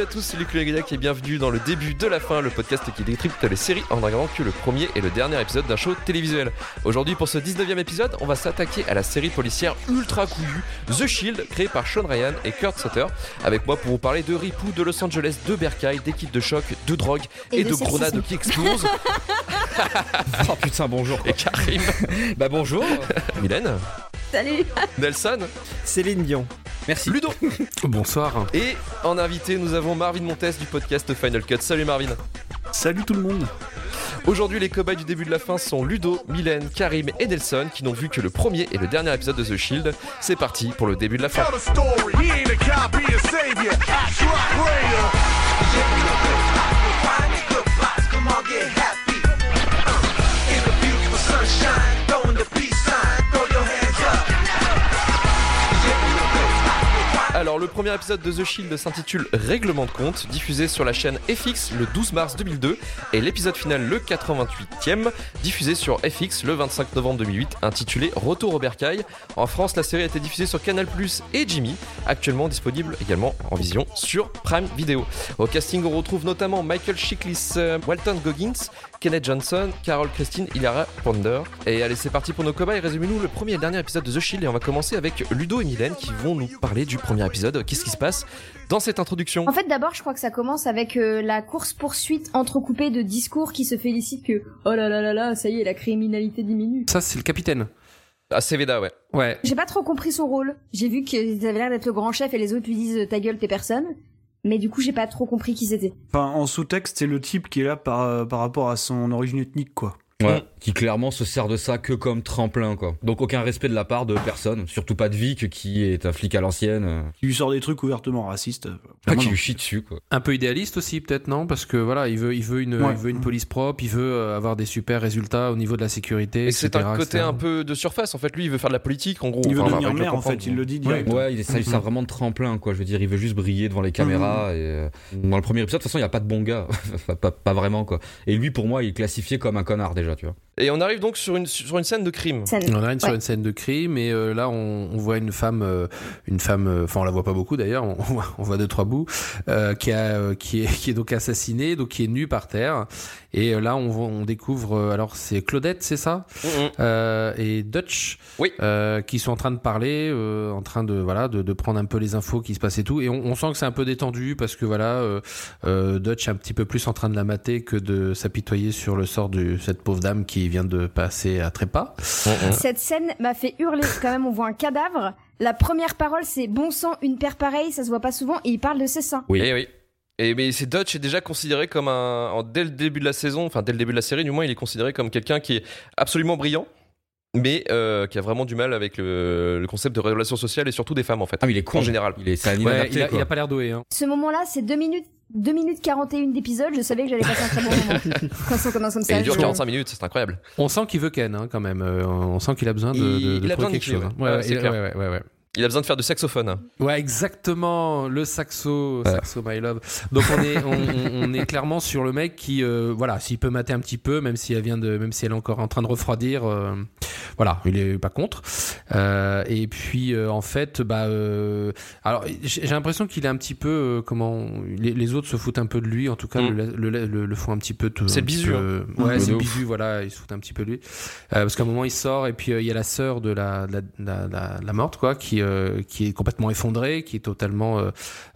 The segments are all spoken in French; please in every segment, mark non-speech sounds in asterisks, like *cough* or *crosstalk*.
Salut à tous, c'est Luc Legriac et bienvenue dans le début de la fin, le podcast qui décrypte les séries en regardant que le premier et le dernier épisode d'un show télévisuel. Aujourd'hui, pour ce 19 e épisode, on va s'attaquer à la série policière ultra couillue The Shield, créée par Sean Ryan et Kurt Sutter. Avec moi pour vous parler de Ripou, de Los Angeles, de Berkay, d'équipes de choc, de drogue et, Et de, de grenades qui explosent. *laughs* Oh putain, bonjour. et Karim, Bah bonjour. Mylène, Salut Nelson, Céline Dion. Merci. Ludo. *laughs* Bonsoir. Et en invité, nous avons Marvin Montes du podcast Final Cut. Salut Marvin. Salut tout le monde. Aujourd'hui, les cobayes du début de la fin sont Ludo, Mylène, Karim et Nelson qui n'ont vu que le premier et le dernier épisode de The Shield. C'est parti pour le début de la fin. Alors, le premier épisode de The Shield s'intitule Règlement de compte, diffusé sur la chaîne FX le 12 mars 2002, et l'épisode final, le 88e, diffusé sur FX le 25 novembre 2008, intitulé Retour au Bercail. En France, la série a été diffusée sur Canal et Jimmy, actuellement disponible également en vision sur Prime Video. Au casting, on retrouve notamment Michael Chiklis, euh, Walton Goggins, Kenneth Johnson, Carol Christine, Hilara Ponder. Et allez, c'est parti pour nos cobayes. Résumez-nous le premier et le dernier épisode de The Shield et on va commencer avec Ludo et Mylène qui vont nous parler du premier épisode. Qu'est-ce qui se passe dans cette introduction? En fait, d'abord, je crois que ça commence avec euh, la course-poursuite entrecoupée de discours qui se félicitent que « Oh là là là là, ça y est, la criminalité diminue Ça, c'est le capitaine. Ah, c'est Veda, ouais. Ouais. ». J'ai pas trop compris son rôle. J'ai vu qu'ils avaient l'air d'être le grand chef et les autres lui disent « Ta gueule, t'es personne ». Mais du coup, j'ai pas trop compris qui c'était. Enfin, en sous-texte, c'est le type qui est là par, euh, par rapport à son origine ethnique, quoi. Ouais. Qui clairement se sert de ça que comme tremplin, quoi. Donc aucun respect de la part de personne. Surtout pas de Vic, qui est un flic à l'ancienne. euh, Qui lui sort des trucs ouvertement racistes. euh, Pas clairement, qui lui chie dessus, quoi. Un peu idéaliste aussi, peut-être, non? Parce que voilà, il veut, il veut une, Ouais. il veut une police propre, il veut euh, avoir des super résultats au niveau de la sécurité. Et c'est un côté etc. un peu de surface. En fait, lui, il veut faire de la politique, en gros. Il veut Enfin, devenir maire, en fait, il le dit direct. Ouais, il, ça lui sert vraiment de tremplin, quoi. Je veux dire, il veut juste briller devant les caméras. Et, euh, dans le premier épisode, de toute façon, il n'y a pas de bon gars. *laughs* Enfin, pas, pas vraiment, quoi. Et lui, pour moi, il est classifié comme un connard, déjà, tu vois. Et on arrive donc sur une, sur une scène de crime. Scène. On arrive sur une scène de crime et euh, là on, on voit une femme, euh, une femme, euh, enfin on la voit pas beaucoup d'ailleurs, on, *laughs* on voit- deux trois bouts, euh, qui a, euh, qui est, *laughs* qui est donc assassinée, donc qui est nue par terre. Et euh, là on, découvre, euh, alors c'est Claudette, c'est ça, Mhm. euh, et Dutch, Oui. euh, qui sont en train de parler, euh, en train de voilà de, de prendre un peu les infos qui se passent et tout. Et on, on sent que c'est un peu détendu parce que voilà, euh, euh, Dutch est un petit peu plus en train de la mater que de s'apitoyer sur le sort de cette pauvre dame qui vient de passer à trépas. Cette scène m'a fait hurler. Quand même, on voit un cadavre. La première parole, c'est « Bon sang, une paire pareille, ça se voit pas souvent. » Et il parle de ses seins. Oui. Et oui. Et mais c'est Dutch est déjà considéré comme un dès le début de la saison, enfin dès le début de la série, du moins, il est considéré comme quelqu'un qui est absolument brillant, mais euh, qui a vraiment du mal avec le, le concept de relations sociales et surtout des femmes en fait. Ah, mais il est con. En général. Il est, c'est un Ouais, inadapté, il, a, quoi. il a pas l'air doué. Hein. Ce moment-là, c'est 2 minutes, 2 minutes 41 d'épisode. Je savais que j'allais passer un très bon moment. *laughs* Quand ça commence comme Et ça. il dure je- 45 minutes, c'est incroyable. On sent qu'il veut Ken hein, quand même. Euh, on sent qu'il a besoin de, Il- de, de il a trouver besoin de quelque chose. hein. ouais. Ouais, Ouais, c'est ouais, clair. ouais, ouais, ouais, ouais. Il a besoin de faire du saxophone. Ouais, exactement, le saxo, saxo my love. Donc on est, on est clairement sur le mec qui, euh, voilà, s'il peut mater un petit peu, même si elle vient de, même si elle est encore en train de refroidir, euh, voilà, il est pas contre. Euh, et puis euh, en fait, bah, euh, alors j'ai l'impression qu'il est un petit peu, euh, comment, les, les autres se foutent un peu de lui, en tout cas Mm. le, le, le, le font un petit peu. C'est bisu, peu- hein. Ouais, c'est bisu, voilà, il se fout un petit peu de lui. Euh, parce qu'à un moment il sort et puis il y a la sœur de la, de la, de la, de morte quoi qui euh, qui est complètement effondrée qui est totalement euh,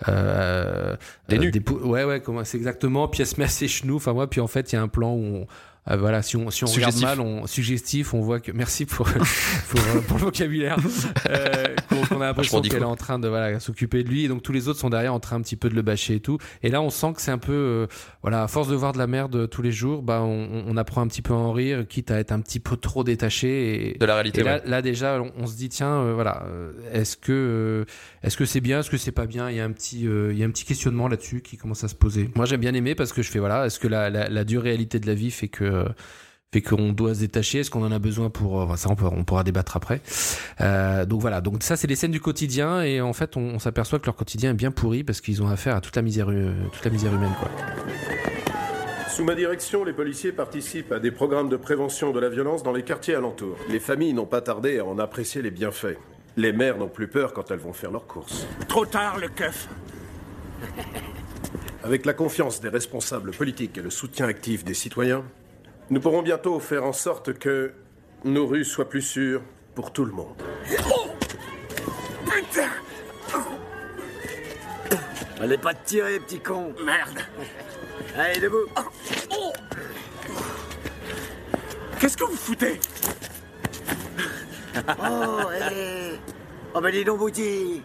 euh, Des ouais ouais comment c'est exactement puis elle se met à ses genoux enfin moi puis en fait il y a un plan où on, euh, voilà, si on, si on regarde mal, on, suggestif, on voit que, merci pour, *laughs* pour, euh, pour le vocabulaire, euh, qu'on a l'impression qu'elle est en train de, voilà, s'occuper de lui, et donc tous les autres sont derrière en train un petit peu de le bâcher et tout. Et là, on sent que c'est un peu, euh, voilà, à force de voir de la merde tous les jours, bah, on, on apprend un petit peu à en rire, quitte à être un petit peu trop détaché et, De la réalité, et là, ouais. là déjà, on, on se dit tiens, euh, voilà, euh, est-ce que euh, est-ce que c'est bien, est-ce que c'est pas bien? Il y a un petit euh, il y a un petit questionnement là-dessus qui commence à se poser. Moi, j'aime bien aimer parce que je fais voilà, est-ce que la, la, la dure réalité de la vie fait que fait qu'on doit se détacher? Est-ce qu'on en a besoin pour euh, ça on, peut- on pourra débattre après. Euh, donc voilà, donc ça c'est les scènes du quotidien et en fait on, on s'aperçoit que leur quotidien est bien pourri parce qu'ils ont affaire à toute la misère toute la misère humaine quoi. Sous ma direction, les policiers participent à des programmes de prévention de la violence dans les quartiers alentours. Les familles n'ont pas tardé à en apprécier les bienfaits. Les mères n'ont plus peur quand elles vont faire leurs courses. Trop tard, le keuf. Avec la confiance des responsables politiques et le soutien actif des citoyens, nous pourrons bientôt faire en sorte que nos rues soient plus sûres pour tout le monde. Allez pas te tirer, petit con. Merde. Allez, debout. Qu'est-ce que vous foutez? Oh, hé. Oh, bah dis donc, Bouti.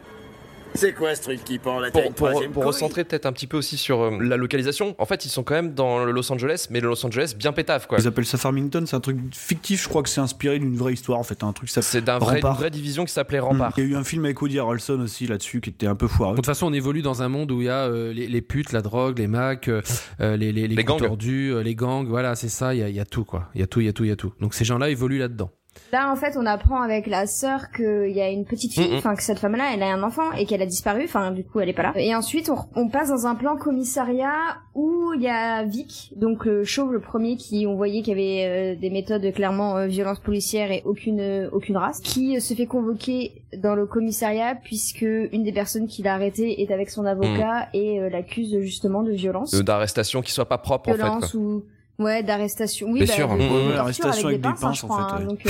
C'est quoi ce truc qui pend la tête Pour, pour, pour recentrer peut-être un petit peu aussi sur euh, la localisation, en fait ils sont quand même dans le Los Angeles, mais le Los Angeles bien pétave quoi. Ils appellent ça Farmington, c'est un truc fictif, je crois que c'est inspiré d'une vraie histoire en fait, un truc ça. C'est d'un vrai, une vraie division qui s'appelait Rempart. Il y a eu un film avec Woody Harrelson aussi là-dessus qui était un peu foireux. De toute façon, on évolue dans un monde où il y a euh, les, les putes, la drogue, les macs, euh, les, les, les, gangs. tordus, euh, les gangs. Voilà, c'est ça. Il y a, il y a tout, quoi. Il y a tout, il y a tout, il y a tout. Donc ces gens-là évoluent là-dedans. Là, en fait, on apprend avec la sœur qu'il y a une petite fille, enfin que cette femme-là, elle a un enfant et qu'elle a disparu. Enfin, du coup, elle est pas là. Et ensuite, on, on passe dans un plan commissariat où il y a Vic, donc le chauve, le premier, qui on voyait qu'il y avait euh, des méthodes clairement euh, violence policière et aucune euh, aucune race, qui euh, se fait convoquer dans le commissariat puisque une des personnes qui l'a arrêté est avec son avocat et euh, l'accuse justement de violence, D'arrestation qui soit pas propre en fait. Quoi. ou ouais d'arrestation. Oui, Bien bah, sûr. de- Ouais, l'arrestation avec des hein, pinces, en crois, fait, hein, ouais. donc, euh,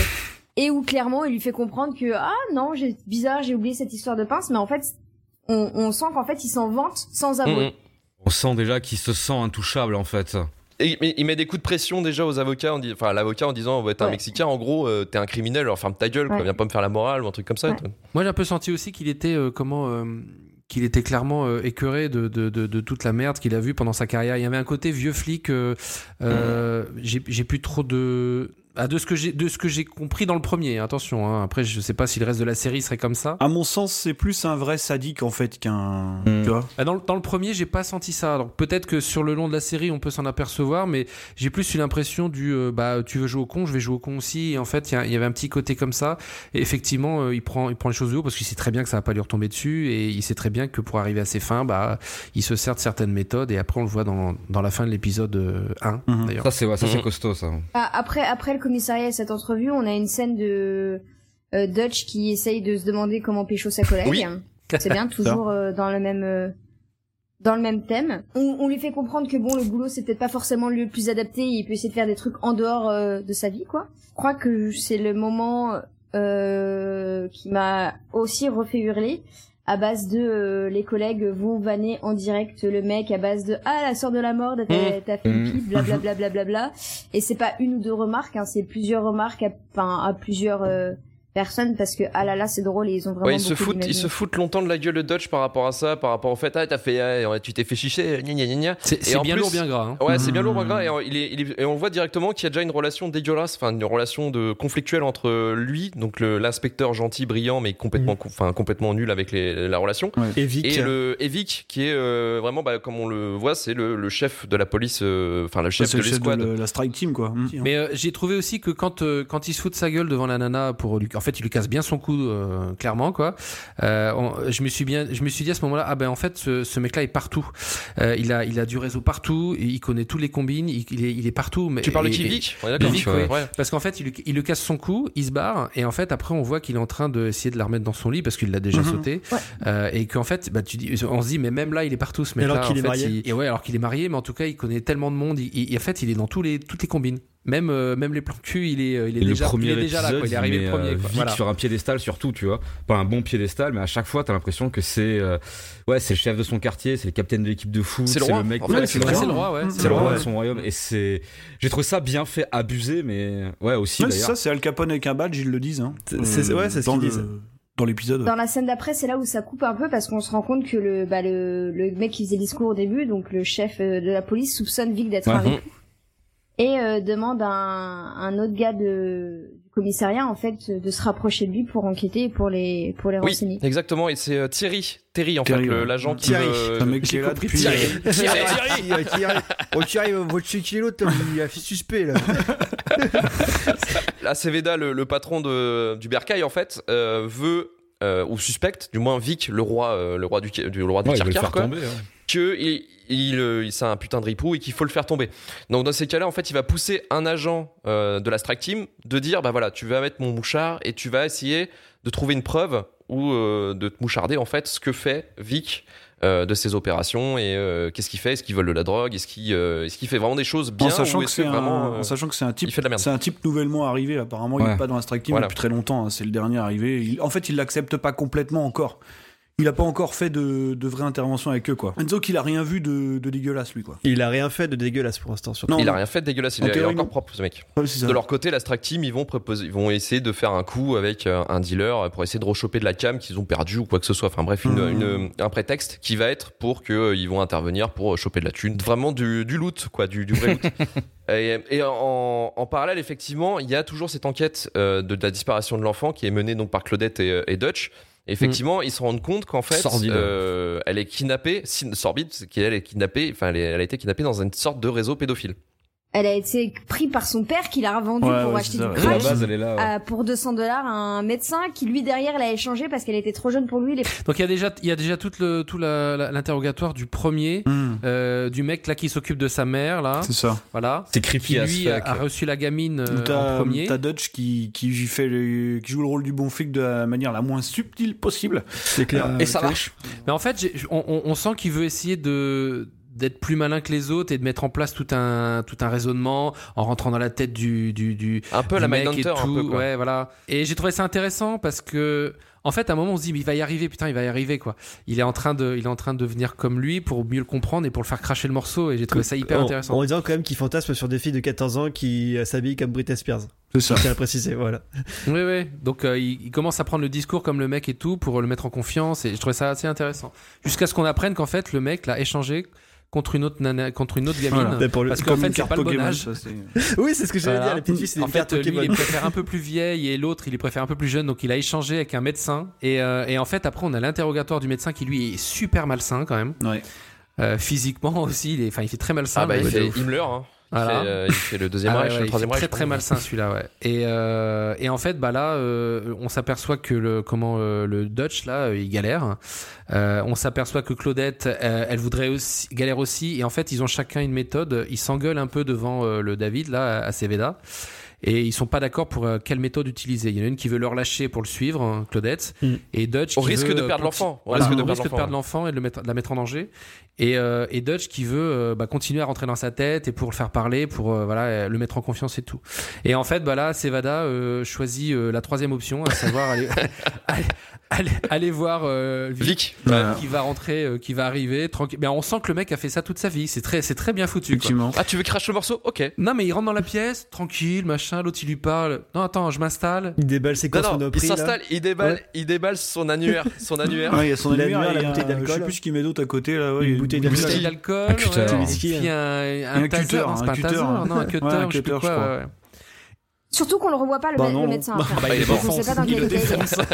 et où clairement il lui fait comprendre que ah non j'ai bizarre j'ai oublié cette histoire de pince mais en fait on, on sent qu'en fait il s'en vante sans avouer. Mhm. On sent déjà qu'il se sent intouchable en fait. Et il met des coups de pression déjà aux avocats, en enfin à l'avocat en disant ouais, t'es un Ouais. Mexicain, en gros euh, t'es un criminel, alors ferme ta gueule, quoi, Ouais. viens pas me faire la morale ou un truc comme ça. Ouais. Moi, j'ai un peu senti aussi qu'il était euh, comment euh, qu'il était clairement euh, écœuré de, de, de, de toute la merde qu'il a vue pendant sa carrière. Il y avait un côté vieux flic. euh, euh, J'ai j'ai plus trop de ah, de ce que j'ai de ce que j'ai compris dans le premier. Attention. hein. Après, je sais pas si le reste de la série serait comme ça. À mon sens, c'est plus un vrai sadique en fait qu'un. Mm. Tu vois Ah, Dans, le- dans le premier, j'ai pas senti ça. Donc peut-être que sur le long de la série, on peut s'en apercevoir, mais j'ai plus eu l'impression du euh, bah tu veux jouer au con, je vais jouer au con aussi. Et en fait, il y avait un petit côté comme ça. Et effectivement, euh, il prend il prend les choses de haut parce qu'il sait très bien que ça va pas lui retomber dessus et il sait très bien que pour arriver à ses fins, bah il se sert de certaines méthodes. Et après, on le voit dans, dans la fin de l'épisode euh, 1 Mhm. d'ailleurs. Ça c'est ouais, ça c'est Mhm. costaud ça. Ah, après après le commissariat et cette entrevue on a une scène de euh, Dutch qui essaye de se demander comment pécho sa collègue. Oui. C'est bien *laughs* toujours euh, dans le même euh, dans le même thème. On, on lui fait comprendre que bon le boulot c'est peut-être pas forcément le lieu le plus adapté, il peut essayer de faire des trucs en dehors de sa vie quoi. Je crois que c'est le moment qui m'a aussi refait hurler à base de euh, les collègues vont vanner en direct le mec à base de ah la sœur de la mort t'as Mmh. fait Mmh. pipe blablabla bla, bla, bla, et c'est pas une ou deux remarques hein, c'est plusieurs remarques à, enfin à plusieurs euh, personnes parce que ah là là c'est drôle et ils ont vraiment Ouais, ils se foutent, ils se foutent longtemps de la gueule de Dutch par rapport à ça, par rapport au fait ah t'as fait, ah, ouais, tu t'es fait chicher, gna gna gna gna. C'est bien plus- lourd, bien gras. hein. Ouais, c'est bien Mmh. lourd, gras, et, on- il est, il est- et on voit directement qu'il y a déjà une relation dégueulasse, enfin une relation de conflictuelle entre lui, donc l'inspecteur gentil, brillant, mais complètement, enfin complètement nul avec les, la relation, Et Vic. et le et Vic qui est euh, vraiment, bah, comme on le voit, c'est le, le chef de la police, euh, enfin le chef C'est de le chef de l'escouade. la strike team quoi. Mm. Mais euh, j'ai trouvé aussi que quand euh, quand il se fout de sa gueule devant la nana pour lui, en fait, il lui casse bien son cou, euh, clairement quoi. Euh, on- je me suis bien, je me suis dit à ce moment-là, ah ben en fait, ce, ce mec-là est partout. Euh, il a il a du réseau partout, il connaît tous les combines, il, il est il est partout. Mais Tu parles de Vic, ouais. ouais. Ouais. Parce qu'en fait, il, lui- il lui casse son cou, il se barre, et en fait, après, on voit qu'il est en train d'essayer de la remettre dans son lit parce qu'il l'a déjà Mhm. sauté. Ouais. Euh, et qu'en fait, bah, tu dis, on se dit, mais même là, il est partout, ce Et alors mec-là. qu'il est fait, marié. il- et ouais, alors qu'il est marié, mais en tout cas, il connaît tellement de monde. Il, il- en fait, il est dans tous les, toutes les combines. Même, euh, même les plans cul, il est, euh, il est déjà, le premier il est déjà là, quoi. Il est arrivé le premier, euh, quoi. Vic Voilà. sur un piédestal surtout, tu vois. Pas un bon piédestal, mais à chaque fois, t'as l'impression que c'est, euh, ouais, c'est le chef de son quartier, c'est le capitaine de l'équipe de foot, C'est le mec, En fait, ouais, c'est le c'est le roi, ouais. C'est le roi Ouais. de son royaume. Et c'est, j'ai trouvé ça bien fait, abusé, mais ouais aussi Ouais, c'est d'ailleurs. ça, c'est Al Capone avec un badge, ils le disent. Hein. Ouais, c'est ce qu'ils le- disent. Dans l'épisode. Dans la scène d'après, c'est là où ça coupe un peu parce qu'on se rend compte que le, bah, le, le mec qui faisait le discours au début, donc le chef de la police, soupçonne Vic d'être Ouais. un. Et euh, demande à un, un autre gars de, du commissariat, en fait, de se rapprocher de lui pour enquêter et pour les, pour les Oui, renseigner. exactement, et c'est euh, Thierry, Terry en Terry, fait, le- ouais. l'agent qui Thierry. C'est un mec qui est là depuis. Thierry. euh, Thierry, Thierry, Thierry. Oh, Thierry, votre chiquer l'autre, il a fait suspect là. Aceveda, le, le patron de, du Bercail, en fait, euh, veut euh, ou suspecte, du moins Vic, le roi, euh, le roi du, du roi du Ouais, il veut le Kirkar, faire quoi, tomber. hein. que il, il, euh, il- c'est un putain de ripou et qu'il faut le faire tomber. Donc dans ces cas-là, en fait, il va pousser un agent euh, de la strike team de dire, bah voilà, tu vas mettre mon mouchard et tu vas essayer de trouver une preuve ou euh, de te moucharder en fait ce que fait Vic euh, de ses opérations et euh, qu'est-ce qu'il fait? Est-ce qu'il vole de la drogue? Est-ce qu'il euh, fait vraiment des choses bien en sachant ou que c'est un, vraiment euh, en sachant que c'est un type, c'est un nouvellement arrivé. Apparemment, il Ouais. est pas dans la Strike Team Voilà. depuis très longtemps. hein, c'est le dernier arrivé. Il- en fait, il l'accepte pas complètement encore. Il a pas encore fait de, de vraie intervention avec eux, quoi. Enzo qu'il a rien vu de, de dégueulasse, lui, quoi. Il a rien fait de dégueulasse pour l'instant. surtout. Non, Il a rien fait de dégueulasse, il En est théorie, encore non. propre ce mec. Ouais. De leur côté, la Strike Team, ils vont proposer, ils vont essayer de faire un coup avec euh, un dealer pour essayer de rechoper de la cam qu'ils ont perdu ou quoi que ce soit. Enfin bref, une, une- un prétexte qui va être pour que euh, ils vont intervenir pour euh, choper de la thune. Vraiment du, du loot, quoi, du, du vrai loot. *laughs* et et en, en parallèle, effectivement, il y a toujours cette enquête euh, de, de la disparition de l'enfant qui est menée donc par Claudette et, euh, et Dutch. Effectivement, ils se rendent compte qu'en fait, euh, elle est kidnappée, sorbide, qu'elle est kidnappée, enfin, elle a été kidnappée dans une sorte de réseau pédophile. Elle a été prise par son père qui l'a revendu Ouais, pour ouais, acheter ça, du la crack. base, elle est là. ouais. à- pour 200 dollars à un médecin qui lui derrière l'a échangé parce qu'elle était trop jeune pour lui. Les... Donc il y a déjà, il y a déjà tout le, tout l'interrogatoire du premier, Hmm, euh, du mec là qui s'occupe de sa mère là, c'est ça. voilà. C'est creepy Qui lui a, a reçu la gamine euh, en premier. t'as Dutch qui, qui, fait le- qui joue le rôle du bon flic de la manière la moins subtile possible. C'est clair. Euh, Et ça marche. Mais en fait, on, on- on sent qu'il veut essayer de d'être plus malin que les autres et de mettre en place tout un tout un raisonnement en rentrant dans la tête du du, du, Un peu du la mec et Mindhunter, un tout. peu quoi. Ouais, voilà. Et j'ai trouvé ça intéressant parce que en fait, à un moment, on se dit, mais il va y arriver, putain, il va y arriver, quoi. Il est en train de, il est en train de devenir comme lui pour mieux le comprendre et pour le faire cracher le morceau. Et j'ai trouvé ça hyper en, intéressant. En disant quand même qu'il fantasme sur des filles de 14 ans qui s'habillent comme Britney Spears. C'est ça. Je tiens à préciser, voilà. *laughs* Oui, oui. Donc, euh, il, il commence à prendre le discours comme le mec et tout pour le mettre en confiance. Et je trouvais ça assez intéressant. Jusqu'à ce qu'on apprenne qu'en fait, le mec l'a échangé contre une autre nana, contre une autre gamine. Voilà. Mais pour le- Parce qu'en fait, c'est carte pas le bon Pokémon, âge. ça, *laughs* Oui, c'est ce que j'allais Voilà. dire. Les petites filles, c'est en fait, cartes lui, il Pokémon. préfère un peu plus vieille et l'autre, il préfère un peu plus jeune. Donc, il a échangé avec un médecin. Et, euh, et en fait, après, on a l'interrogatoire du médecin qui, lui, est super malsain quand même. Ouais. Euh, physiquement aussi, il est, enfin, il fait très malsain. Ah bah il fait Himmler, hein. Il, Voilà. fait, euh, il fait le deuxième Ah Reich, ouais, le troisième il fait Reich. très très malsain celui-là ouais et euh, et en fait bah là euh, on s'aperçoit que le comment euh, le Dutch là euh, il galère Euh, on s'aperçoit que Claudette euh, elle voudrait aussi galère aussi et en fait ils ont chacun une méthode ils s'engueulent un peu devant euh, le David là à Ceveda et ils sont pas d'accord pour euh, quelle méthode utiliser. Il y en a une qui veut le relâcher pour le suivre, hein, Claudette, Mm. et Dutch Au qui risque veut, de perdre l'enfant. Au Voilà, risque de au perdre risque de perdre l'enfant et de, le mettre, de la mettre en danger. Et, euh, et Dutch qui veut euh, bah, continuer à rentrer dans sa tête et pour le faire parler, pour euh, voilà le mettre en confiance et tout. Et en fait, bah là, Sevada euh, choisit euh, la troisième option, à savoir aller, aller, *laughs* *laughs* aller, aller voir euh, Vic, Vic. Ouais. qui va rentrer, euh, qui va arriver tranquille. Mais on sent que le mec a fait ça toute sa vie. C'est très, c'est très bien foutu. Quoi. Effectivement. Ah, tu veux cracher le morceau? Ok. Non, mais il rentre dans la pièce, tranquille, machin. L'autre il lui parle. Non, attends, je m'installe. Il déballe ses Non, courses non, il s'installe, il déballe, Ouais. il déballe son annuaire, son annuaire. Ouais, il y a son annuaire, la bouteille d'alcool. Je sais plus ce qu'il met d'autre à côté là. ouais, bouteille Une d'alcool. Un cutter. ouais, un, un, un taser, cutter, non, un cutter, taser, non, un cutter, Ouais, un je crois. ouais. Surtout qu'on le revoit pas le, Bah le non. médecin. *laughs* Bah, après. bah, il est mort. on sait pas dans quel le état. *laughs*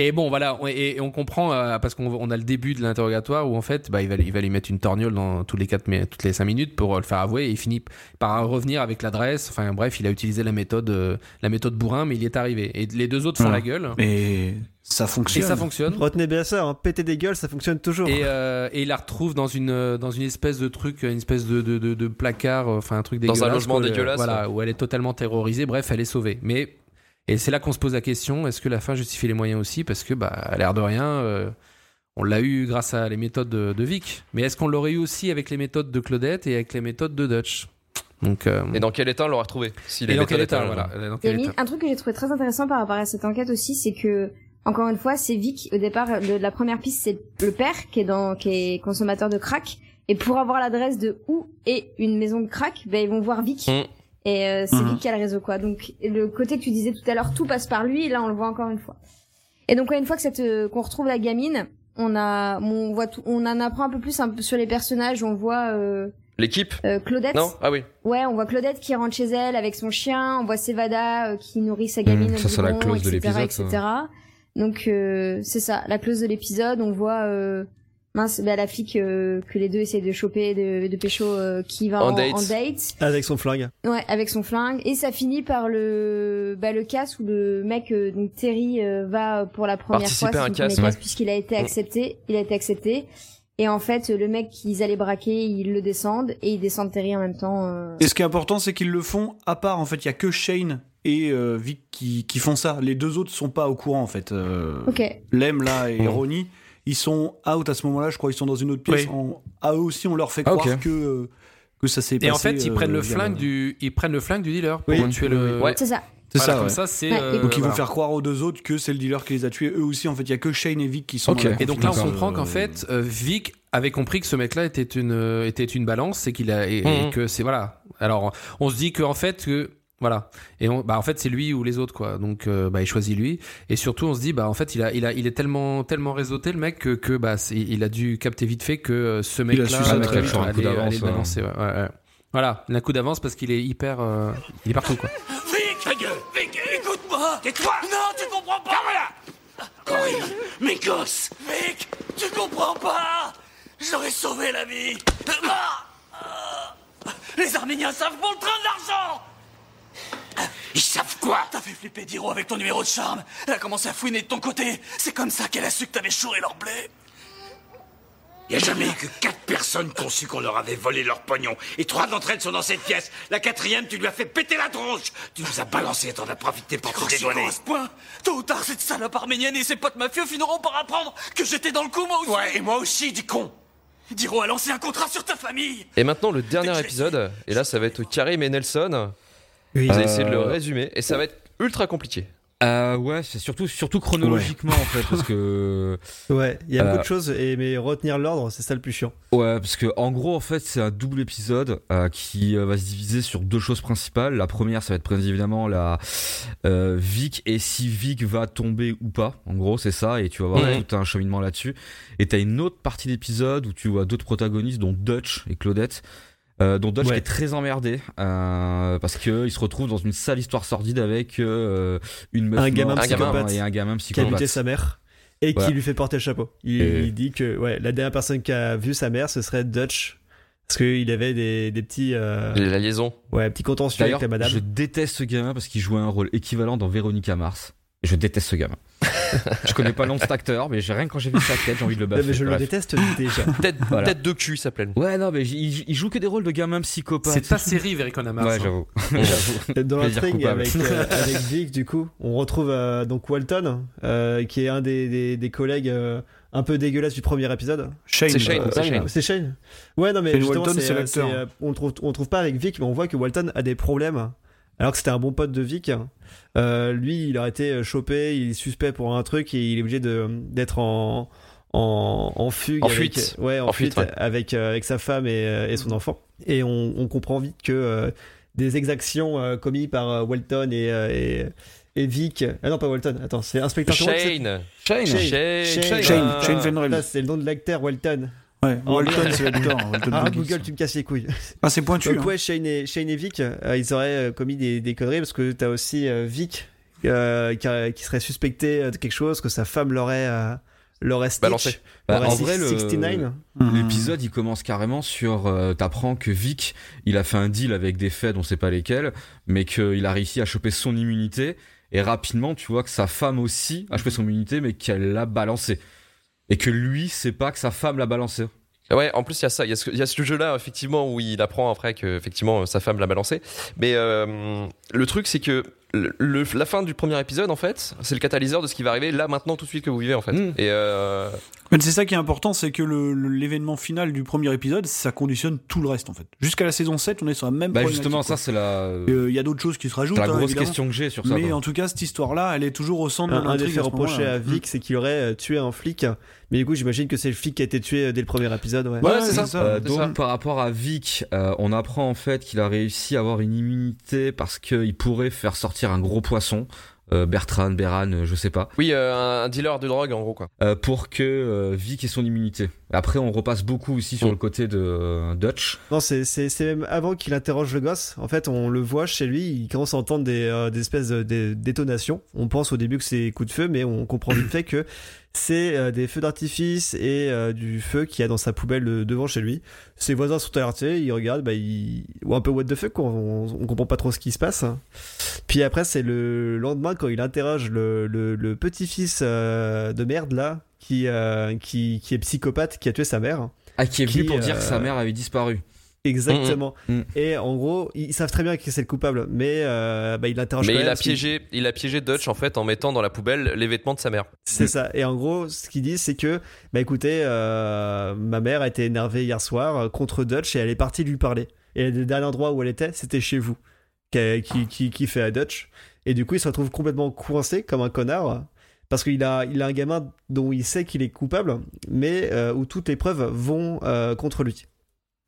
Et bon, voilà, on- et, et on comprend euh, parce qu'on on a le début de l'interrogatoire où en fait, bah, il va, il va lui mettre une torgnole dans tous les quatre, mais toutes les cinq minutes pour euh, le faire avouer. Et il finit par revenir avec l'adresse. Enfin bref, il a utilisé la méthode, euh, la méthode bourrin, mais il y est arrivé. Et les deux autres font Voilà. la gueule. Mais ça Et fonctionne. ça fonctionne. Retenez bien ça, hein. péter des gueules, ça fonctionne toujours. Et, euh, et il la retrouve dans une euh, dans une espèce de truc, une espèce de de, de, de placard, euh, enfin un truc Dans un dégueulasse. logement dégueulasse, Voilà, où elle est totalement terrorisée. Bref, elle est sauvée. Mais et c'est là qu'on se pose la question est-ce que la fin justifie les moyens aussi? Parce que bah, à l'air de rien, euh, on l'a eu grâce à les méthodes de, de Vic. Mais est-ce qu'on l'aurait eu aussi avec les méthodes de Claudette et avec les méthodes de Dutch? Donc euh, Et dans quel état on l'aura retrouvé S'il et est dans quel état état, Voilà. Dans Il y quel état? un truc que j'ai trouvé très intéressant par rapport à cette enquête aussi, c'est que encore une fois, c'est Vic au départ de la première piste, c'est le père qui est dans qui est consommateur de crack et pour avoir l'adresse de où est une maison de crack, ben ils vont voir Vic. Mm. Et euh, c'est Mhm. Vic qui a le réseau quoi. Donc le côté que tu disais tout à l'heure, tout passe par lui et là on le voit encore une fois. Et donc ouais, une fois que cette euh, qu'on retrouve la gamine, on a on voit tout, on en apprend un peu plus un peu sur les personnages, on voit euh, L'équipe? euh, Claudette Non? Ah oui. Ouais, on voit Claudette qui rentre chez elle avec son chien, on voit Sevada euh, qui nourrit sa gamine Mmh, au ça, c'est la clause de etc., l'épisode, etc. Donc euh, c'est ça, la clause de l'épisode. On voit euh, mince, bah, la fille que, que les deux essayent de choper, de, de pécho, euh, qui va En en, date. en date. Avec son flingue. Ouais, avec son flingue. Et ça finit par le bah, le casse où le mec, euh, donc Terry, euh, va pour la première Participer fois à un son premier casse, casse, ouais. puisqu'il a été Mm. accepté. Il a été accepté. Et en fait, le mec qu'ils allaient braquer, ils le descendent et ils descendent Terry en même temps. euh. Et ce qui est important, c'est qu'ils le font à part. En fait, il y a que Shane et euh, Vic qui, qui font ça. Les deux autres sont pas au courant en fait. Euh, Ok. Lem là et. Ronnie, ils sont out à ce moment-là. Je crois ils sont dans une autre pièce. Oui. En- à eux aussi, on leur fait Ah, croire que euh, que ça s'est passé. Et en fait, ils euh, prennent le via flingue du, ils prennent le flingue du dealer pour Oui. tuer le. Ouais. C'est ça. C'est Voilà, ça. Comme ouais. ça, c'est. Ouais, et- euh, Donc ils vont voilà. faire croire aux deux autres que c'est le dealer qui les a tués. Eux aussi, en fait, il y a que Shane et Vic qui sont. Ok. dans la Et donc là, on comprend qu'en fait, euh, Vic avait compris que ce mec-là était une euh, était une balance et qu'il a et, et Mhm. que c'est voilà. Alors, on se dit qu'en fait que voilà. Et on, bah en fait c'est lui ou les autres quoi. Donc euh, bah il choisit lui. Et surtout on se dit bah en fait il a il a il est tellement tellement réseauté le mec que que bah c'est- il a dû capter vite fait que euh, ce Il a su ça très vite. Un coup d'avance, ouais. balancer. ouais, ouais, ouais. Voilà, il a un coup d'avance parce qu'il est hyper euh, il est partout quoi. Vic Ta gueule. Vic, écoute-moi. Tais-toi. Non, tu comprends pas. Voilà Corinne, mes gosses. Vic, tu comprends pas. Ai sauvé la vie. Ah. Ah Les Arméniens savent pour le train de l'argent Ils savent quoi T'as fait flipper Diro avec ton numéro de charme. Elle a commencé à fouiner de ton côté. C'est comme ça qu'elle a su que t'avais chouré leur blé. Il n'y a jamais eu que quatre personnes qui ont su qu'on leur avait volé leur pognon. Et trois d'entre elles sont dans cette pièce. La quatrième, tu lui as fait péter la tronche. Tu nous as balancé et t'en as profité pour te dédouaner. à ce point Tôt ou tard, cette salope arménienne et ses potes mafieux finiront par apprendre que j'étais dans le coup, moi aussi Ouais, et moi aussi, du con. Diro a lancé un contrat sur ta famille Et maintenant, le dernier épisode, et là, ça va être Karim et Nelson. Oui. Vous allez essayer de le Euh, résumer, et ça va être ultra compliqué. Euh, ouais, c'est surtout, surtout chronologiquement en fait, parce que *laughs* Ouais, il y a Euh, beaucoup de choses, et, mais retenir l'ordre, c'est ça le plus chiant. ouais, parce que en gros en fait c'est un double épisode euh, qui euh, va se diviser sur deux choses principales. La première, ça va être bien évidemment la euh, Vic et si Vic va tomber ou pas. En gros, c'est ça, et tu vas voir Ouais. tout un cheminement là-dessus. Et t'as une autre partie d'épisode où tu vois d'autres protagonistes, dont Dutch et Claudette. Euh, dont Ouais. qui est très emmerdé euh, parce que il se retrouve dans une sale histoire sordide avec euh, une meuf Un gamin psychopathe et un gamin Qui a buté psychopathe. sa mère, et Ouais. qui lui fait porter le chapeau. Il, Et- il dit que ouais, la dernière personne qui a vu sa mère, ce serait Dutch. Parce qu'il avait des, des petits, euh, La liaison. ouais, petits contentieux avec la madame. je déteste ce gamin parce qu'il jouait un rôle équivalent dans Véronica Mars. Je déteste ce gamin. *laughs* je connais pas le nom de cet acteur, mais j'ai rien que quand j'ai vu sa tête, j'ai envie de le mais je le déteste déjà. *laughs* Tête, Voilà. tête de cul, il s'appelle. Ouais, non, mais il, il joue que des rôles de gamins psychopathes. C'est ta série, Vericon Mars. Ouais, j'avoue. *laughs* J'avoue. Dans l'intrigue coupable. avec, euh, avec Vic, du coup, on retrouve euh, donc Walton, euh, qui est un des, des, des collègues euh, un peu dégueulasses du premier épisode. Shane. C'est Shane, euh, c'est Shane. C'est Shane. Ouais, non, mais Shane justement, Walton, euh, on le trouve, on le trouve pas avec Vic, mais on voit que Walton a des problèmes. Alors que c'était un bon pote de Vic. Euh, lui, il aurait été chopé, il est suspect pour un truc et il est obligé de d'être en en, en fugue, En avec- fuite. ouais, en, En fuite, fuite, ouais. avec euh, avec sa femme et, euh, et son enfant. Et on, on comprend vite que euh, des exactions euh, commises par euh, Walton et, euh, et et Vic. Ah non, pas Walton. Attends, c'est inspecteur Shane. Shane. Shane. Shane, Shane, Shane, Shane Fenrel. Là, c'est le nom de l'acteur Walton. Ouais, Oh, Walton, c'est. Walton Ah. Google, tu me casses les couilles. Ah, c'est pointu. Donc hein. ouais, Shane et, Shane et Vic, euh, ils auraient euh, commis des, des conneries parce que t'as aussi euh, Vic euh, qui, a- qui serait suspecté de quelque chose, que sa femme l'aurait euh, l'aurait stitch, Balancé. Bah, l'aurait en vrai, le- 69. Mhm. L'épisode, il commence carrément sur. euh, T'apprends que Vic, il a fait un deal avec des feds, on sait pas lesquels, mais qu'il a réussi à choper son immunité. Et rapidement, tu vois que sa femme aussi a chopé son immunité, mais qu'elle l'a balancé. Et que lui, sait pas que sa femme l'a balancé. Ouais, en plus il y a ça, il y a ce, il y a ce jeu-là effectivement où il apprend après que effectivement sa femme l'a balancé. Mais euh, le truc c'est que le, la fin du premier épisode en fait, c'est le catalyseur de ce qui va arriver là maintenant tout de suite que vous vivez en fait. Mm. Et euh, c'est ça qui est important, c'est que le- le- l'événement final du premier épisode, ça conditionne tout le reste en fait. Jusqu'à la saison 7, on est sur la même Bah, justement, quoi. ça, c'est la. Euh, Il y a d'autres choses qui se rajoutent. c'est la hein, grosse évidemment. question que j'ai sur ça. Mais en tout cas, cette histoire-là, elle est toujours au centre de Un, un des l'intrigue. faits à reprochés à Vic, c'est qu'il aurait euh, tué un flic. Mais du coup, j'imagine que c'est le flic qui a été tué euh, dès le premier épisode. Ouais. Ouais, c'est ça. Euh, c'est donc ça. par rapport à Vic, euh, on apprend en fait qu'il a réussi à avoir une immunité parce qu'il pourrait faire sortir un gros poisson, euh, Bertrand, Beran, euh, je sais pas, oui, euh, un dealer de drogue en gros quoi. euh, pour que euh, Vic ait son immunité. Après, on repasse beaucoup aussi sur Mm. le côté de euh, Dutch. Non, c'est c'est- c'est même avant qu'il interroge le gosse. En fait, on le voit chez lui, il commence à entendre des, euh, des espèces de des détonations. On pense au début que c'est coups de feu, mais on comprend vite fait que c'est euh, des feux d'artifice et euh, du feu qu'il y a dans sa poubelle euh, devant chez lui. Ses voisins sont alertés, ils regardent, bah, ils... ou un peu what the fuck, quoi. On, on comprend pas trop ce qui se passe. Puis après, c'est le lendemain quand il interroge le, le, le petit-fils de merde là, qui, qui, qui est psychopathe, qui a tué sa mère. Ah, qui est venu pour dire que sa mère avait disparu. Exactement. Mm, mm. Et en gros, ils savent très bien qui c'est le coupable, mais euh, bah, il l'interroge Mais quand il même a piégé, il a piégé Dutch en fait en mettant dans la poubelle les vêtements de sa mère. C'est ça. Et en gros, ce qu'ils disent, c'est que, bah écoutez, euh, ma mère a été énervée hier soir euh, contre Dutch et elle est partie lui parler. Et le dernier endroit où elle était, c'était chez vous, qui, qui, qui, qui fait à Dutch. Et du coup, il se retrouve complètement coincé comme un connard. Parce qu'il a, il a un gamin dont il sait qu'il est coupable, mais euh, où toutes les preuves vont contre lui.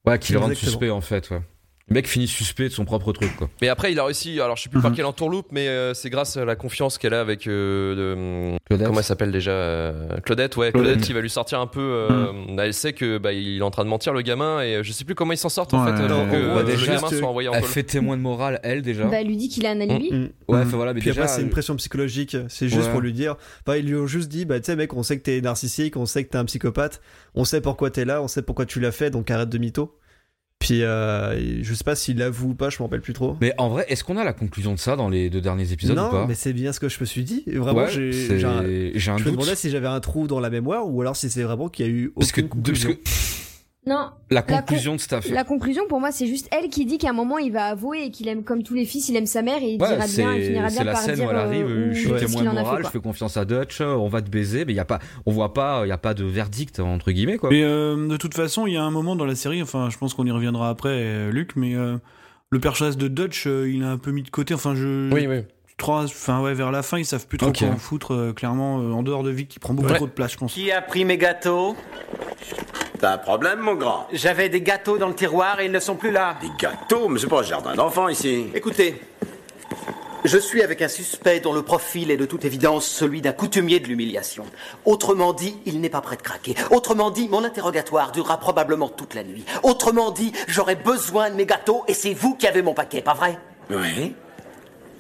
Ouais, qui le rend Exactement. suspect en fait, ouais. Le mec finit suspect de son propre truc, quoi. Mais après, il a réussi. Alors, je sais plus par Mhm. quelle entourloupe, mais euh, c'est grâce à la confiance qu'elle a avec. euh, de- Claudette. comment elle s'appelle déjà euh, Claudette, ouais. Claudette. Claudette qui va lui sortir un peu. euh, Elle sait que bah, il est en train de mentir le gamin et euh, je sais plus comment ils s'en sortent en Ouais. fait. euh, Non, que euh, déjà, le gamin soit envoyé en Elle col. fait témoin de morale, elle déjà. Bah, elle lui dit qu'il a un alibi. Mm. ouais, Mhm. enfin, voilà, mais Puis déjà. après, c'est une pression psychologique. C'est juste Ouais. pour lui dire. Enfin, ils lui ont juste dit, bah, tu sais, mec, on sait que t'es narcissique, on sait que t'es un psychopathe, on sait pourquoi t'es là, on sait pourquoi tu l'as fait, donc arrête de mytho. Puis, euh, je sais pas s'il l'avoue ou pas, je m'en rappelle plus trop. Mais en vrai, est-ce qu'on a la conclusion de ça dans les deux derniers épisodes ou non, pas? mais c'est bien ce que je me suis dit. Vraiment, Ouais, j'ai un, un je me demandais si j'avais un trou dans la mémoire ou alors si c'est vraiment qu'il y a eu Parce que, aucune parce conclusion. que Non, la con- conclusion de cette affaire. la conclusion pour moi, c'est juste elle qui dit qu'à un moment il va avouer et qu'il aime comme tous les fils, il aime sa mère et il Ouais, dira bien, il c'est finira c'est bien la par scène dire où elle arrive, euh, euh, je suis témoin a fait, morale, je fais confiance à Dutch, on va te baiser, mais il y a pas, on voit pas, il y a pas de verdict entre guillemets quoi. Mais euh, de toute façon, il y a un moment dans la série, enfin, je pense qu'on y reviendra après, euh, Luc, mais euh, le personnage de Dutch, euh, il a un peu mis de côté. Enfin, je. Oui, oui. Trois- Enfin, ouais, vers la fin, ils savent plus trop Ok. quoi en foutre, euh, clairement, euh, en dehors de Vic, qui prend beaucoup Ouais. trop de place, je pense. Qui a pris mes gâteaux? T'as un problème, mon grand? J'avais des gâteaux dans le tiroir et ils ne sont plus là. Des gâteaux? Mais c'est pas un jardin d'enfants ici. Écoutez, je suis avec un suspect dont le profil est de toute évidence celui d'un coutumier de l'humiliation. Autrement dit, il n'est pas prêt de craquer. Autrement dit, mon interrogatoire durera probablement toute la nuit. Autrement dit, j'aurai besoin de mes gâteaux et c'est vous qui avez mon paquet, pas vrai? Oui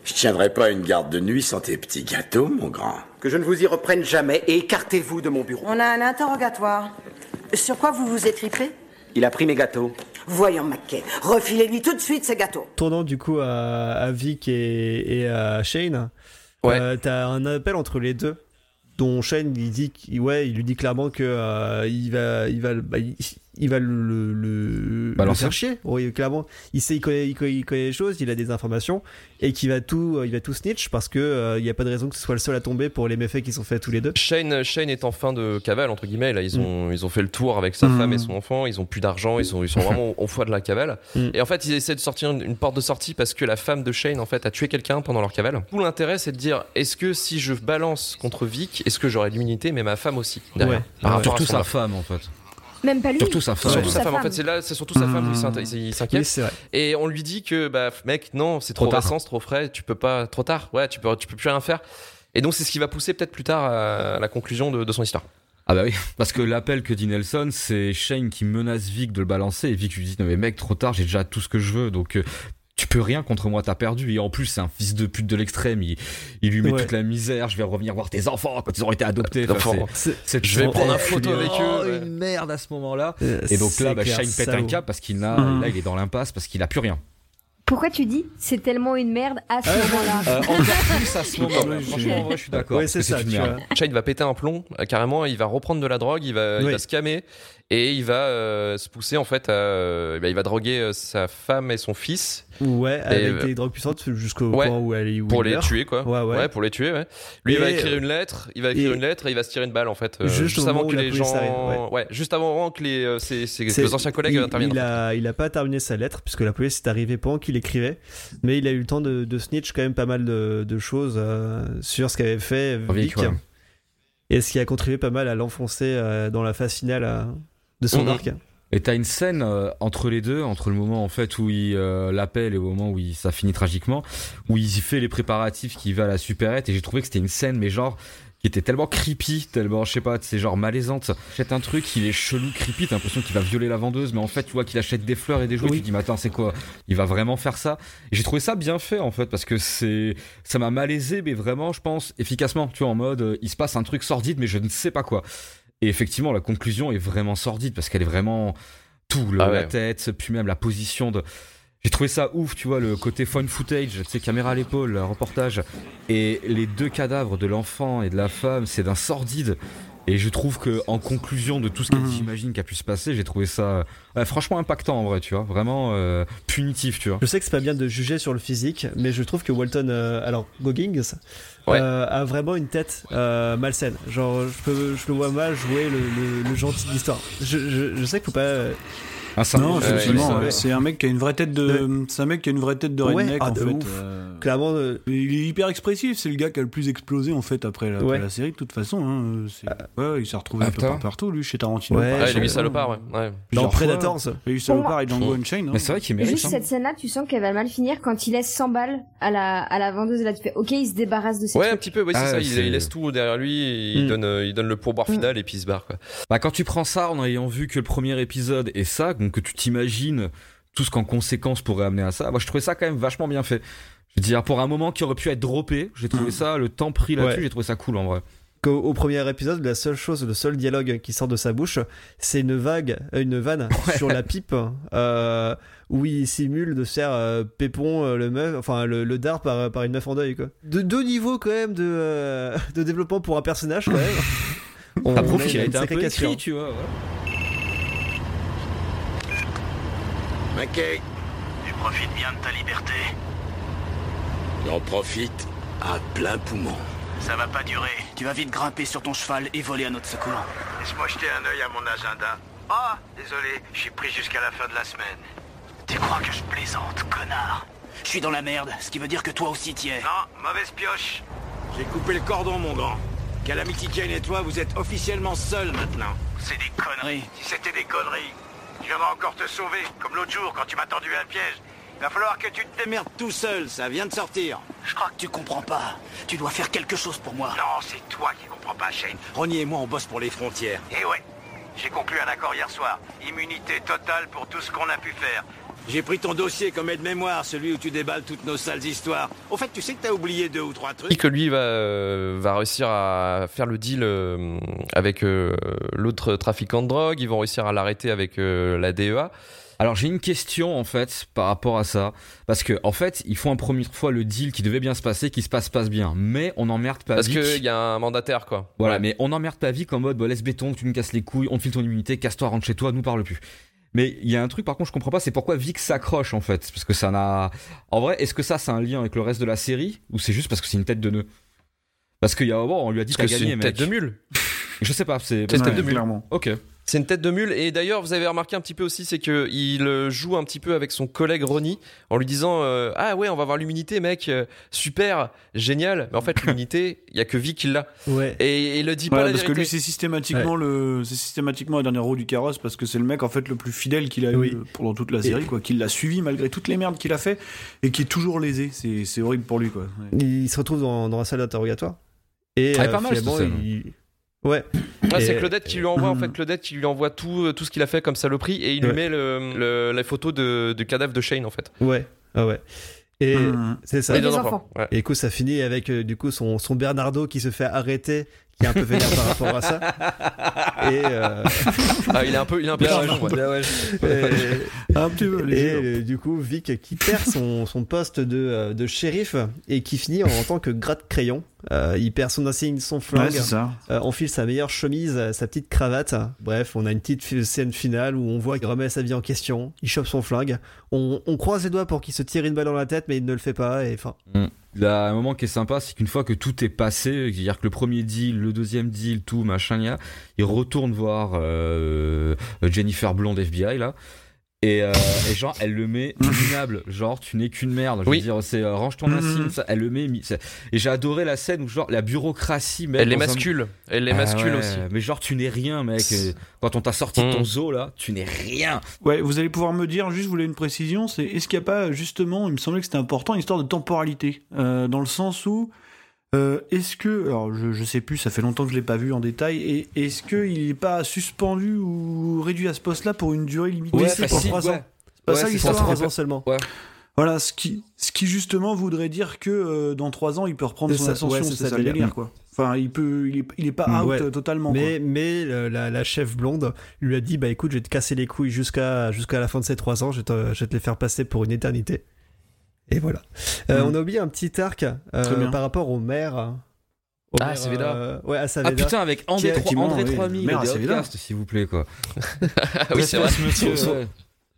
Je tiendrai pas une garde de nuit sans tes petits gâteaux, mon grand. Que je ne vous y reprenne jamais et écartez-vous de mon bureau. On a un interrogatoire. Sur quoi vous vous étriplez Il a pris mes gâteaux. Voyons, Mackay, refilez-lui tout de suite ses gâteaux. Tournant du coup à, à Vic et, et à Shane, Ouais. euh, t'as un appel entre les deux. Dont Shane il dit qu'il- ouais il lui dit clairement que euh, il va il va bah, il, il va le, le, faire chier oui clairement il sait il connaît, il connaît, il connaît les choses il a des informations et qu'il va tout euh, il va tout snitch parce que euh, il y a pas de raison que ce soit le seul à tomber pour les méfaits qui sont faits tous les deux Shane, Shane est en fin de cavale entre guillemets. Là, ils ont, ils ont fait le tour avec sa Mm. femme et son enfant. Ils ont plus d'argent. Ils sont, ils sont vraiment *laughs* au foie de la cavale. Mm. Et en fait, ils essaient de sortir une, une porte de sortie parce que la femme de Shane en fait a tué quelqu'un pendant leur cavale. Tout l'intérêt, c'est de dire est-ce que si je balance contre Vic, est-ce que j'aurai l'immunité, mais ma femme aussi derrière, Ouais. par Ouais. rapport à Surtout son sa femme en fait. Même pas lui. Surtout sa femme. Surtout Ouais. sa femme. En fait, c'est là, c'est surtout sa femme s'int- il s'inquiète. oui Et on lui dit que, bah, mec, non, c'est trop, Trop tard. récent, c'est trop frais, tu peux pas, trop tard, ouais, tu peux, tu peux plus rien faire. Et donc, c'est ce qui va pousser peut-être plus tard à la conclusion de, de son histoire. Ah bah oui, *laughs* parce que l'appel que dit Nelson, c'est Shane qui menace Vic de le balancer et Vic lui dit non mais mec trop tard, j'ai déjà tout ce que je veux donc euh, tu peux rien contre moi, t'as perdu et en plus c'est un fils de pute de l'extrême, il, il lui met Ouais. toute la misère, je vais revenir voir tes enfants quand ils auront été adoptés. Enfin, Enfants. c'est- C'est- c'est Je vais prendre un je photo avec oh, eux, ouais. une merde à ce moment-là. Euh, Et donc là, bah, clair, Shane pète un cap parce qu'il n'a, Mhm. là il est dans l'impasse parce qu'il a plus rien. Pourquoi tu dis c'est tellement une merde à ce moment-là Euh, encore *laughs* plus à ce moment-là. Franchement, je suis d'accord. ouais c'est ça une. Shane va péter un plomb, euh, carrément, il va reprendre de la drogue, il va, il Oui. va se calmer et il va euh, se pousser en fait à, euh, bah, il va droguer euh, sa femme et son fils ouais avec des drogues puissantes jusqu'au ouais, point où elle où pour les meurt. tuer quoi. Ouais, ouais. pour les tuer. Ouais. Lui, il va écrire une lettre, il va écrire une lettre et il va se tirer une balle en fait, Juste avant que les gens, arrive, ouais. juste avant que les, ses, ses- anciens collègues il, interviennent. il en fait. a, il a pas terminé sa lettre puisque la police est arrivée pendant qu'il écrivait, mais il a eu le temps de, de snitch quand même pas mal de, de choses sur ce qu'avait fait Vic, Vic, ouais. et ce qui a contribué pas mal à l'enfoncer dans la phase finale euh, de son Mhm. arc. Et t'as une scène euh, entre les deux, entre le moment en fait où il euh, l'appelle et au moment où il, ça finit tragiquement, où il y fait les préparatifs qui va à la supérette et j'ai trouvé que c'était une scène mais genre qui était tellement creepy, tellement je sais pas, c'est genre malaisante. Achète un truc, il est chelou, creepy, t'as l'impression qu'il va violer la vendeuse, mais en fait tu vois qu'il achète des fleurs et des jouets, Oui. tu te dis mais attends c'est quoi? Il va vraiment faire ça? Et j'ai trouvé ça bien fait en fait parce que c'est ça m'a malaisé mais vraiment je pense efficacement, tu vois en mode euh, il se passe un truc sordide mais je ne sais pas quoi. Et effectivement, la conclusion est vraiment sordide parce qu'elle est vraiment tout, le- Ah ouais. la tête, puis même la position de. J'ai trouvé ça ouf, tu vois, le côté phone footage, tu sais, caméra à l'épaule, le reportage. Et les deux cadavres de l'enfant et de la femme, c'est d'un sordide. Et je trouve que en conclusion de tout ce que Mhm. j'imagine qui a pu se passer, j'ai trouvé ça franchement impactant en vrai, tu vois, vraiment euh, punitif, tu vois. Je sais que c'est pas bien de juger sur le physique, mais je trouve que Walton, euh, alors Goggins, Ouais. euh, a vraiment une tête malsaine. Genre, je peux, je le vois mal jouer le, le- le gentil de l'histoire. Je, je, je sais qu'il faut pas. Euh, Ah, ça, Non, Ouais, effectivement, ouais, ouais. c'est un mec qui a une vraie tête de, c'est un mec qui a une vraie tête de Ouais, redneck ah, en de fait. ouf. euh, clairement, euh, Il est hyper expressif, c'est le gars qui a le plus explosé en fait après la, après Ouais. la série de toute façon. hein, c'est- ouais, il s'est retrouvé un peu par- partout lui chez Tarantino. Ouais, par Ouais, il a exemple. mis salopard, ouais. ouais. dans. Predators. Il a eu Salopard et Django Unchained. hein. Mais c'est vrai qu'il mérite. Juste hein. cette scène-là, tu sens qu'elle va mal finir quand il laisse 100 balles à la, à la vendeuse. Là, tu fais, ok, il se débarrasse de ses Ouais, un petit peu, oui, c'est Ah, ça. Il, laisse tout derrière lui, et il, Mm. donne, euh, il donne le pourboire Mm. final et puis il se barre, quoi. Bah, quand tu prends ça en ayant vu que le premier épisode est ça, donc que tu t'imagines tout ce qu'en conséquence pourrait amener à ça, moi je trouvais ça quand même vachement bien fait. Je veux dire, pour un moment qui aurait pu être droppé, j'ai trouvé ça, le temps pris là-dessus, Ouais. j'ai trouvé ça cool en vrai. Qu'au au premier épisode, la seule chose, le seul dialogue qui sort de sa bouche, c'est une vague, euh, une vanne *laughs* sur la pipe, euh, où il simule de faire euh, pépon euh, le meuf, enfin le, le dard par, par une meuf en deuil quoi. De deux niveaux quand même de, *laughs* de développement pour un personnage quand même. *laughs* On prouve a qu'il a été un peu écrit, tu vois. McKay, Tu profites bien de ta liberté. j'en profite à plein poumon. Ça va pas durer. Tu vas vite grimper sur ton cheval et voler à notre secours. Laisse-moi jeter un œil à mon agenda. Ah, désolé, je suis pris jusqu'à la fin de la semaine. Tu crois que je plaisante, connard? Je suis dans la merde, ce qui veut dire que toi aussi t'y es. Non, mauvaise pioche. J'ai coupé le cordon, mon grand. Calamity Jane et toi, vous êtes officiellement seuls maintenant. C'est des conneries. Si c'était des conneries, je viendrai encore te sauver, comme l'autre jour quand tu m'as tendu un piège. Il va falloir que tu te démerdes. Merde, tout seul, ça vient de sortir. Je crois que tu comprends pas. Tu dois faire quelque chose pour moi. Non, c'est toi qui comprends pas, Shane. Ronnie et moi, on bosse pour les frontières. Et ouais, j'ai conclu un accord hier soir. Immunité totale pour tout ce qu'on a pu faire. J'ai pris ton dossier comme aide-mémoire, celui où tu déballes toutes nos sales histoires. Au fait, tu sais que t'as oublié deux ou trois Et trucs que lui va, euh, va réussir à faire le deal euh, avec euh, l'autre trafiquant de drogue, ils vont réussir à l'arrêter avec la DEA. Alors j'ai une question en fait par rapport à ça, parce que en fait ils font une première fois le deal qui devait bien se passer, qui se passe passe bien, mais on n'emmerde pas Parce qu'il y a un mandataire, quoi. Voilà, Ouais. mais on n'emmerde pas Vic en mode bah, laisse béton, tu nous casses les couilles, on te file ton immunité, casse-toi, rentre chez toi, nous parle plus. Mais il y a un truc par contre je comprends pas, c'est pourquoi Vic s'accroche en fait, parce que ça n'a. En vrai, est-ce que ça c'est un lien avec le reste de la série ou c'est juste parce que c'est une tête de nœud? Parce qu'il y a un moment on lui a dit t'as que c'est gagné une mec. tête de mule. Je sais pas, c'est. C'est une tête Ouais, de mule. clairement. Ok. C'est une tête de mule. Et d'ailleurs, vous avez remarqué un petit peu aussi, c'est que il euh, joue un petit peu avec son collègue Ronnie en lui disant euh, Ah ouais, on va avoir l'immunité, mec, euh, super, génial. Mais en fait, *laughs* l'immunité, il y a que Vic qui l'a. Ouais. Et il le dit Ouais, pas la parce que lui c'est systématiquement le c'est systématiquement la dernière roue du carrosse parce que c'est le mec en fait le plus fidèle qu'il a Oui. eu pendant toute la série quoi qu'il l'a suivi malgré toutes les merdes qu'il a fait et qui est toujours lésé c'est c'est horrible pour lui quoi Ouais. Il se retrouve dans, dans la salle d'interrogatoire. Et Ah, euh, pas mal, finalement, scène. il... Ouais. Ah, c'est Et- Claudette qui lui envoie en fait Claudette qui lui envoie tout euh, tout ce qu'il a fait comme saloperie et il lui Ouais. met le, le- la photo de, du cadavre de Shane en fait. Ouais. Ah ouais. Et Mhm. c'est ça. Et des enfants. Ouais. Et du coup, ça finit avec euh, du coup son, son Bernardo qui se fait arrêter, qui est un peu vénère par rapport à ça. Et, euh, *laughs* Ah, il est un peu il est un peu ouais. ouais. et, un petit peu et, euh, du coup, Vic qui perd son, son poste de, euh, de shérif et qui finit en, tant que gratte-crayon. Euh, il perd son insigne, son ouais flingue, ça euh, enfile sa meilleure chemise, sa petite cravate. Bref, on a une petite scène finale où on voit qu'il remet sa vie en question, il chope son flingue. On, on croise les doigts pour qu'il se tire une balle dans la tête, mais il ne le fait pas. Et enfin, Là, un moment qui est sympa, c'est qu'une fois que tout est passé, c'est-à-dire que le premier deal, le deuxième deal, tout, machin, il retourne voir euh, Jennifer Blonde FBI, là. Et, euh, et genre, elle le met *laughs* minable. Genre, tu n'es qu'une merde. Je Oui. veux dire, c'est euh, range ton Mhm. insigne, ça. Elle le met. Et j'ai adoré la scène où, genre, la bureaucratie, mec. Elle les un- mascule, elle les Ah mascule ouais, aussi. Mais genre, tu n'es rien, mec. Quand on t'a sorti de ton Mhm. zoo, là, tu n'es rien. ouais vous allez pouvoir me dire juste vous voulez une précision c'est est-ce qu'il n'y a pas justement il me semblait que c'était important une histoire de temporalité euh, dans le sens où euh, est-ce que alors je, je sais plus ça fait longtemps que je l'ai pas vu en détail et est-ce qu'il n'est pas suspendu ou réduit à ce poste là pour une durée limitée? Oui, c'est pour pour trois ouais. ans c'est pas Ouais, ça c'est pour l'histoire trois ans seulement. Voilà, ce qui, ce qui justement voudrait dire que euh, dans trois ans, il peut reprendre C'est son ça, ascension, ouais, c'est c'est ça, délire, quoi. Enfin, il peut, il est, il est pas Mm, out ouais. totalement. Mais, mais euh, la, la chef blonde lui a dit bah écoute, je vais te casser les couilles jusqu'à jusqu'à la fin de ces trois ans, je vais, te, je vais te les faire passer pour une éternité. Et voilà. Euh, Mhm. On a oublié un petit arc euh, par rapport au maire. Homer, Ah, Saveda. euh, ouais, à Ah Saveda. putain, avec André, André oui, 3000 merde, de c'est évident. Outcast, s'il vous plaît, quoi. *laughs* Ah oui, c'est vrai. monsieur. Ouais.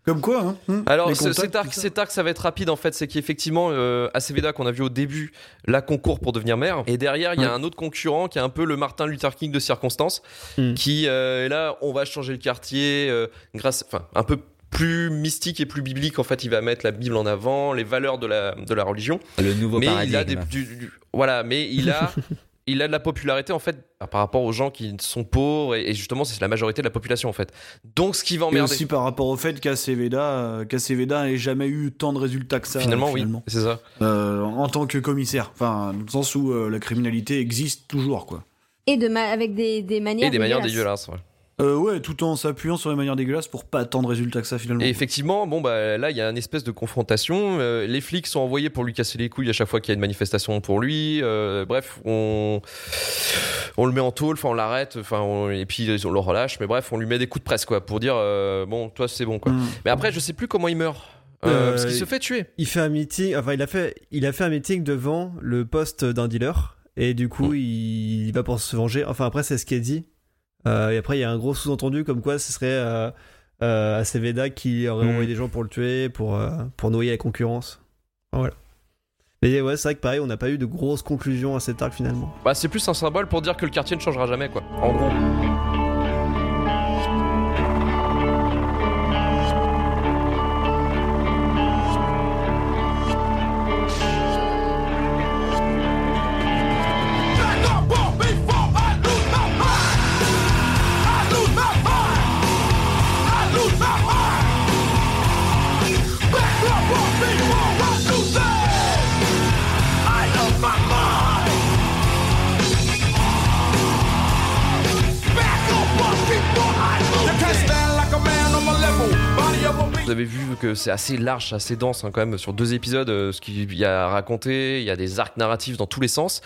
Comme quoi, hein, hum, Alors, contacts, cet arc, cet arc, ça va être rapide en fait. C'est qu'effectivement, euh, Aceveda qu'on a vu au début, la concourt pour devenir maire. Et derrière, il y a Ouais. un autre concurrent qui est un peu le Martin Luther King de circonstance. Hmm. Qui euh, est là, on va changer le quartier euh, grâce, enfin, un peu plus mystique et plus biblique. En fait, il va mettre la Bible en avant, les valeurs de la, de la religion. Le nouveau mais paradigme. il a des, du- du- voilà, mais il a. *laughs* Il a de la popularité en fait par rapport aux gens qui sont pauvres et, et justement c'est la majorité de la population en fait. Donc ce qui va Et emmerder. aussi par rapport au fait qu'Aceveda euh, qu'Aceveda n'ait jamais eu tant de résultats que ça. finalement, euh, oui, c'est ça. Euh, en tant que commissaire. Enfin, dans le sens où euh, la criminalité existe toujours, quoi. Et de ma- avec des, des manières Et des manières dégueulasses. dégueulasses. ouais. Euh, ouais, tout en s'appuyant sur les manières dégueulasses pour pas tant de résultats que ça, finalement. Et effectivement, bon bah là il y a une espèce de confrontation. Euh, les flics sont envoyés pour lui casser les couilles à chaque fois qu'il y a une manifestation pour lui. Euh, bref, on on le met en tôle, enfin on l'arrête, enfin on- et puis on le relâche. Mais bref, on lui met des coups de presse quoi pour dire euh, bon toi c'est bon quoi. Mm. Mais après je sais plus comment il meurt. Parce qu'il se fait tuer. Il fait un meeting, enfin il a fait, il a fait un meeting devant le poste d'un dealer et du coup Mm. il, il va pour se venger. Enfin après c'est ce qui est dit. Euh, et après il y a un gros sous-entendu comme quoi ce serait euh, euh, Aceveda qui aurait Mm. envoyé des gens pour le tuer, pour euh, pour noyer la concurrence. Enfin, voilà. Mais ouais c'est vrai que pareil on n'a pas eu de grosses conclusions à cet arc finalement. Bah c'est plus un symbole pour dire que le quartier ne changera jamais quoi. En gros. C'est assez large, assez dense hein, quand même sur deux épisodes, euh, ce qu'il y a à raconter, il y a des arcs narratifs dans tous les sens.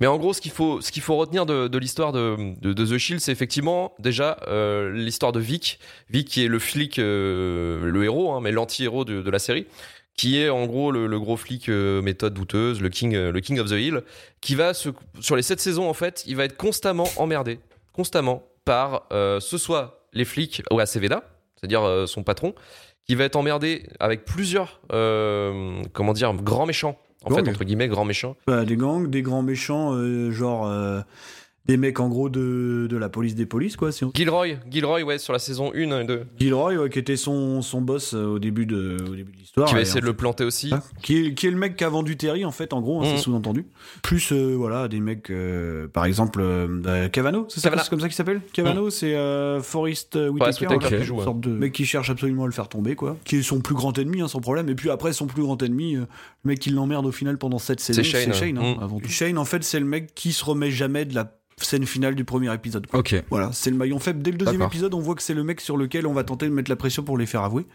Mais en gros, ce qu'il faut, ce qu'il faut retenir de, l'histoire de, The Shield, c'est effectivement déjà euh, l'histoire de Vic. Vic qui est le flic, euh, le héros, hein, mais l'anti-héros de, la série, qui est en gros le, gros flic méthode douteuse, le king, le king of the hill, qui va sur les sept saisons en fait, il va être constamment emmerdé, constamment par ce soit les flics ou Aceveda, c'est-à-dire son patron, qui va être emmerdé avec plusieurs, euh, comment dire, grands méchants. En fait, entre guillemets, grands méchants. Bah, des gangs, des grands méchants, euh, genre euh, des mecs en gros de, de la police des polices, quoi. Si on... Gilroy, Gilroy, ouais, sur la saison 1 et 2, Gilroy, ouais, qui était son, son boss euh, au début de, au début de l'histoire. qui va essayer de le planter aussi. Ah, qui, est, qui est le mec qui a vendu Terry en fait en gros hein, c'est sous-entendu plus euh, voilà des mecs euh, par exemple euh, euh, Cavano c'est ça c'est comme ça qu'il s'appelle Cavano c'est euh, Forrest Forrest Whitaker là, qui joue, une ouais. sorte de mec qui cherche absolument à le faire tomber quoi qui est son plus grand ennemi hein, sans problème et puis après son plus grand ennemi euh, le mec qui l'emmerde au final pendant cette saison C'est Shane, c'est Shane hein, Mhm. avant tout Shane en fait c'est le mec qui se remet jamais de la scène finale du premier épisode quoi. Ok. Voilà, c'est le maillon faible. Dès le deuxième épisode, on voit que c'est le mec sur lequel on va tenter de mettre la pression pour les faire avouer.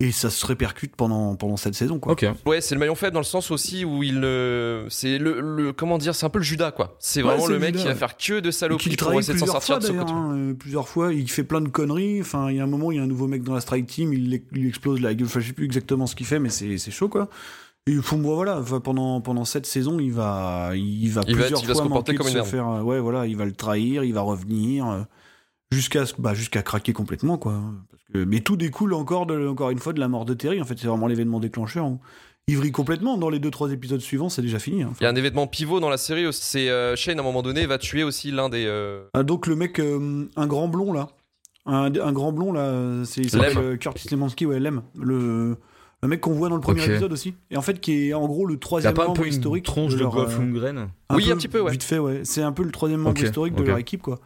Et ça se répercute pendant, pendant cette saison, quoi. Ok. Ouais, c'est le maillon faible dans le sens aussi où il ne. C'est le, le- Comment dire C'est un peu le Judas, quoi. C'est vraiment le le mec Judas, qui va faire que de saloperies pour travaille essayer de s'en plusieurs sortir fois de ce d'ailleurs, côté. hein, euh, plusieurs fois, il fait plein de conneries. Enfin, il y a un moment, il y a un nouveau mec dans la strike team, il lui- explose la gueule. Enfin, je sais plus exactement ce qu'il fait, mais c'est c'est chaud, quoi. Et il faut, moi, voilà, pendant pendant cette saison, il va il va Il plusieurs il va se fois comme une se faire, euh, ouais, voilà, il va le trahir, il va revenir euh, jusqu'à bah, jusqu'à craquer complètement, quoi. Parce que, mais tout découle encore de encore une fois de la mort de Terry. En fait, c'est vraiment l'événement déclencheur. hein. Il vrille complètement dans les deux trois épisodes suivants, c'est déjà fini. hein. Il y a un événement pivot dans la série. C'est euh, Shane à un moment donné va tuer aussi l'un des. euh, Ah, donc le mec, euh, un grand blond là, un, un grand blond là, c'est Curtis Lemanski, ouais, Lem, le, le mec qu'on voit dans le premier épisode aussi, et en fait qui est en gros le troisième pas un membre peu une historique tronche de leur, Golf euh, Lundgren Oui, un petit peu, ouais. Vite fait, ouais. C'est un peu le troisième membre historique de leur équipe, quoi.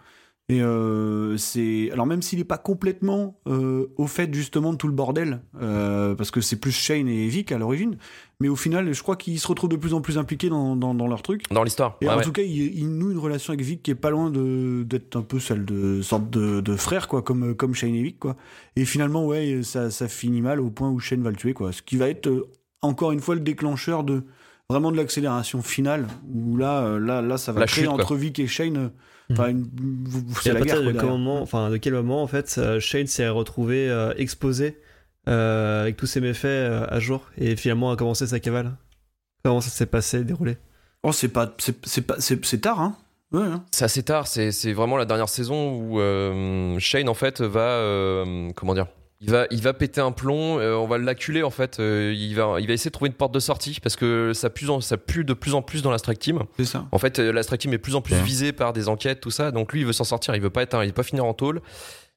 Et euh, c'est alors même s'il est pas complètement euh, au fait justement de tout le bordel, euh, parce que c'est plus Shane et Vic à l'origine, mais au final, je crois qu'ils se retrouvent de plus en plus impliqués dans, dans, dans leur truc. Dans l'histoire. Et Ouais, en ouais. tout cas, il, il noue une relation avec Vic qui est pas loin de d'être un peu celle de sorte de, de frère, quoi, comme comme Shane et Vic, quoi. Et finalement, ouais, ça, ça finit mal au point où Shane va le tuer, quoi. Ce qui va être encore une fois le déclencheur de vraiment de l'accélération finale, où là, là, là, ça va La créer chute, entre Vic et Shane. Euh, Enfin, une- vous- vous- Et c'est à la guerre. de quel moment, enfin de quel moment en fait euh, Shane s'est retrouvé euh, exposé euh, avec tous ses méfaits euh, à jour et finalement a commencé sa cavale? Comment ça s'est passé, déroulé? Oh, c'est pas, c'est c'est pas, c'est c'est tard, hein. Ouais, hein. C'est assez tard, c'est c'est vraiment la dernière saison où euh, Shane en fait va euh, comment dire il va, il va péter un plomb, euh, on va l'acculer en fait, euh, il, va, il va essayer de trouver une porte de sortie parce que ça pue, en- ça pue de plus en plus dans la Strike Team. C'est ça. En fait, euh, la Strike Team est de plus en plus Ouais. visée par des enquêtes, tout ça, donc lui il veut s'en sortir, il veut pas être, un- il veut pas finir en tôle.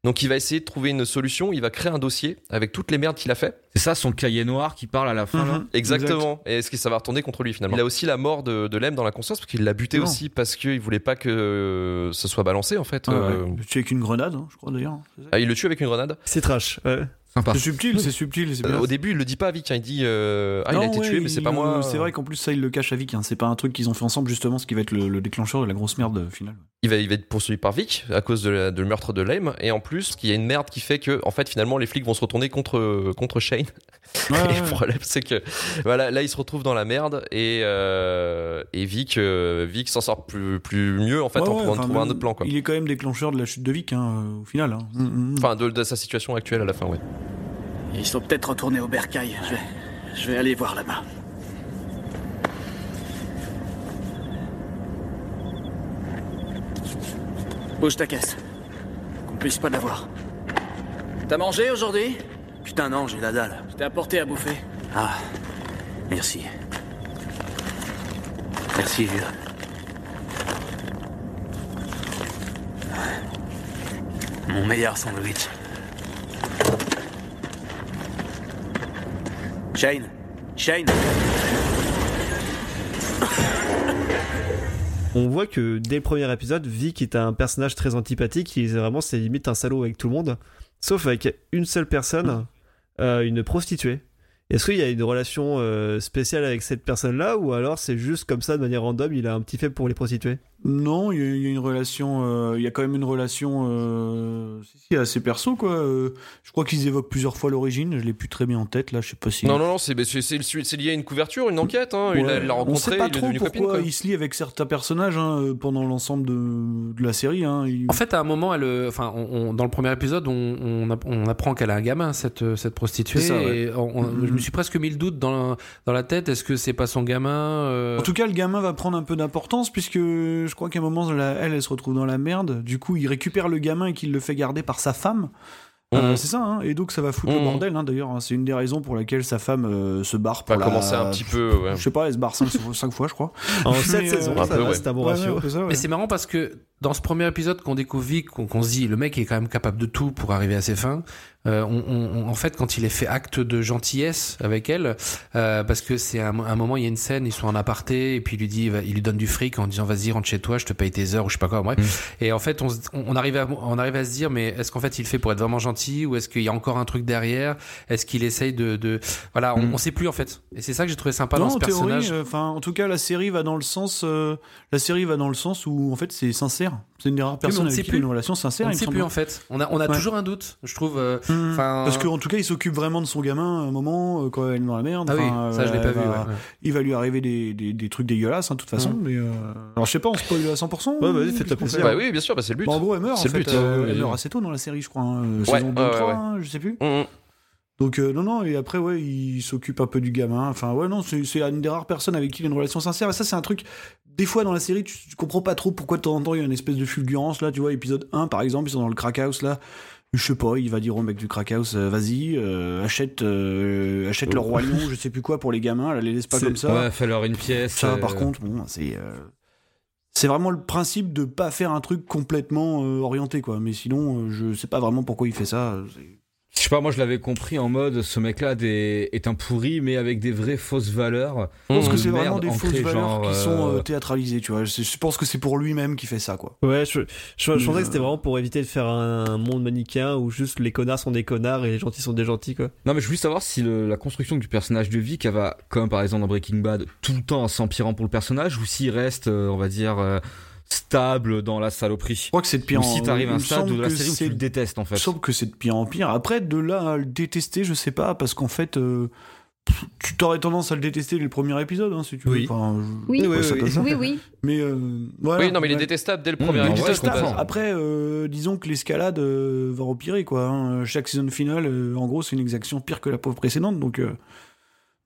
Donc il va essayer de trouver une solution, il va créer un dossier avec toutes les merdes qu'il a fait. C'est ça son cahier noir qui parle à la fin là Mhm. Exactement. Et est-ce que ça va retourner contre lui finalement? Il a aussi la mort de, de Lem dans la conscience parce qu'il l'a buté Non. aussi parce qu'il voulait pas que ce soit balancé en fait. Ah Euh, ouais. Le tue avec une grenade, hein, je crois d'ailleurs. Ça? Ah, il le tue avec une grenade? C'est trash. ouais. Sympa. C'est subtil, c'est subtil. c'est Euh, bien. au début, il le dit pas à Vic. hein, il dit euh, Ah, il a Non, été ouais, tué, mais c'est il- pas moi. C'est vrai qu'en plus, ça, il le cache à Vic. hein. C'est pas un truc qu'ils ont fait ensemble, justement, ce qui va être le, le déclencheur de la grosse merde euh, finale. Il va, il va être poursuivi par Vic à cause de, la- de le meurtre de Lem. Et en plus, il y a une merde qui fait que, en fait, finalement, les flics vont se retourner contre, contre Shane. Ouais, *laughs* et ouais. le problème, c'est que voilà, là, il se retrouve dans la merde et, euh, et Vic, euh, Vic s'en sort plus, plus mieux en fait Ouais, en ouais, pouvant enfin, trouver un même- autre plan. Quoi. Il est quand même déclencheur de la chute de Vic, hein, euh, au final. hein. Mm, mm, mm. Enfin, de, de sa situation actuelle à la fin, ouais. Ils sont peut-être retournés au bercail. Je vais, je vais aller voir là-bas. Bouge ta caisse. Qu'on puisse pas l'avoir. T'as mangé aujourd'hui? Putain, non, j'ai la dalle. Je t'ai apporté à bouffer. Ah, merci. Merci, vieux. Mon meilleur sandwich. Shane Shane On voit que dès le premier épisode, Vic est un personnage très antipathique. Il est vraiment, c'est limite un salaud avec tout le monde. Sauf avec une seule personne, euh, une prostituée. Est-ce qu'il y a une relation euh, spéciale avec cette personne-là ou alors c'est juste comme ça de manière random, il a un petit fait pour les prostituées? Non, il y, a- il y a une relation. euh, Il y a quand même une relation. Euh, assez perso, quoi. Euh, je crois qu'ils évoquent plusieurs fois l'origine. Je l'ai plus très bien en tête, là. Je sais pas si. Non, non, non, c'est c'est- c'est- c'est lié à une couverture, une enquête. Hein. il Ouais. a- il l'a On rencontré, sait pas il est trop devenu pourquoi copine. Il se lie avec certains personnages hein, euh, pendant l'ensemble de, de la série. Hein. Il- En fait, à un moment, elle, enfin, on- on- dans le premier épisode, on, on, app- on apprend qu'elle a un gamin, cette, cette prostituée. C'est ça, ouais. et on- on- Mhm. je me suis presque mis le doute dans, dans la tête. Est-ce que c'est pas son gamin euh, En tout cas, le gamin va prendre un peu d'importance puisque je crois qu'à un moment, la- elle, elle se retrouve dans la merde. Du coup, il récupère le gamin et qu'il le fait garder par sa femme. Euh, Mhm. c'est ça, hein. et donc ça va foutre le Mhm. bordel hein, d'ailleurs. hein. C'est une des raisons pour laquelle sa femme euh, se barre. Pour la- commencer un petit peu. Ouais. Je sais pas, elle se barre 5 *laughs* fois, je crois. En Mais, 7 euh, saisons, ça ouais. c'est marrant parce que dans ce premier épisode qu'on découvre Vic, qu'on se dit le mec est quand même capable de tout pour arriver à ses fins. euh, on, on- on- en fait, quand il est fait acte de gentillesse avec elle, euh, parce que c'est un, un moment, il y a une scène, ils sont en aparté et puis il lui dit, il lui donne du fric en disant vas-y rentre chez toi, je te paye tes heures ou je sais pas quoi. Bref. Et en fait, on, on arrive à on arrive à se dire mais est-ce qu'en fait il fait pour être vraiment gentil ou est-ce qu'il y a encore un truc derrière? Est-ce qu'il essaye de, de voilà, on, Mm. on sait plus en fait. Et c'est ça que j'ai trouvé sympa non, dans ce en théorie, personnage. euh, enfin, en tout cas, la série va dans le sens, euh, la série va dans le sens où en fait c'est sincère. C'est une des rares personnes ne avec sait qui plus. une relation sincère. on ne sait plus en fait. On a on a Ouais. toujours un doute, je trouve. euh. Enfin, Parce qu'en tout cas, il s'occupe vraiment de son gamin à un moment euh, quand elle est dans la merde. Ah oui, ça je l'ai euh, pas vu. ouais. Il va lui arriver des, des, des trucs dégueulasses, hein, de toute façon. Mhm. Mais euh, alors, je sais pas, on spoil à 100%. Ouais, ou vas-y, qu'est-ce faites-le qu'on fait plaisir. Bah oui, bien sûr, bah, c'est le but. Bon, en gros, elle meurt. C'est en le fait, but. euh, Oui, elle meurt assez tôt dans la série, je crois. hein, euh, Ouais, saison 2 ouais, 3, ouais. hein, je sais plus. Donc, euh, non, non, et après, ouais, il s'occupe un peu du gamin. Enfin, ouais, non, c'est une des rares personnes avec qui il a une relation sincère. Et ça, c'est un truc. Des fois, dans la série, tu, tu comprends pas trop pourquoi de temps en temps il y a une espèce de fulgurance. Là, tu vois, épisode 1, par exemple, ils sont dans le crack house, là. Je sais pas, il va dire au mec du crack house, euh, vas-y, euh, achète, euh, achète le roi lion, je sais plus quoi pour les gamins, là, les laisse pas comme ça. Ouais, fais-leur une pièce. Ça, par contre, bon, c'est. C'est vraiment le principe de pas faire un truc complètement euh, orienté, quoi. Mais sinon, euh, je sais pas vraiment pourquoi il fait ça. Euh, c'est- Je sais pas, moi je l'avais compris en mode ce mec-là des- est un pourri mais avec des vraies fausses valeurs. Je pense que c'est merde vraiment des fausses valeurs genre, qui euh, sont euh, théâtralisées, tu vois. Je je pense que c'est pour lui-même qui fait ça, quoi. Ouais, je, je, je pensais Euh, que c'était vraiment pour éviter de faire un monde manichéen où juste les connards sont des connards et les gentils sont des gentils, quoi. Non mais je voulais savoir si le- la construction du personnage de Vic elle va, comme par exemple dans Breaking Bad, tout le temps s'empirant pour le personnage ou s'il reste, euh, on va dire, euh, stable dans la saloperie. Je crois que c'est de pire Ou si en t'arrives à il un stade de la que série où c'est- tu le détestes en Il fait. me semble que c'est de pire en pire. Après, de là à le détester, je sais pas, parce qu'en fait, euh, tu t'aurais tendance à le détester dès le premier épisode, hein, si tu veux. Oui. Enfin, je- Oui, oui, oui. comme ça. Oui, oui. Mais euh, voilà. Oui, non, mais il est détestable dès le Mmh, premier en Il vrai, épisode. Après, euh, disons que l'escalade euh, va empirer, quoi. hein. Chaque saison finale, euh, en gros, c'est une exaction pire que la pauvre précédente, donc.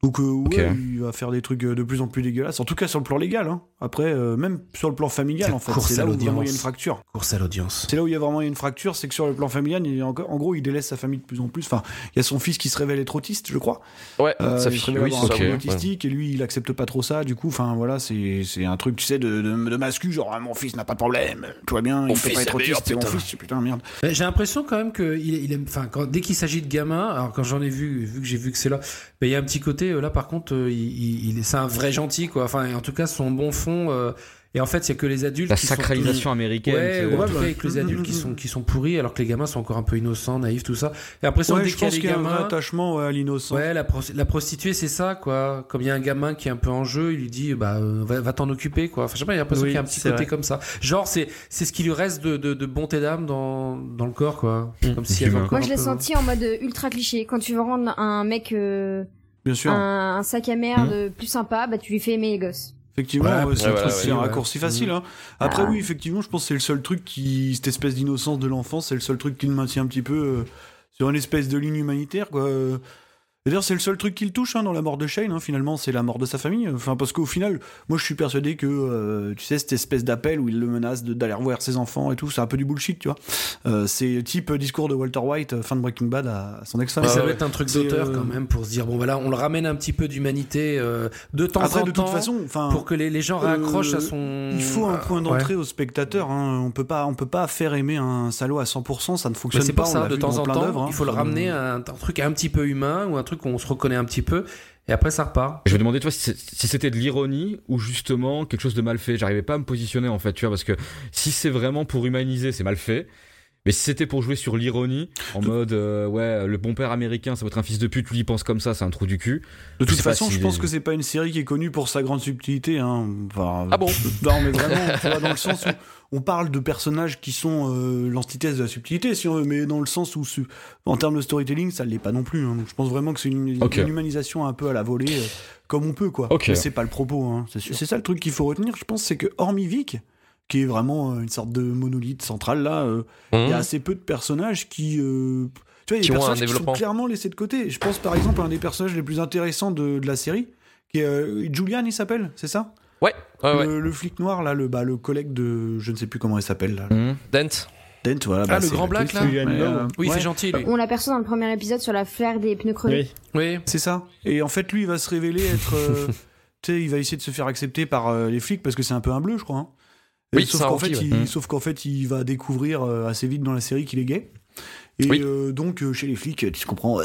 Donc euh, ouais, il va faire des trucs euh, de plus en plus dégueulasses. En tout cas sur le plan légal. Hein. Après, euh, même sur le plan familial, en fait, c'est là où vraiment il y a une fracture. Course à l'audience. C'est là où il y a vraiment une fracture, c'est que sur le plan familial, il en, en gros, il délaisse sa famille de plus en plus. Enfin, il y a son fils qui se révèle être autiste, je crois. Ouais, Euh, ça il se fait révèle oui, un ouais. autistique et lui, il accepte pas trop ça. Du coup, enfin voilà, c'est c'est un truc, tu sais, de, de, de mascu, genre ah, mon fils n'a pas de problème, tout va bien, Mon il peut pas être autiste, c'est mon fils, putain merde. J'ai l'impression quand même que il, il aime, quand, dès qu'il s'agit de gamins, alors quand j'en ai vu, vu que j'ai vu que c'est là, ben, il y a un petit côté euh, là par contre, euh, il, il, il est- c'est un vrai gentil quoi. Enfin, en tout cas, son bon fond. euh, et en fait, il y a que les adultes La qui sont sacralisation américaine. Ouais, tu ou sais. en tout bah, cas avec les mm, adultes mm, qui mm. sont qui sont pourris, alors que les gamins sont encore un peu innocents, naïfs, tout ça. Et après, Ouais, dès je qu'il y a pense les qu'il y a un attachement ouais, à l'innocence. Ouais, la, pro- la prostituée, c'est ça, quoi. Comme il y a un gamin qui est un peu en jeu, il lui dit, bah, va, va t'en occuper, quoi. Enfin, je sais pas, il y a l'impression Oui, qu'il y a un petit c'est côté vrai. comme ça. Genre, c'est, c'est ce qui lui reste de, de, de bonté d'âme dans, dans le corps, quoi. Mm. Comme s'il y avait Humain. encore Moi, je l'ai peu- senti en mode ultra cliché. Quand tu veux rendre un mec euh, Bien sûr. un, un sac à merde plus sympa, bah tu lui fais aimer les gosses. Effectivement, Ouais, ouais, c'est ouais, un, raccourci facile. Hein. Après, Ah. oui, effectivement, je pense que c'est le seul truc qui, cette espèce d'innocence de l'enfance, c'est le seul truc qui le maintient un petit peu euh, sur une espèce de ligne humanitaire, quoi. Euh, D'ailleurs, c'est le seul truc qui le touche hein, dans la mort de Shane. hein, finalement, c'est la mort de sa famille. Enfin, parce qu'au final, moi, je suis persuadé que, euh, tu sais, cette espèce d'appel où il le menace d'aller revoir ses enfants et tout, c'est un peu du bullshit, tu vois. Euh, c'est type discours de Walter White, euh, fin de Breaking Bad, à son ex-femme. Mais ça Ah doit ouais. être un truc C'est, d'auteur euh, quand même pour se dire bon voilà on le ramène un petit peu d'humanité euh, de temps Après, en de temps toute façon, pour que les, les gens réaccrochent euh, à son Il faut un point Ouais. d'entrée au spectateur. Hein. On peut pas, on peut pas faire aimer un salaud à 100%. Ça ne Mais fonctionne c'est pas. pour on ça de temps en temps hein. il faut le ramener à un, un truc un petit peu humain ou un truc où on se reconnaît un petit peu et après ça repart Je me demandais, toi, si c'était de l'ironie ou justement quelque chose de mal fait. J'arrivais pas à me positionner, en fait, tu vois, parce que si c'est vraiment pour humaniser, c'est mal fait. Mais si c'était pour jouer sur l'ironie, en mode, euh, ouais, le bon père américain, ça va être un fils de pute, lui il pense comme ça, c'est un trou du cul. De toute façon, si je pense que c'est pas une série qui est connue pour sa grande subtilité. Hein. Enfin, Ah bon *laughs* Non, mais vraiment, tu vois, dans le sens où on parle de personnages qui sont euh, l'antithèse de la subtilité, si on veut, mais dans le sens où, ce- en termes de storytelling, ça l'est pas non plus. hein. Donc, je pense vraiment que c'est une, humanisation un peu à la volée, euh, comme on peut, quoi. Mais c'est pas le propos. Hein, c'est sûr. C'est ça le truc qu'il faut retenir, je pense, c'est que hormis Vic, qui est vraiment euh, une sorte de monolithe central là, euh, il y a Mmh. assez peu de personnages qui. euh, tu vois, il y a Qui des personnages qui sont clairement laissés de côté. Je pense par exemple à un des personnages les plus intéressants de, de la série, qui est euh, Julian, il s'appelle, c'est ça? Ouais, ouais, ouais. le, le flic noir, là, le, bah, le collègue de. Je ne sais plus comment il s'appelle, là. Mmh. Dent. Dent, voilà. Ah, bah, le c'est grand black, là Mais, euh, oui ouais, fait gentil lui On l'aperçoit dans le premier épisode sur la flaire des pneus crevés. Oui. oui C'est ça. Et en fait, lui, il va se révéler être. euh, *laughs* tu sais, il va essayer de se faire accepter par euh, les flics parce que c'est un peu un bleu, je crois. hein. Et Oui, sauf c'est qu'en fait, ouais. il, Mm. sauf qu'en fait, il va découvrir euh, assez vite dans la série qu'il est gay. Et Oui. euh, donc, euh, chez les flics, tu comprends, euh,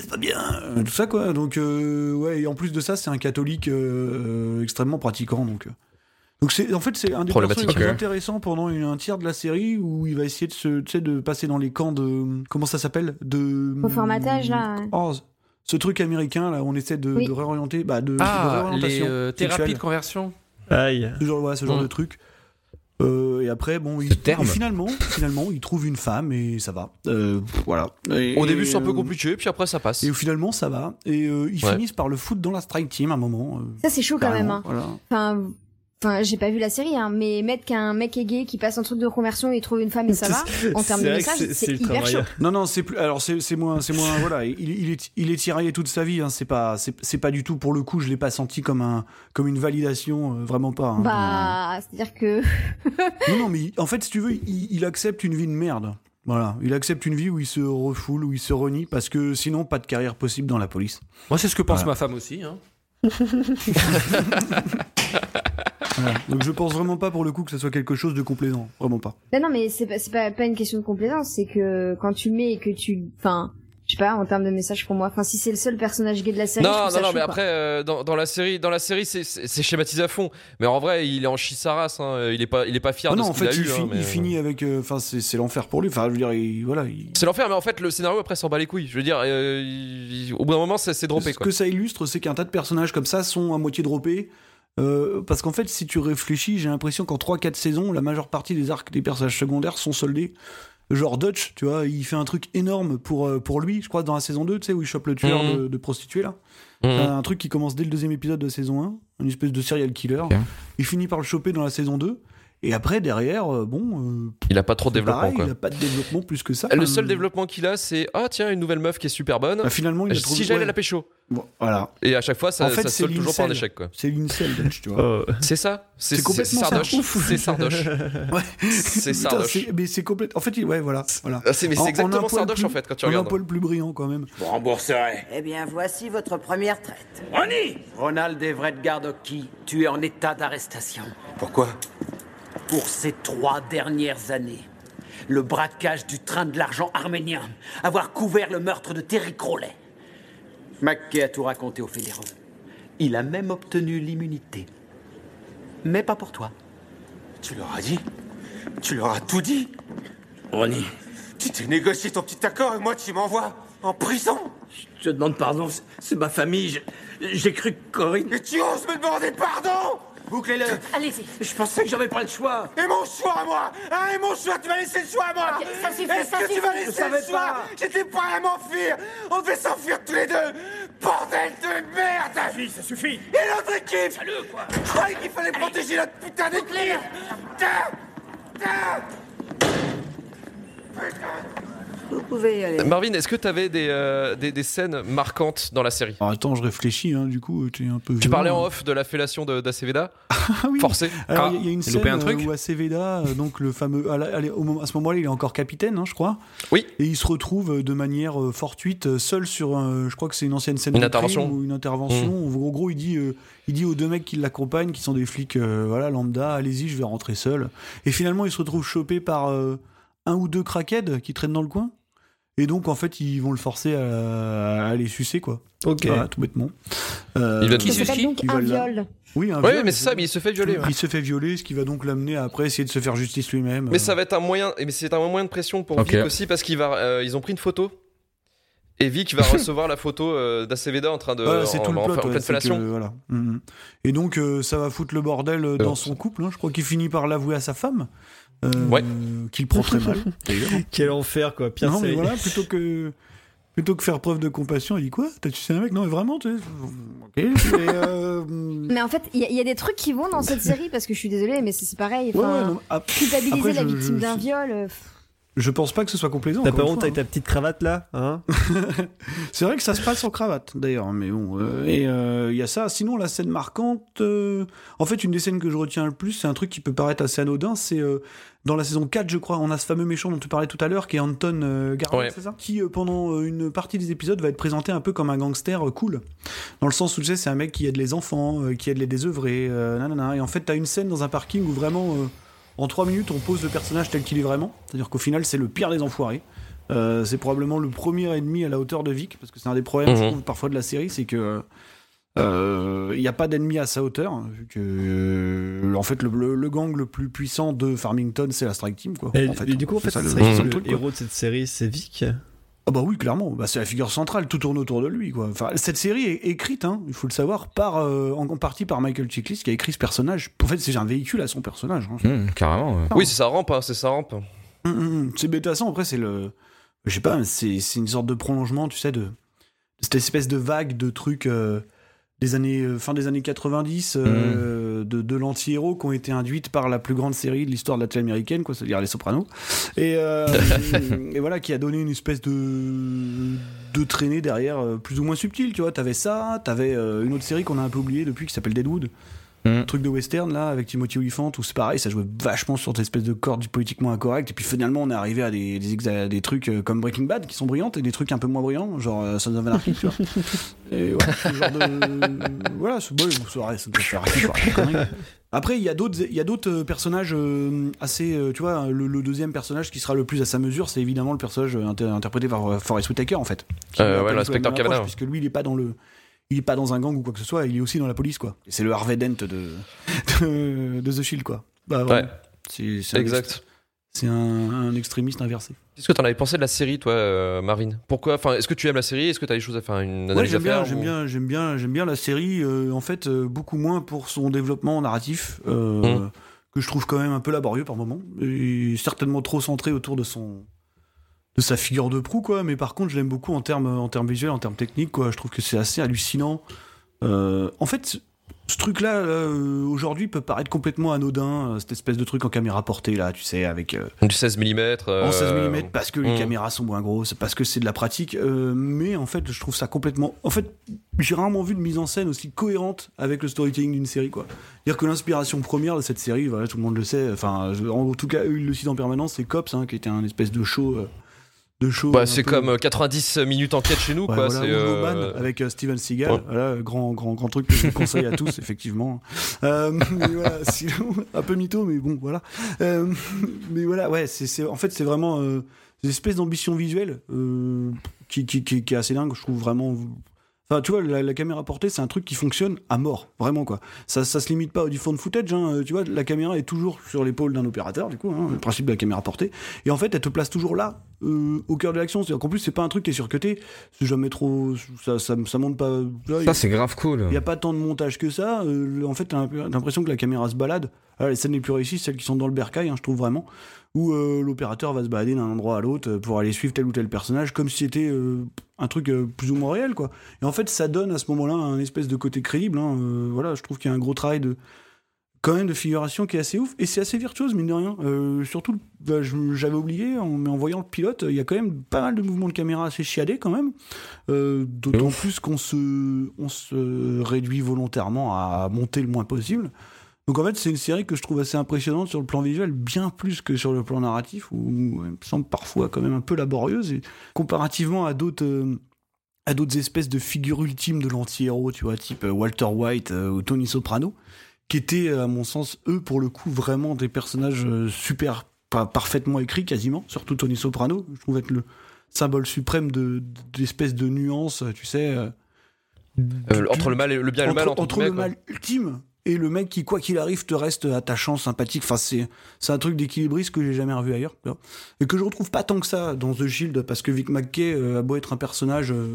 c'est pas bien, tout ça, quoi. Donc, euh, ouais, et en plus de ça, c'est un catholique extrêmement pratiquant, donc. Donc, c'est, en fait, c'est un des personnages les plus intéressants pendant une- un tiers de la série où il va essayer de se, tu sais, de passer dans les camps de, comment ça s'appelle, de Reformatage, là. Oh, ce truc américain là, où on essaie de, Oui. de réorienter, bah, de, de ah les réorientation euh, thérapies sexuelle. de conversion Aïe. Ce genre, ouais, ce genre Mm. de truc. Euh, et après, bon, il, terme. et finalement, finalement, il trouve une femme et ça va. Euh, voilà. Et- Au début, c'est un peu euh, compliqué, puis après, ça passe. Et finalement, ça va. Et euh, ils Ouais. finissent par le foutre dans la strike team à un moment. euh, Ça, c'est chaud quand même. Hein. voilà. Enfin, enfin, j'ai pas vu la série, hein, mais mettre qu'un mec est gay qui passe un truc de conversion et trouve une femme et ça va, en termes de C'est message, c'est- c'est hyper chaud. Non, non, c'est plus. Alors, c'est c'est moins, c'est moins. *laughs* voilà, il, il est, il est tiraillé toute sa vie. Hein, c'est pas, c'est c'est pas du tout pour le coup. Je l'ai pas senti comme un, comme une validation, euh, vraiment pas. hein. Bah, c'est-à-dire que *laughs* Non, non, mais il- en fait, si tu veux, il, il accepte une vie de merde. Voilà, il accepte une vie où il se refoule, où il se renie, parce que sinon, pas de carrière possible dans la police. moi c'est ce que pense Voilà. ma femme aussi hein. *laughs* Voilà. Donc je pense vraiment pas pour le coup que ce soit quelque chose de complaisant, vraiment pas. Non, non, mais c'est pas, c'est pas, pas une question de complaisance, c'est que quand tu mets et que tu, enfin, je sais pas, en termes de message pour moi, enfin, si c'est le seul personnage gay de la série, je Non, trouve non, ça non, chaud, mais quoi. après, euh, dans, dans la série, dans la série, c'est- c'est c'est schématisé à fond. Mais en vrai, il est en chie sa race. Hein. Il est pas, il est pas fier Ah de non, ce en qu'il fait, a il, eu. hein, mais- il finit avec, euh, enfin, c'est c'est l'enfer pour lui. Enfin, je veux dire, il- voilà. il- C'est l'enfer, mais en fait, le scénario après s'en bat les couilles. Je veux dire, euh, il- au bout d'un moment, c'est c'est droppé Ce quoi. que ça illustre, c'est qu'un tas de personnages comme ça sont à moitié droppés. Euh, parce qu'en fait, si tu réfléchis, j'ai l'impression qu'en 3-4 saisons, la majeure partie des arcs des personnages secondaires sont soldés. Genre Dutch, tu vois, il fait un truc énorme pour, euh, pour lui, je crois, dans la saison 2, tu sais, où il chope le tueur Mhm. de, de prostituées, là. Mhm. Un truc qui commence dès le deuxième épisode de saison 1, une espèce de serial killer. Il finit par le choper dans la saison 2. Et après, derrière, euh, bon. euh, Il a pas trop de développement, pareil, quoi. Il a pas de développement plus que ça. Le Enfin, seul développement qu'il a, c'est ah tiens une nouvelle meuf qui est super bonne. bah, finalement, il a si j'allais ouais. la pécho. Bon, voilà. Et à chaque fois, ça, En fait, ça toujours par un échec, quoi. C'est l'incel, Dutch, tu vois. C'est ça. C'est complètement. Sardoche. C'est Sardoche. Ouais. C'est Sardoche. Mais c'est complètement. En fait, il- ouais, voilà. voilà. Ah, c'est- mais c'est En- en exactement Sardoche, plus- en fait, quand tu en regardes. un poil plus brillant, quand même. Vous rembourserez. Eh bien, voici votre première traite. Ronnie Ronald Everett Gardocky, tué en état d'arrestation. Pourquoi? Pour ces trois dernières années. Le braquage du train de l'argent arménien. Avoir couvert le meurtre de Terry Crowley. McKay a tout raconté aux fédéraux. Il a même obtenu l'immunité. Mais pas pour toi. Tu leur as dit? Tu leur as tout dit? Ronnie, tu t'es négocié ton petit accord et moi tu m'envoies en prison? Je te demande pardon, c'est- ma famille. j'ai- cru que Corinne. Et tu oses me demander pardon? Bouclez-le Allez-y. Je pensais que j'avais pas le choix. Et mon choix à moi Hein, et mon choix Tu m'as laissé le choix à moi Ok, ça suffit, Est-ce ça que tu suffit. laissé savais le choix. J'étais prêt à m'enfuir On devait s'enfuir tous les deux Bordel de merde Ça suffit, ça suffit. Et notre équipe Salut, quoi. Je croyais qu'il fallait protéger notre putain d'équipe Putain Putain Vous pouvez y aller. Marvin, est-ce que t'avais des, euh, des, des scènes marquantes dans la série? Alors, attends, je réfléchis, hein, du coup, tu es un peu. Tu violent. parlais en off de la fellation de- d'Aceveda? Ah oui. Forcé Alors, Ah, il y a- il y a une scène loupé un truc? euh, où Aceveda, euh, donc le fameux, à, la- à ce moment-là, il est encore capitaine, hein, je crois. Oui. Et il se retrouve de manière fortuite seul sur, un, je crois que c'est une ancienne scène Une de intervention. ou une intervention. où, En gros, il dit, euh, il dit aux deux mecs qui l'accompagnent, qui sont des flics, euh, voilà, lambda, allez-y, je vais rentrer seul. Et finalement, il se retrouve chopé par euh, un ou deux crackheads qui traînent dans le coin. Et donc, en fait, ils vont le forcer à, à les sucer, quoi. Ok. Voilà, tout bêtement. Euh, Il va- Qui s'appelle donc un viol. Oui, un Ouais, viol, mais c'est ça, mais il se fait violer. ouais. il se fait violer, ce qui va donc l'amener à après essayer de se faire justice lui-même. Mais ça va être un moyen, mais c'est un moyen de pression pour Ok. Vic aussi parce qu'ils va, euh, ils ont pris une photo. Et Vic va *laughs* recevoir la photo euh, d'Aceveda en train de Voilà, c'est en, tout le en- plot. en ouais, que, fellation. voilà. Mhm. Et donc, euh, ça va foutre le bordel euh, dans son couple. hein. Je crois qu'il finit par l'avouer à sa femme. Euh, Ouais. Qu'il prend très mal. *laughs* Quel enfer, quoi. Pire non, mais voilà, plutôt que. Plutôt que faire preuve de compassion, il dit quoi? T'as tué un mec? Non, mais vraiment, tu sais. Ok. Et, euh, Mais en fait, il y, a- il y a des trucs qui vont dans cette série parce que je suis désolée, mais c'est pareil. ouais, ouais, non, ap- culpabiliser après, la je- victime je- d'un viol. euh, pff. Je pense pas que ce soit complaisant. T'as pas honte avec ta petite cravate là hein? *laughs* C'est vrai que ça se passe en cravate, d'ailleurs, mais bon. euh, et euh, il y a ça. Sinon, la scène marquante. euh, en fait, une des scènes que je retiens le plus, c'est un truc qui peut paraître assez anodin. C'est euh, dans la saison 4, je crois, on a ce fameux méchant dont tu parlais tout à l'heure, qui est Anton euh, Garland, Ouais. c'est ça? Qui, euh, pendant euh, une partie des épisodes, va être présenté un peu comme un gangster euh, cool. Dans le sens où, tu sais, c'est un mec qui aide les enfants, euh, qui aide les désœuvrés, euh, nanana. Et en fait, t'as une scène dans un parking où vraiment. En trois minutes, on pose le personnage tel qu'il est vraiment. C'est-à-dire qu'au final, c'est le pire des enfoirés. Euh, c'est probablement le premier ennemi à la hauteur de Vic, parce que c'est un des problèmes, je Mhm. trouve, parfois de la série, c'est que euh, il n'y a pas d'ennemi à sa hauteur, hein, vu que euh, en fait le, le- le gang le plus puissant de Farmington, c'est la Strike Team, quoi. Et, en fait, et du coup, en fait, ça le- le héros de cette série, c'est Vic. Ah bah oui, clairement, bah, c'est la figure centrale, tout tourne autour de lui, quoi. Enfin, cette série est écrite, hein, il faut le savoir, par euh, en partie par Michael Chiklis, qui a écrit ce personnage. En fait, c'est un véhicule à son personnage. hein. Hum, carrément. ouais. Oui, c'est sa rampe, hein, c'est sa rampe. Hum, hum. C'est mais de toute façon, après, c'est le. Je sais pas, c'est c'est une sorte de prolongement, tu sais, de, de cette espèce de vague de trucs euh, des années. euh, fin des années 90, euh, de, de l'anti-héros qui ont été induites par la plus grande série de l'histoire de la télé américaine, quoi, c'est-à-dire Les Sopranos. Et, euh, *laughs* et voilà, qui a donné une espèce de. de traînée derrière, plus ou moins subtile, tu vois. T'avais ça, t'avais une autre série qu'on a un peu oubliée depuis qui s'appelle Deadwood. Mm. Truc de western là avec Timothy Olyphant où c'est pareil ça jouait vachement sur cette espèce de corde politiquement incorrecte et puis finalement on est arrivé à des, des, trucs euh, comme Breaking Bad qui sont brillantes et des trucs un peu moins brillants genre euh, Sons of Anarchy tu vois *laughs* et voilà ce genre de voilà c'est bon ça conneries. après il y a d'autres il y a d'autres euh, personnages assez tu vois le, le deuxième personnage qui sera le plus à sa mesure c'est évidemment le personnage inter- interprété par Forest Whitaker en fait Euh, ouais, l'inspecteur Cavanaugh. puisque lui il est pas dans le il est pas dans un gang ou quoi que ce soit, il est aussi dans la police, quoi. C'est le Harvey Dent de, de, de The Shield, quoi. Bah. Ouais. C'est Exact. C'est un, un extrémiste inversé. Qu'est-ce que t'en avais pensé de la série, toi, euh, Marine Pourquoi Enfin, est-ce que tu aimes la série? Est-ce que t'as des choses à faire, une Ouais, j'aime bien, j'aime ou- bien, j'aime bien, j'aime bien la série. euh, en fait, euh, beaucoup moins pour son développement narratif, euh, Mm. que je trouve quand même un peu laborieux par moment, et certainement trop centré autour de son, de sa figure de proue, quoi. Mais par contre, je l'aime beaucoup en termes, en termes visuels, en termes techniques, quoi. Je trouve que c'est assez hallucinant. Euh, en fait, ce truc-là, euh, aujourd'hui, peut paraître complètement anodin, euh, cette espèce de truc en caméra portée, là, tu sais, avec... euh, Du 16 mm. en 16 mm parce que les hmm. caméras sont moins grosses, parce que c'est de la pratique. mais en fait, je trouve ça complètement. En fait, j'ai rarement vu de mise en scène aussi cohérente avec le storytelling d'une série, quoi. Dire que l'inspiration première de cette série, voilà, tout le monde le sait. Enfin, en tout cas, eux, ils le citent en permanence, c'est Cops, hein, qui était un espèce de show. Euh, de show. Bah, c'est peu- comme euh, 90 minutes enquête chez nous, Ouais, quoi. voilà, euh, avec euh, Steven Seagal, Ouais. voilà, grand, grand, grand truc que je vous conseille à tous, *laughs* effectivement. Euh, mais voilà, *laughs* sinon, un peu mytho, mais bon, voilà. Euh, mais voilà, ouais, c'est, en fait, c'est vraiment euh, une espèce d'ambition visuelle euh, qui, qui, qui, qui est assez dingue, je trouve vraiment. Enfin, tu vois, la, la caméra portée, c'est un truc qui fonctionne à mort, vraiment quoi. Ça, ça se limite pas au du phone footage, hein, tu vois, la caméra est toujours sur l'épaule d'un opérateur, du coup, hein, le principe de la caméra portée. Et en fait, elle te place toujours là, euh, au cœur de l'action. C'est-à-dire qu'en plus, c'est pas un truc qui est surcuté, c'est jamais trop. Ça, ça, ça monte pas. Ça, c'est grave cool. Il n'y a pas tant de montage que ça. euh, en fait, t'as l'impression que la caméra se balade. Alors, les scènes les plus réussies, celles qui sont dans le bercail, hein, je trouve vraiment, où euh, l'opérateur va se balader d'un endroit à l'autre euh, pour aller suivre tel ou tel personnage, comme si c'était euh, un truc euh, plus ou moins réel, quoi. Et en fait, ça donne à ce moment-là un espèce de côté crédible. hein, voilà, je trouve qu'il y a un gros travail de quand même de figuration qui est assez ouf et c'est assez virtuose mine de rien surtout bah, j'avais oublié en, mais en voyant le pilote il y a quand même pas mal de mouvements de caméra assez chiadés quand même d'autant plus qu'on se on se réduit volontairement à monter le moins possible donc en fait c'est une série que je trouve assez impressionnante sur le plan visuel bien plus que sur le plan narratif où elle me semble parfois quand même un peu laborieuse et comparativement à d'autres euh, à d'autres espèces de figures ultimes de l'anti-héros, tu vois, type euh, Walter White euh, ou Tony Soprano, qui étaient, à mon sens, eux, pour le coup, vraiment des personnages euh, super, pas parfaitement écrits quasiment, surtout Tony Soprano, je trouve être le symbole suprême de d'espèces de nuances, tu sais. euh, entre le mal et le bien et le mal, entre, entre, entre le quoi. mal ultime et le mec qui, quoi qu'il arrive, te reste attachant, sympathique. Enfin, c'est, c'est un truc d'équilibriste que j'ai jamais revu ailleurs. Et que je retrouve pas tant que ça dans The Shield, parce que Vic McKay euh, a beau être un personnage, euh,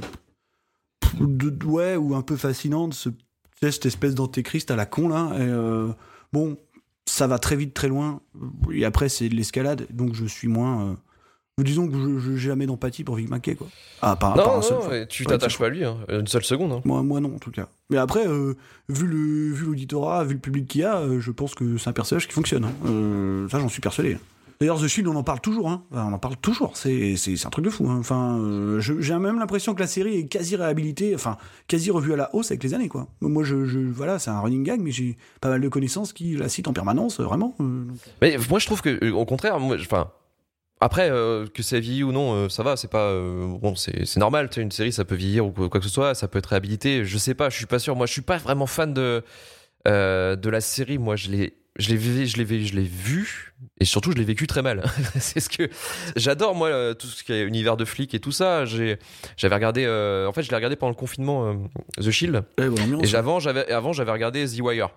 de, ouais, ou un peu fascinant, de cette espèce d'antéchrist à la con, là. Et, euh, bon, ça va très vite, très loin. Et après, c'est de l'escalade, donc je suis moins. Disons que je, j'ai jamais d'empathie pour Vic McKay, quoi. Ah, pas, Non, seul tu t'attaches pas à lui, hein, une seule seconde. hein. moi, moi non, en tout cas. Mais après, euh, vu le vu l'auditorat, vu le public qu'il y a, euh, je pense que c'est un personnage qui fonctionne. hein. Euh, ça, j'en suis persuadé. D'ailleurs, The Shield, on en parle toujours. Hein. Enfin, on en parle toujours. C'est un truc de fou. hein. Enfin, j'ai même l'impression que la série est quasi réhabilitée, enfin quasi revue à la hausse avec les années, quoi. Moi, je, je voilà, c'est un running gag, mais j'ai pas mal de connaissances qui la citent en permanence, vraiment. donc. Mais moi, je trouve que, au contraire, moi, je- enfin. Après, euh, que ça vieillit ou non, euh, ça va, c'est pas. euh, bon, c'est normal, une série, ça peut vieillir ou quoi, que ce soit, ça peut être réhabilité. Je sais pas, je suis pas sûr. Moi, je suis pas vraiment fan de, euh, de la série. Moi, je l'ai. Je l'ai vu, je l'ai vu, je l'ai vu, et surtout je l'ai vécu très mal. *laughs* c'est ce que j'adore moi euh, tout ce qui est univers de flics et tout ça. J'ai, j'avais regardé, euh, en fait, je l'ai regardé pendant le confinement, euh, The Shield. Ouais. Et avant, j'avais, avant, j'avais regardé The Wire.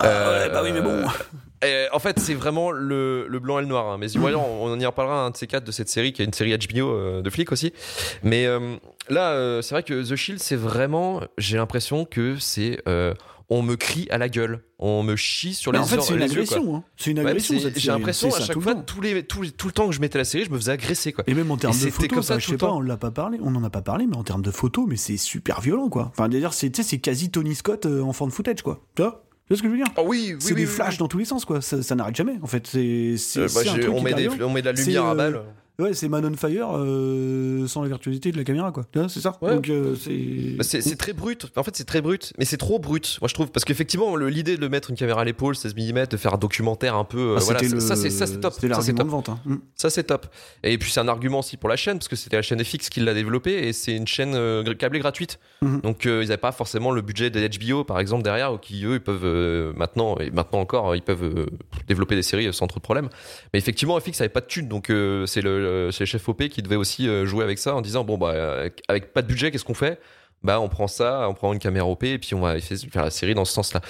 Ah, ouais, bah oui, mais bon. *laughs* Et en fait, c'est vraiment le, le blanc et le noir. hein. Mais The Wire, on, on y reparlera un de ces quatre de cette série qui est une série HBO euh, de flics aussi. Mais euh, là, euh, c'est vrai que The Shield, c'est vraiment, j'ai l'impression que c'est, euh, on me crie à la gueule, on me chie sur Mais les en fait, yeux- c'est une agression. hein. C'est une agression. J'ai série. l'impression à chaque tout le fois, temps. tous les, tout, tout le temps que je mettais la série, je me faisais agresser. Quoi. Et même en termes Et de photos, comme ça je sais le pas, on l'a pas parlé, on en a pas parlé, mais en termes de photos, mais c'est super violent, quoi. Enfin, d'ailleurs, c'est, tu sais, c'est quasi Tony Scott euh, en fan footage, quoi. Tu vois? Tu vois ce que je veux dire? Oh oui, oui, C'est oui, des oui, flashs dans tous les sens, quoi. Ça, ça n'arrête jamais, en fait. C'est, c'est, Euh, bah, c'est un j'ai- truc on, met hyper des, violent. on met de la lumière à euh, balle. Ouais, c'est Man on Fire euh, sans la virtuosité de la caméra, quoi. Vois, c'est ça Ouais. Donc, euh, c'est. Bah, c'est très brut. En fait, c'est très brut, mais c'est trop brut. Moi, je trouve parce qu'effectivement, le- l'idée de mettre une caméra à l'épaule, 16 mm, de faire un documentaire un peu, euh, Ah, voilà, le- ça, c'est ça, c'est top. C'était Ça, c'est l'argument top. de vente. hein. Mm. Ça, c'est top. Et puis, c'est un argument aussi pour la chaîne, parce que c'était la chaîne FX qui l'a développé, et c'est une chaîne euh, câblée gratuite. Mhm. Donc, euh, ils n'avaient pas forcément le budget de HBO, par exemple, derrière, ou qui, eux, ils peuvent euh, maintenant, et maintenant encore, ils peuvent euh, développer des séries sans trop de problèmes. Mais effectivement, FX n'avait pas de thunes, donc euh, c'est le, le chef OP qui devait aussi euh, jouer avec ça en disant bon, bah, euh, avec pas de budget, qu'est-ce qu'on fait? Bah on prend ça, on prend une caméra OP et puis on va essayer de faire la série dans ce sens-là.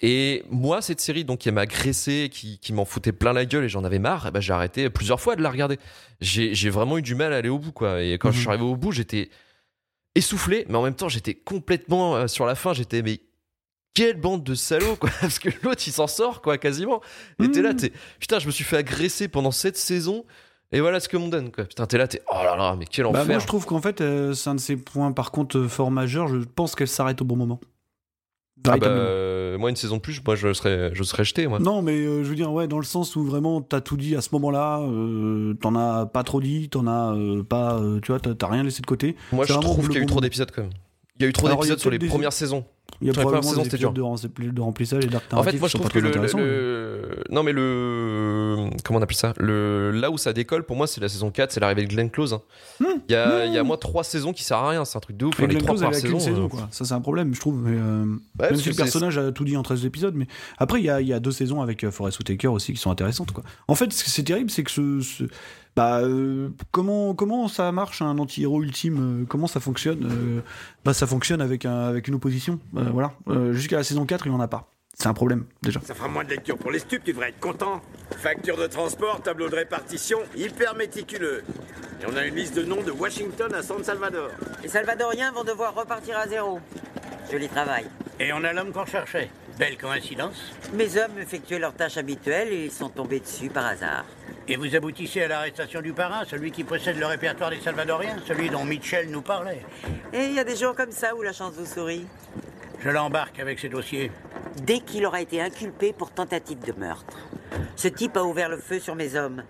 Et moi cette série donc qui m'a agressé, qui, qui m'en foutait plein la gueule et j'en avais marre, ben, j'ai arrêté plusieurs fois de la regarder. J'ai vraiment eu du mal à aller au bout quoi. Et quand je suis arrivé au bout j'étais essoufflé, mais en même temps j'étais complètement euh, sur la fin j'étais mais quelle bande de salauds quoi *laughs* parce que l'autre il s'en sort quoi quasiment. Et t'es là t'es putain je me suis fait agresser pendant cette saison. Et voilà ce que m'on donne quoi. Putain t'es là t'es oh là là mais quel Bah, enfer. moi, je trouve qu'en fait, euh, c'est un de ces points, par contre, euh, fort majeurs. Je pense qu'elle s'arrête au bon moment. Ah bah, euh, moi, une saison de plus, moi, je serais, je serais jeté, moi. Non, mais euh, je veux dire, ouais, dans le sens où vraiment t'as tout dit à ce moment-là, t'en as pas trop dit, t'en as pas, tu vois, t'as rien laissé de côté. Moi, je trouve qu'il y a eu trop d'épisodes, quand même. Il y a eu trop d'épisodes sur les des- premières saisons. Il y a probablement saisons, des dur. de, rempli- de remplissage et En fait, moi, je trouve que le, le- non, mais le, comment on appelle ça, le, là où ça décolle, pour moi, c'est la saison 4, c'est l'arrivée de Glenn Close. hein. Il y a, il y a moi trois saisons qui servent à rien, c'est un truc de ouf. Mais hein, les Glenn trois saisons. saison, euh, quoi. Ça, c'est un problème, je trouve. Mais, euh, parce même si que le personnage a tout dit en 13 épisodes. Mais après, il y a, il y a deux saisons avec euh, Forest Whitaker aussi qui sont intéressantes, quoi. En fait, ce c'est terrible, c'est que ce. ce- bah, euh, comment, comment ça marche un anti-héros ultime? Euh, Comment ça fonctionne? Euh, Bah, ça fonctionne avec, un, avec une opposition. Euh, voilà. Euh, Jusqu'à la saison 4, il n'y en a pas. C'est un problème, déjà. Ça fera moins de lecture pour les stupes, tu devrais être content. Facture de transport, tableau de répartition, hyper méticuleux. Et on a une liste de noms de Washington à San Salvador. Les Salvadoriens vont devoir repartir à zéro. Joli travail. Et on a l'homme qu'on cherchait. Belle coïncidence. Mes hommes effectuaient leurs tâches habituelles et ils sont tombés dessus par hasard. Et vous aboutissez à l'arrestation du parrain, celui qui possède le répertoire des Salvadoriens, celui dont Mitchell nous parlait. Et il y a des jours comme ça où la chance vous sourit. Je l'embarque avec ses dossiers. Dès qu'il aura été inculpé pour tentative de meurtre. Ce type a ouvert le feu sur mes hommes.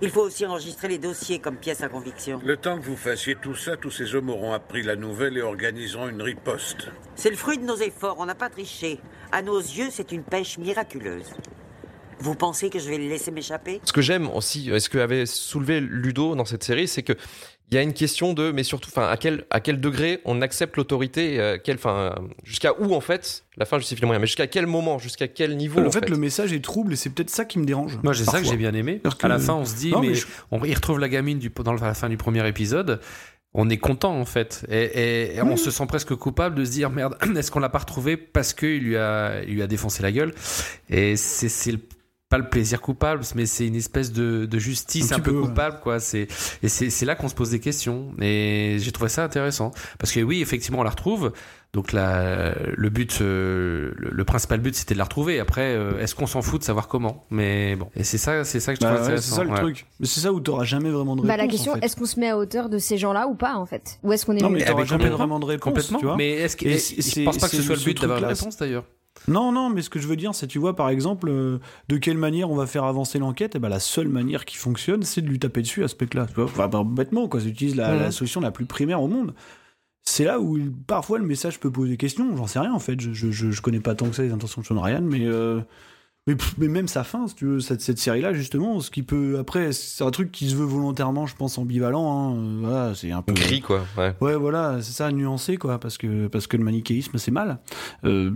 Il faut aussi enregistrer les dossiers comme pièce à conviction. Le temps que vous fassiez tout ça, tous ces hommes auront appris la nouvelle et organiseront une riposte. C'est le fruit de nos efforts, on n'a pas triché. À nos yeux, c'est une pêche miraculeuse. Vous pensez que je vais le laisser m'échapper? Ce que j'aime aussi, euh, ce que avait soulevé Ludo dans cette série, c'est que il y a une question de, mais surtout, enfin, à quel à quel degré on accepte l'autorité, quel, enfin, jusqu'à où en fait la fin justifie les moyens, mais jusqu'à quel moment, jusqu'à quel niveau. En fait, le message est trouble et c'est peut-être ça qui me dérange. Moi, c'est ça que j'ai bien aimé. C'est-à-dire À la que- fin, on se dit, Non, mais, je- on y retrouve la gamine du, dans la fin du premier épisode. On est content en fait, et, et- et on se sent presque coupable de se dire merde, *clears throat* est-ce qu'on l'a pas retrouvé parce qu'il lui a, il lui a défoncé la gueule? Et c'est c'est le- pas le plaisir coupable, mais c'est une espèce de, de justice Un peu, ouais. coupable quoi. C'est et c'est là qu'on se pose des questions. Et j'ai trouvé ça intéressant parce que oui, effectivement, on la retrouve. Donc la, le but, euh, le, le principal but, c'était de la retrouver. Après, euh, est-ce qu'on s'en fout de savoir comment? Mais bon, et c'est ça, c'est ça que je trouve Bah ouais, c'est intéressant. ça le ouais. truc. Mais c'est ça où t'auras jamais vraiment de réponse. Bah la question, en fait. est-ce qu'on se met à hauteur de ces gens-là ou pas en fait? Ou est-ce qu'on est Non, mais t'auras mais jamais complètement, vraiment de réponse. complètement. Tu vois Mais est-ce que- c'est- je pense pas que ce soit le but d'avoir une truc-là, réponse, d'ailleurs. Non, non, mais ce que je veux dire, c'est, tu vois, par exemple, euh, de quelle manière on va faire avancer l'enquête Et ben, la seule manière qui fonctionne, c'est de lui taper dessus à ce mec-là. Enfin, bah, bêtement, quoi. J'utilise la, la solution la plus primaire au monde. C'est là où parfois le message peut poser question. J'en sais rien en fait. Je, je, je, je connais pas tant que ça les intentions de Sean Ryan, mais euh, mais, pff, mais même sa fin, si tu veux, cette, cette série-là justement, ce qui peut après, c'est un truc qui se veut volontairement, je pense, ambivalent. Hein, euh, voilà, c'est un peu Gris quoi. Ouais. Ouais, voilà, c'est ça, nuancé, quoi, parce que, parce que le manichéisme, c'est mal. Euh,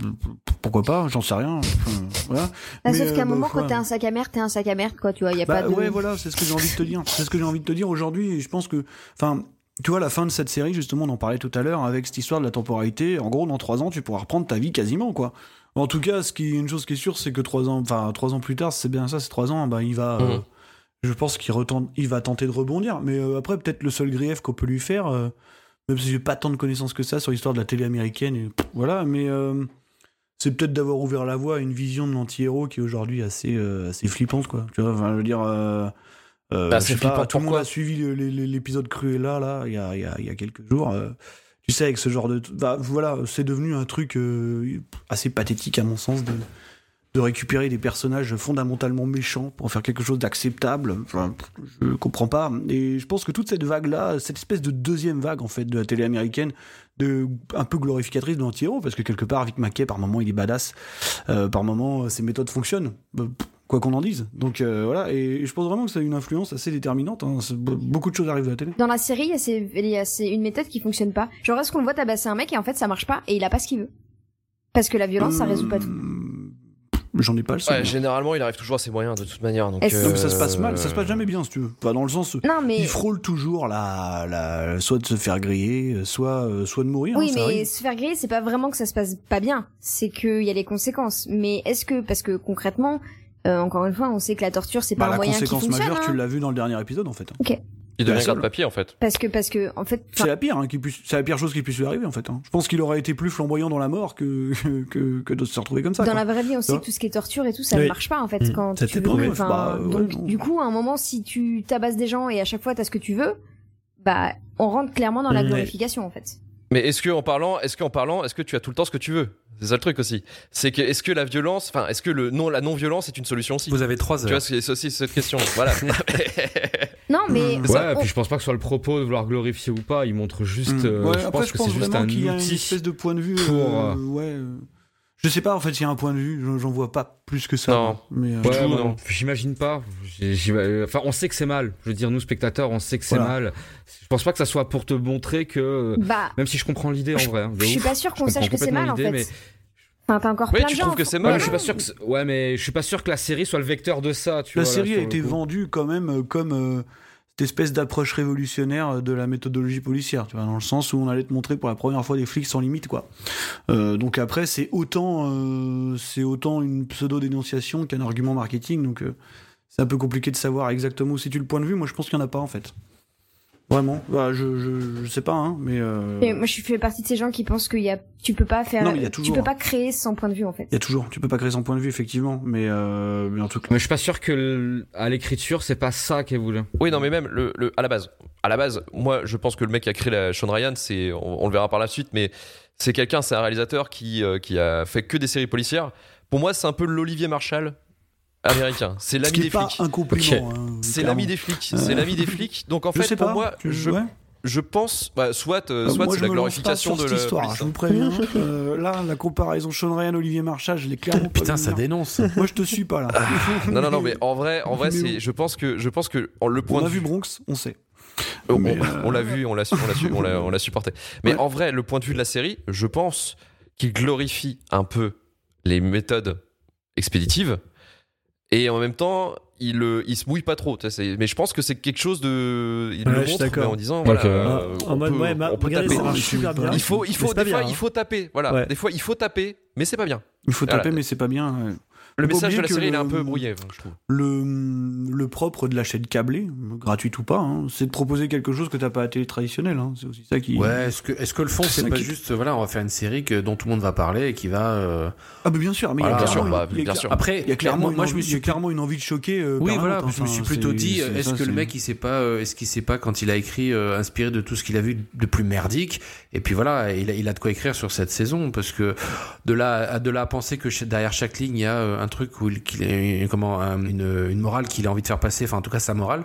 pourquoi pas, j'en sais rien. Enfin, voilà. Ah, Mais, Sauf euh, qu'à un bah, moment, ouais. quand t'es un sac à merde, t'es un sac à merde, quoi, tu vois, y a Bah, pas de... Ouais, voilà, c'est ce que j'ai envie de te dire. C'est ce que j'ai envie de te dire aujourd'hui, et je pense que, enfin, tu vois, la fin de cette série, justement, on en parlait tout à l'heure, avec cette histoire de la temporalité, en gros, dans trois ans, tu pourras reprendre ta vie quasiment, quoi. En tout cas, ce qui, une chose qui est sûre, c'est que trois ans, enfin, trois ans plus tard, c'est bien ça, c'est trois ans, bah, il va, euh, Mhm. je pense qu'il retente, il va tenter de rebondir. Mais euh, après, peut-être le seul grief qu'on peut lui faire, euh, même si j'ai pas tant de connaissances que ça sur l'histoire de la télé américaine, et, pff, voilà, mais c'est peut-être d'avoir ouvert la voie à une vision de l'anti-héros qui est aujourd'hui assez, assez flippante, quoi. Tu vois, enfin, je veux dire. Bah, je c'est sais pas, flippant, tout le monde a suivi l'épisode Cruella là, il y a, il y, a, il y a quelques jours. Euh, tu sais, avec ce genre de. Bah, voilà, c'est devenu un truc euh, assez pathétique à mon sens de, récupérer des personnages fondamentalement méchants pour en faire quelque chose d'acceptable. Enfin, je comprends pas. Et je pense que toute cette vague-là, cette espèce de deuxième vague en fait de la télé américaine, de un peu glorificatrice de l'anti-héros, parce que quelque part, Vic Mackey, par moment, il est badass. Euh, par moment, ses méthodes fonctionnent. Pff, Quoi qu'on en dise. Donc euh, voilà, et je pense vraiment que ça a une influence assez déterminante. hein. Beaucoup de choses arrivent à la télé. Dans la série, il y a, une méthode qui fonctionne pas. Genre, est-ce qu'on le voit tabasser un mec et en fait ça marche pas et il a pas ce qu'il veut? Parce que la violence, ça résout pas tout. J'en ai pas le Ouais, souvenir. généralement, il arrive toujours à ses moyens de toute manière. Donc, Est-ce- Donc ça se passe euh, mal, ça se passe jamais bien si tu veux. Enfin, dans le sens, Non, mais- il frôle toujours la, la, soit de se faire griller, soit, euh, soit de mourir. Oui, hein, mais arrive. se faire griller, c'est pas vraiment que ça se passe pas bien. C'est qu'il y a les conséquences. Mais est-ce que, parce que concrètement, euh, encore une fois, on sait que la torture, c'est Bah, pas un la moyen qui conséquence fonctionne. majeure, tu hein. l'as vu dans le dernier épisode en fait. Ok. Il devient La seule. garde-papier en fait. Parce que, parce que, en fait, C'est la pire, hein, qui puisse, c'est la pire chose qui puisse lui arriver en fait. hein. Je pense qu'il aurait été plus flamboyant dans la mort que *laughs* que, que de se retrouver comme ça. dans quoi. la vraie vie, on sait que tout ce qui est torture et tout, ça Oui. ne marche pas en fait. Mm. Quand Ça tu veux, bah, ouais, donc, non. du coup, à un moment, si tu tabasses des gens et à chaque fois t'as ce que tu veux, bah, on rentre clairement dans la Mm. glorification en fait. Mais est-ce que en parlant, est-ce qu'en parlant, est-ce que tu as tout le temps ce que tu veux? C'est ça le truc aussi. C'est que est-ce que la violence, enfin, est-ce que le non, la non-violence est une solution aussi? Vous avez trois Tu heures. vois, c'est aussi cette question. voilà. *laughs* Non, mais. Ouais, ça. et puis je pense pas que ce soit le propos de vouloir glorifier ou pas. Il montre juste. Mm. euh, Ouais, je après, pense je que pense c'est juste un qu'il y a une outil. espèce de point de vue. pour, euh, euh, ouais. euh, Je sais pas en fait s'il y a un point de vue. j'en- vois pas plus que ça. Non. Mais, euh, Ouais, tout, moi, non. J'imagine pas. Enfin, on sait que c'est mal. Je veux dire, nous spectateurs, on sait que c'est Voilà. mal. Je pense pas que ça soit pour te montrer que. Bah, Même si je comprends l'idée en vrai. hein, je suis pas sûr qu'on sache que c'est mal en fait. mais- Enfin, t'as encore Oui, plein tu de gens. trouves que c'est Ouais, mal mais je suis pas sûr que. c'est- Ouais, mais je suis pas sûr que la série soit le vecteur de ça. Tu La vois, là, série a été coup. vendue quand même euh, comme euh, cette espèce d'approche révolutionnaire de la méthodologie policière, tu vois, dans le sens où on allait te montrer pour la première fois des flics sans limite, quoi. Euh, donc après, c'est autant, euh, c'est autant une pseudo-dénonciation qu'un argument marketing, donc euh, c'est un peu compliqué de savoir exactement où situe le point de vue. Moi, je pense qu'il n'y en a pas, en fait. Vraiment. Bah, je, je, je sais pas, hein, mais... euh, Et moi, je fais partie de ces gens qui pensent qu'il y a, tu peux pas faire, Non, mais il y a tu toujours- peux pas créer sans point de vue en fait. Il y a toujours, tu peux pas créer son point de vue, effectivement, mais, euh, mais en tout cas... Mais je suis pas sûr que à l'écriture, c'est pas ça qu'elle voulait. Oui, non, mais même le, le- à la base, à la base, moi, je pense que le mec qui a créé la Sean Ryan, c'est, on, on le verra par la suite, mais c'est quelqu'un, c'est un réalisateur qui, euh, qui a fait que des séries policières. Pour moi, c'est un peu l'Olivier Marshall américain. C'est Ce l'ami des pas flics. un compliment. hein, C'est l'ami des flics. C'est l'ami des flics. Donc en Je fait, pour pas, moi, je- je, ouais. je pense, bah, soit, euh, Euh, soit c'est la glorification de cette la histoire, police. je vous préviens. Euh, là, la comparaison Sean Ryan Olivier Marchal, je l'ai clairement Putain, ça venir. dénonce. Moi, je te suis pas là. Non, non, non, mais en vrai, en vrai, c'est, je pense que, je pense que en- le point on de a vu Bronx, on sait. On- euh, on l'a vu, on l'a su, on l'a su, on l'a, on l'a supporté. Mais Ouais. en vrai, le point de vue de la série, je pense qu'il glorifie un peu les méthodes expéditives et en même temps, il, euh, il se mouille pas trop. Mais je pense que c'est quelque chose de, il Ouais, le montre mais en disant, voilà, Ah, euh, en on mode, peut- ouais, on peut regardez, taper. ça marche super bien. Il faut, il faut, des fois, bien, il hein. faut taper. Voilà, Ouais. des fois, il faut taper, mais c'est pas bien. Il faut taper, Voilà. mais c'est pas bien. Le message de la série, il est un le- peu brouillé, je trouve. Le, le propre de la chaîne câblée, gratuite ou pas, hein, c'est de proposer quelque chose que t'as pas à la télé traditionnelle. hein. C'est aussi ça qui. Ouais, est-ce que, est-ce que le fond, C'est pas qui- juste, voilà, on va faire une série que, dont tout le monde va parler et qui va. euh, Ah, bah bien sûr, mais Voilà. il y a Bien sûr, clairement bah, bien sûr. Après, Il y a clairement, moi, je envie- me suis clairement une envie de choquer. euh, Oui, voilà. enfin, je me suis plutôt dit, est-ce que le mec, il sait pas, euh, est-ce qu'il sait pas quand il a écrit, euh, inspiré de tout ce qu'il a vu de plus merdique, et puis voilà, il a, il a de quoi écrire sur cette saison, parce que de là, à- de là à penser que derrière chaque ligne, il y a euh, un truc où il, qu'il est- comment, un- une, une morale qu'il a envie de faire passer, enfin, en tout cas, sa morale.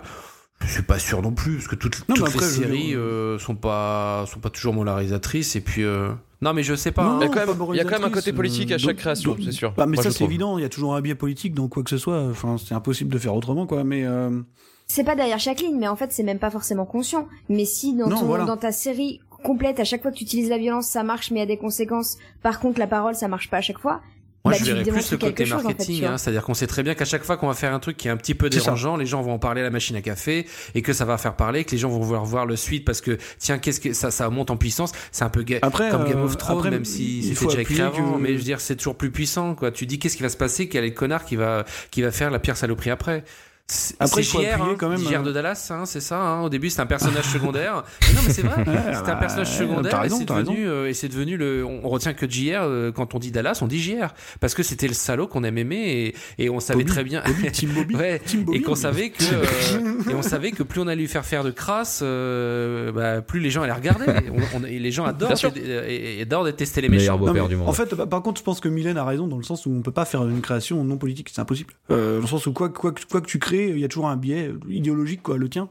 Je suis pas sûr non plus, parce que toutes, Non, toutes après, les séries dire, euh, sont pas, sont pas toujours moralisatrices, et puis, euh, non, mais je sais pas. Non, hein. Il y a quand même, il y a quand même un côté politique à euh, chaque création, donc- c'est sûr. Bah, mais Moi, ça, c'est trouve. évident. Il y a toujours un biais politique dans quoi que ce soit. Enfin, c'est impossible de faire autrement, quoi. Mais euh, C'est pas derrière chaque ligne, mais en fait, c'est même pas forcément conscient. Mais si dans, Non, ton, voilà. dans ta série complète, à chaque fois que tu utilises la violence, ça marche, mais il y a des conséquences. Par contre, la parole, ça marche pas à chaque fois. Moi, bah, je verrais plus le côté en fait, marketing, hein, c'est-à-dire qu'on sait très bien qu'à chaque fois qu'on va faire un truc qui est un petit peu dérangeant, les gens vont en parler à la machine à café et que ça va faire parler, que les gens vont vouloir voir le suite parce que tiens, qu'est-ce que ça, ça monte en puissance. C'est un peu ga- Après, comme Game euh, of Thrones, après, même si c'était déjà écrit appuyer avant, que- mais je veux dire, c'est toujours plus puissant, quoi. Tu dis qu'est-ce qui va se passer, quel est le connard qui va, qui va faire la pire saloperie après? C'est Après, c'est JR, hein, quand même, JR euh, de Dallas, hein, c'est ça. Hein. Au début, c'était un personnage secondaire. *laughs* Mais non, mais c'est vrai. C'était un bah, personnage secondaire. et c'est devenu, euh, et c'est devenu le. On, on retient que JR euh, quand on dit Dallas, on dit JR parce que c'était le salaud qu'on aime aimer et, et on savait Bobby, très bien. Bobby, Team *laughs* Bobby, Ouais, Team Bobby, et qu'on on- savait que euh, et on savait que plus on allait lui faire faire de crasse, euh, bah, plus les gens allaient regarder. On- on- et les gens adorent et, et- et adorent détester les méchants. Non, du monde. En fait, bah, par contre, je pense que Mylène a raison dans le sens où on peut pas faire une création non politique, c'est impossible. Euh, dans le sens où quoi, quoi, que- quoi que tu crées, il y a toujours un biais idéologique, quoi, le tien,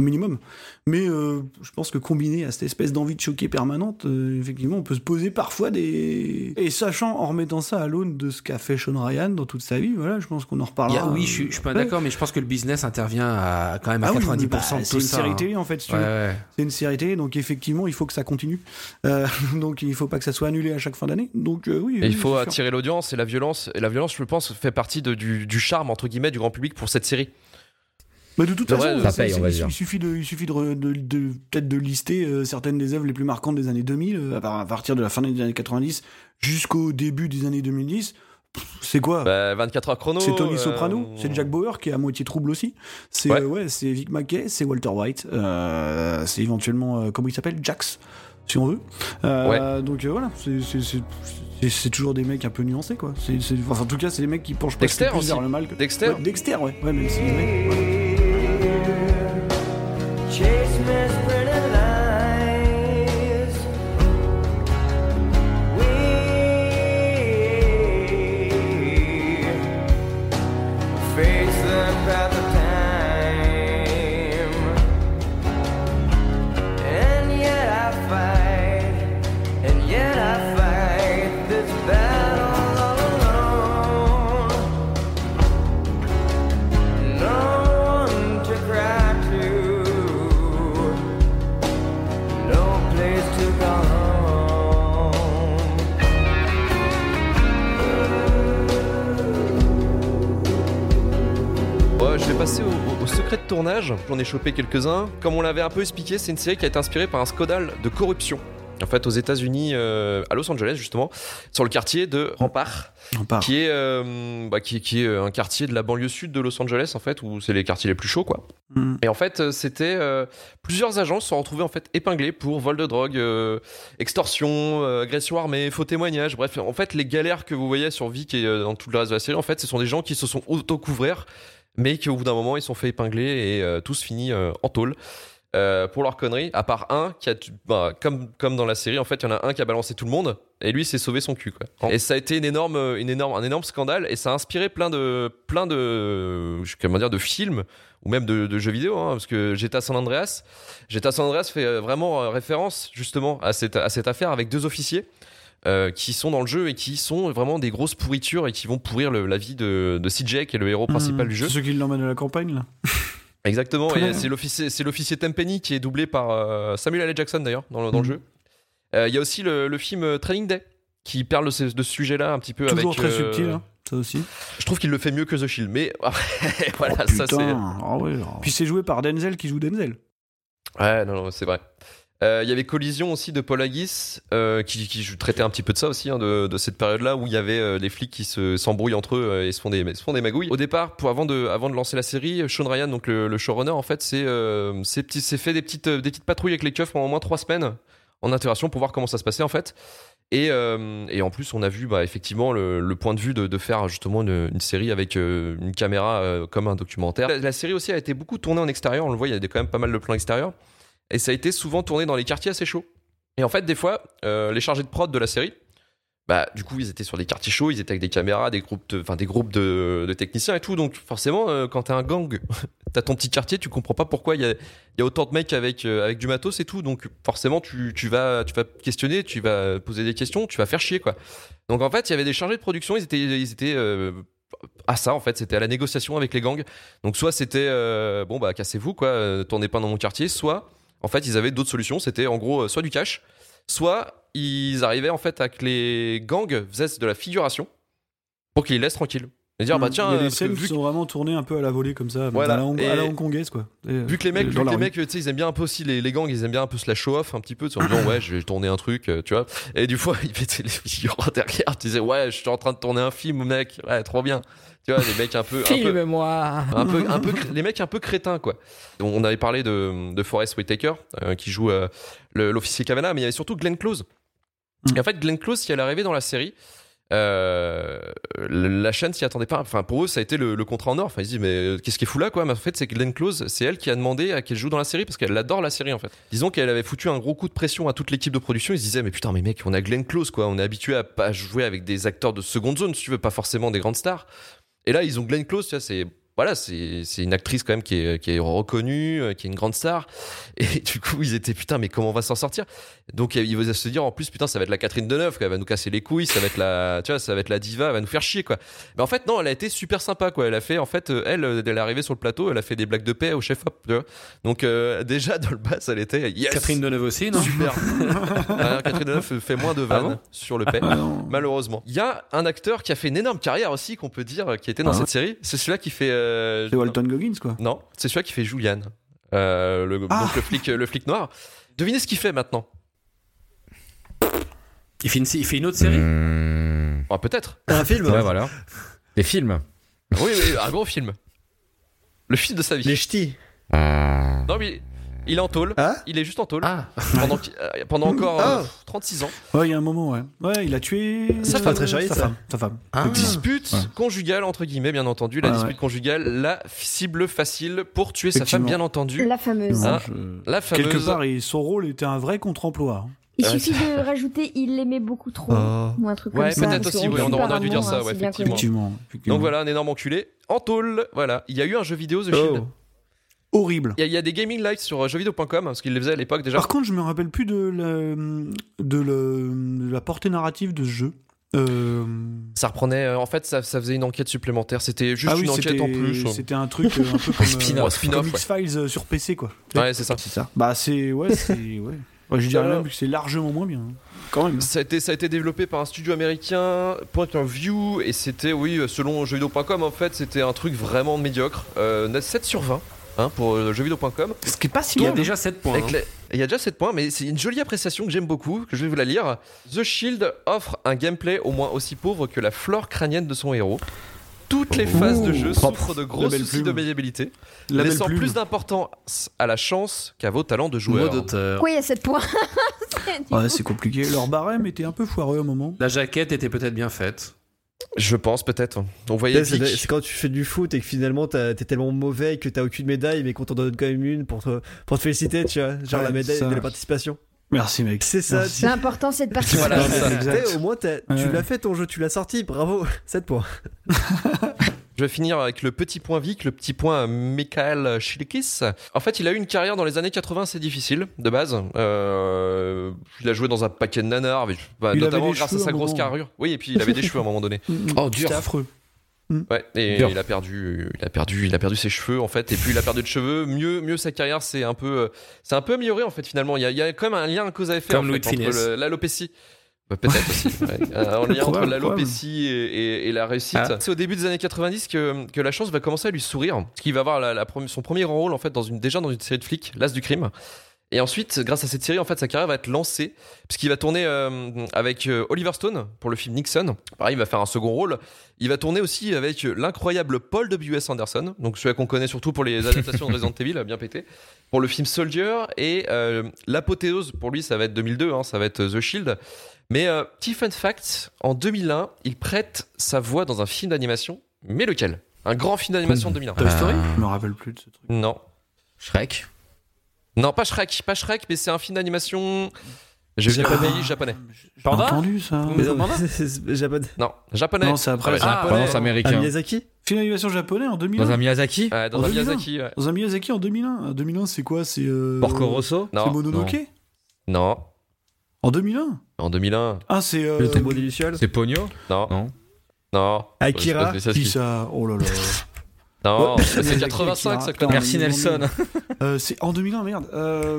minimum. Mais euh, je pense que combiné à cette espèce d'envie de choquer permanente, euh, effectivement, on peut se poser parfois des. Et sachant, en remettant ça à l'aune de ce qu'a fait Sean Ryan dans toute sa vie, voilà, je pense qu'on en reparlera. oui, je suis, je suis pas Ouais. d'accord, mais je pense que le business intervient à quand même à Ah oui, 90% mais bah, de c'est tout une ça. série hein. télé en fait, si Ouais, ouais. C'est une série télé, donc effectivement, il faut que ça continue. Euh, *laughs* donc il faut pas que ça soit annulé à chaque fin d'année. Donc euh, oui. Et oui, il faut c'est attirer l'audience et la violence. Et la violence, je pense, fait partie de- du, du charme entre guillemets du grand public pour cette série. Bah, de toute façon, vrai, ça c'est- paye, c'est- on va il, dire. il suffit de, il suffit de, re- de- de- peut-être de lister euh, certaines des œuvres les plus marquantes des années 2000, euh, à par- à partir de la fin des années 90 jusqu'au début des années 2010. Pff, C'est quoi? Bah, 24 heures chrono. C'est Tony euh, Soprano, c'est Jack Bauer qui est à moitié trouble aussi. C'est Ouais. euh, ouais, c'est Vic Mackey, c'est Walter White, euh, c'est éventuellement euh, comment il s'appelle? Jax, si on veut. Euh, Donc euh, voilà, c'est- toujours des mecs un peu nuancés quoi. C'est c'est- enfin, en tout cas, c'est des mecs qui penchent presque Dexter plus aussi. vers le mal. Que... Dexter. Ouais, Dexter, ouais, ouais, même si les mecs, voilà. J'en ai chopé quelques-uns. Comme on l'avait un peu expliqué, c'est une série qui a été inspirée par un scandale de corruption. En fait, aux États-Unis, euh, à Los Angeles justement, sur le quartier de Rampart, qui est euh, bah, qui, est- qui est un quartier de la banlieue sud de Los Angeles en fait, où c'est les quartiers les plus chauds quoi. Mm. Et en fait, euh, c'était euh, plusieurs agents se sont retrouvés en fait épinglés pour vol de drogue, extorsion, agression armée, faux témoignages. Bref, en fait, les galères que vous voyez sur Vic et dans tout le reste de la série, en fait, ce sont des gens qui se sont auto-couverts, mais qui au bout d'un moment, ils sont fait épingler et euh, tous finis euh, en tôle. euh, pour leur connerie, à part un qui a, bah, comme, comme dans la série, en fait, il y en a un qui a balancé tout le monde et lui s'est sauvé son cul. Quoi. Et ça a été une énorme, une énorme, un énorme scandale et ça a inspiré plein de, plein de, comment dire, de films ou même de, de jeux vidéo, hein, parce que GTA San Andreas, GTA San Andreas fait euh, vraiment référence justement à cette, à cette affaire avec deux officiers. Euh, qui sont dans le jeu et qui sont vraiment des grosses pourritures et qui vont pourrir le- la vie de, de CJ qui est le héros principal Mmh, du jeu. C'est ceux qui l'emmènent à la campagne, là. *laughs* Exactement, Très et c'est l'officier, c'est l'officier qui est doublé par euh, Samuel L. Jackson d'ailleurs dans, le- dans le Mhm. jeu. Euh, Il y a aussi le, le film Training Day qui parle de ce, sujet-là un petit peu Toujours avec. très subtil, hein, ça aussi. Je trouve qu'il le fait mieux que The Shield, mais *laughs* voilà, Oh, ça c'est. ah alors. Puis c'est joué par Denzel qui joue Denzel. Ouais, non, non, c'est vrai. Euh, Il y avait Collision aussi de Paul Haggis euh, qui, traitait un petit peu de ça aussi, hein, de, cette période-là où il y avait euh, les flics qui se, s'embrouillent entre eux euh, et se font, des, magouilles. Au départ, avant, de, lancer la série, Sean Ryan, donc le, le showrunner, en fait, c'est fait des petites, patrouilles avec les keufs pendant au moins trois semaines en interaction pour voir comment ça se passait en fait. Et, en plus, on a vu bah, effectivement le, point de vue de, faire justement une, série avec une caméra comme un documentaire. La, série aussi a été beaucoup tournée en extérieur, on le voit, il y a quand même pas mal de plans extérieurs. Et ça a été souvent tourné dans les quartiers assez chauds. Et en fait, des fois, euh, les chargés de prod de la série, bah, du coup, ils étaient sur des quartiers chauds, ils étaient avec des caméras, des groupes de, des groupes de, techniciens et tout. Donc, forcément, euh, quand t'as un gang, *laughs* t'as ton petit quartier, tu comprends pas pourquoi il y a, y a autant de mecs avec, euh, avec du matos et tout. Donc, forcément, tu, tu, vas, tu vas questionner, tu vas poser des questions, tu vas faire chier, quoi. Donc, en fait, il y avait des chargés de production, ils étaient, ils étaient euh, à ça, en fait, c'était à la négociation avec les gangs. Donc, soit c'était, bon, bah, cassez-vous, quoi, euh, tournez pas dans mon quartier, soit, en fait, ils avaient d'autres solutions. C'était, en gros, euh, soit du cash, soit ils arrivaient, en fait, à que les gangs faisaient de la figuration pour qu'ils les laissent tranquilles. Et dire, bah, tiens, Il y a euh, des scènes qui sont vraiment tournées un peu à la volée comme ça, Voilà. à la, Hong- à la hongkongaise quoi. Et, Vu que les mecs, vu que la les mecs, tu sais, ils aiment bien un peu aussi les, les gangs, ils aiment bien un peu se la show off un petit peu, en disant *coughs* ouais, je vais tourner un truc, euh, tu vois. Et du fois, *laughs* ils mettaient les figurants derrière, tu disais ouais, je suis en train de tourner un film, mec, ouais, trop bien. Tu vois, les mecs un peu, un peu, Filme-moi. un peu, un peu, cré- les mecs un peu crétins quoi. On avait parlé de, de Forrest Whitaker euh, qui joue euh, l'officier Cavana, mais il y avait surtout Glenn Close. Et en fait, Glenn Close, si elle arrivait dans la série, euh, la chaîne s'y attendait pas. Enfin, pour eux, ça a été le, le contrat en or. Enfin, ils se disent, mais qu'est-ce qui est fou là, quoi? Mais en fait, c'est que Glenn Close, c'est elle qui a demandé à qu'elle joue dans la série parce qu'elle adore la série, en fait. Disons qu'elle avait foutu un gros coup de pression à toute l'équipe de production. Ils se disaient, mais putain, mais mec, on a Glenn Close, quoi. On est habitué à pas jouer avec des acteurs de seconde zone, si tu veux, pas forcément des grandes stars. Et là, ils ont Glenn Close, tu vois, c'est. Voilà, c'est c'est une actrice quand même qui est, qui est reconnue, euh, qui est une grande star. Et *laughs* du coup, ils étaient putain, mais comment on va s'en sortir? Donc, ils vont se dire en plus, putain, ça va être la Catherine Deneuve, quoi, elle va nous casser les couilles, ça va être la, tu vois, ça va être la diva, elle va nous faire chier, quoi. Mais en fait, non, elle a été super sympa, quoi. Elle a fait, en fait, euh, elle, euh, elle est arrivée sur le plateau, elle a fait des blagues de paix au chef-op, tu vois. Donc, euh, déjà, dans le bas, elle était yes Catherine Deneuve aussi, non? Super. *laughs* Ah, Catherine Deneuve fait moins de vannes bon? sur le paix, malheureusement. Il y a un acteur qui a fait une énorme carrière aussi, qu'on peut dire, qui était dans Ah. cette série. C'est celui-là qui fait. Euh, C'est Walton Goggins quoi. Non, c'est celui-là qui fait Julian, euh, le, Ah. donc le flic, le flic noir. Devinez ce qu'il fait maintenant. Il fait une, il fait une autre série Hmm. Ah, peut-être. Un film Ouais, voilà. Des films. Oui, oui, un gros film. Le film de sa vie. Les ch'tis. Ah. Non, mais il est en tôle. Hein il est juste en tôle. Ah. Pendant, euh, pendant encore Ah. euh, 36 ans. Ouais, il y a un moment, ouais. Ouais, il a tué Ça euh, fait très sa ça. femme. Sa femme. Ah. Dispute Ouais. conjugale, entre guillemets, bien entendu. La dispute ouais. conjugale, la cible facile pour tuer sa femme, bien entendu. La fameuse. Ah, Je- La fameuse. Quelque part, il- son rôle était un vrai contre-emploi. hein. Il Ouais, suffit de rajouter il l'aimait beaucoup trop Oh. ou un truc Ouais, comme ça. peut-être aussi, oui, on aurait dû dire ça, hein, ouais. Effectivement. effectivement. Donc voilà, un énorme enculé. En tôle, voilà. Il y a eu un jeu vidéo, The Shield. Oh. Horrible. Il y, a- il y a des gaming lives sur euh, jeuxvideo.com, parce qu'ils les faisaient à l'époque déjà. Par contre, je me rappelle plus de la, de la, de la portée narrative de ce jeu. Euh, Ça reprenait, euh, en fait, ça, ça faisait une enquête supplémentaire. C'était juste ah oui, une enquête en plus. C'était un truc euh, un peu *laughs* comme, spin-off, spin-off, comme ouais. X-Files sur PC, quoi. Ouais, c'est ça. C'est ça. Bah, c'est. Ouais, c'est. Ouais. Ouais, je dirais même que c'est largement moins bien. hein. Quand même. Ça a, été, ça a été développé par un studio américain, Point of View, et c'était, oui, selon jeuxvideo.com, en fait, c'était un truc vraiment médiocre. Euh, 7 sur 20 hein, pour euh, jeuxvideo.com. Ce qui est pas si Il y a mal, déjà 7 points. Avec hein. Il y a déjà 7 points, mais c'est une jolie appréciation que j'aime beaucoup, que je vais vous la lire. The Shield offre un gameplay au moins aussi pauvre que la flore crânienne de son héros. Toutes les phases de jeu propre. souffrent de gros soucis plume. de maniabilité, La belle laissant plume. plus d'importance à la chance qu'à vos talents de joueur. d'auteur. Pourquoi il y a 7 points *laughs* Ouais, c'est compliqué. Leur barème était un peu foireux à un moment. La jaquette était peut-être bien faite. Je pense peut-être. On voyait C'est quand tu fais du foot et que finalement t'es tellement mauvais que t'as aucune médaille, mais qu'on t'en donne quand même une pour te, pour te féliciter, tu vois. Genre Ouais, la médaille ça. de la participation. Merci, mec. C'est ça. C'est important cette partie. Voilà, au moins tu l'as fait ton jeu, tu l'as sorti, bravo, 7 points. *laughs* Je vais finir avec le petit point Vic, le petit point Michael Chilikis. En fait, il a eu une carrière dans les années 80 assez difficile, de base. Euh, il a joué dans un paquet de nanars, mais- bah, notamment grâce à sa grosse moment. carrure. Oui, et puis il avait des cheveux à un moment donné. *laughs* Oh, dur. C'était affreux. Ouais, et il a perdu, il a perdu, il a perdu ses cheveux en fait, et puis il a perdu de cheveux. Mieux, mieux sa carrière, c'est un peu, euh, c'est un peu amélioré en fait finalement. Il y a, il y a quand même un lien cause à effet Comme en fait, de entre l'alopécie. Bah, Peut-être aussi. *laughs* ouais. Un lien entre l'alopécie et, et- et la réussite. Ah. C'est au début des années 90 que, que la chance va commencer à lui sourire. Parce qu'il va avoir la, la premi- son premier grand rôle en fait dans une, déjà dans une série de flics, L'As du crime. Et ensuite, grâce à cette série, en fait, sa carrière va être lancée. Puisqu'il va tourner euh, avec euh, Oliver Stone pour le film Nixon. Pareil, il va faire un second rôle. Il va tourner aussi avec euh, l'incroyable Paul W.S. Anderson. Donc celui qu'on connaît surtout pour les adaptations de Resident Evil, bien pété. Pour le film Soldier. Et euh, l'apothéose, pour lui, ça va être 2002, hein, ça va être The Shield. Mais euh, petit fun fact, en 2001, il prête sa voix dans un film d'animation. Mais lequel? Un grand film d'animation de 2001. Toy Story? Je me rappelle plus de ce truc. Non. Shrek? Non, pas Shrek, pas Shrek, mais c'est un film d'animation. Je viens pas Ah. pays japonais. J'ai Panda entendu ça. Mais Panda? non, c'est- *laughs* c'est japonais. Non, japonais. Non, c'est après. Ah, japonais. Pendant c'est Ah, américain. Miyazaki? Film d'animation japonais en 2001. Dans un Miyazaki? Ouais, dans En un 2001. Miyazaki. ouais. Dans un Miyazaki en 2001. En 2001, c'est quoi? C'est. Euh... Porco Rosso? C'est Non, Mononoke non. En 2001 En 2001. Ah, c'est. euh, Le tombeau des Lucioles C'est Pogno Non. Non. Non. Akira C'est c'est Qui ça. Oh là là. *laughs* Non, Ouais. c'est 85 ça. Merci Nelson. Euh, c'est en 2001, merde. Euh,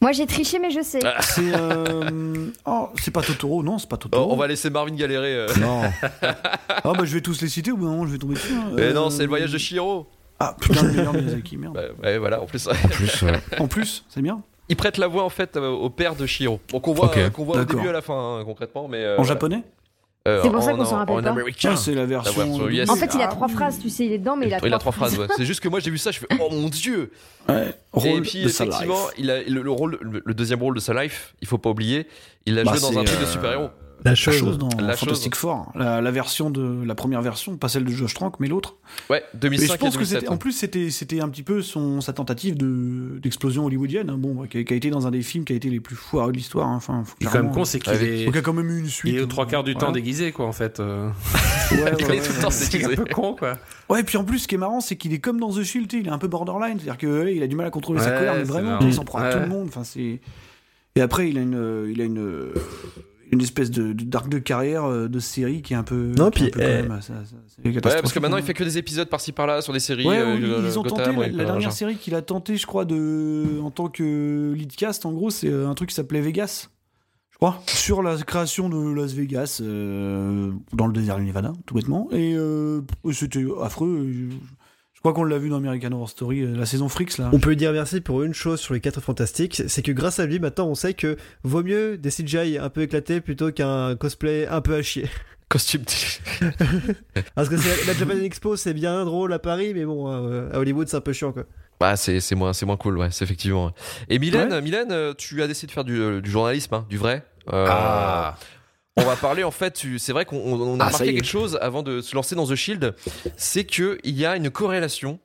Moi j'ai triché mais je sais. c'est. euh, Oh, c'est pas Totoro, non, c'est pas Oh, Totoro. on va laisser Marvin galérer. euh. Non. *laughs* ah bah je vais tous les citer, au bout d'un moment je vais tomber dessus. hein. Mais Euh, non, c'est le voyage de Shihiro. Ah putain, le meilleur Miyazaki, merde. Ouais, ouais, voilà, en plus. En plus, ouais. En plus, c'est bien. Il prête la voix en fait euh, au père de Shihiro. Donc on voit, Ok. euh, qu'on voit au début à la fin hein, concrètement, mais euh, En japonais Euh, C'est pour ça qu'on s'en en- rappelle En pas. américain. Ah, c'est la version. version US. En fait, il a Ah, trois phrases, tu sais, il est dedans, mais il a, Il a trois phrases. ouais. C'est juste que moi j'ai vu ça, je fais oh mon dieu. Ouais. Et puis effectivement, il a le, le rôle, le, le deuxième rôle de sa life. Il faut pas oublier, il a Bah, joué dans un truc de super héros. La La chose. chose dans La Fantastic Four, la, la version de la première version, pas celle de Josh Trank, mais l'autre. Ouais, Mais 2005 je pense et que 2007. c'était, en plus, c'était, c'était un petit peu son, sa tentative de, d'explosion hollywoodienne, hein, bon, qui a, qui a été dans un des films qui a été les plus foireux de l'histoire. hein, Enfin, quand même con, c'est qu'il Avec- est. Y a quand même eu une suite. Il est aux trois quarts du temps Voilà. déguisé, quoi, en fait. euh. Ouais, *laughs* ouais, Il ouais, est tout le temps. C'est un peu con, quoi. *laughs* Ouais, et puis en plus, ce qui est marrant, c'est qu'il est comme dans The Shield, il est un peu borderline, c'est-à-dire qu'il a du mal à contrôler sa colère, mais vraiment, il s'en prend à tout Ouais. le monde. Enfin, c'est. Et après, il a une, euh, il a une, euh, une espèce de, d'arc de carrière euh, de série qui est un peu. Non, puis, eh, même, ça- ça- c'est Ouais, parce que maintenant hein. il fait que des épisodes par-ci par-là sur des séries. Ouais, euh, oui, ils ont Gotham, tenté la, ouais, la dernière genre. série qu'il a tenté, je crois, de en tant que lead cast, en gros, c'est euh, un truc qui s'appelait Vegas, je crois, sur la création de Las Vegas euh, dans le désert du Nevada, tout bêtement. Et euh, c'était affreux. Je, je crois qu'on l'a vu dans American Horror Story, euh, la saison Frix là. On peut lui dire merci pour une chose sur les 4 fantastiques, c'est que grâce à lui, maintenant, on sait que vaut mieux des CGI un peu éclatés plutôt qu'un cosplay un peu à chier. *laughs* Costume. *laughs* Parce que c'est- la Japan Expo, c'est bien drôle à Paris, mais bon, euh, à Hollywood, c'est un peu chiant, quoi. Bah c'est c'est moins c'est moins cool ouais c'est effectivement. Et Mylène Mylène euh, tu as décidé de faire du, du journalisme hein, du vrai. Euh, Ah. On va parler en fait, c'est vrai qu'on on- on a Ah, remarqué quelque chose avant de se lancer dans The Shield, c'est que il y a une corrélation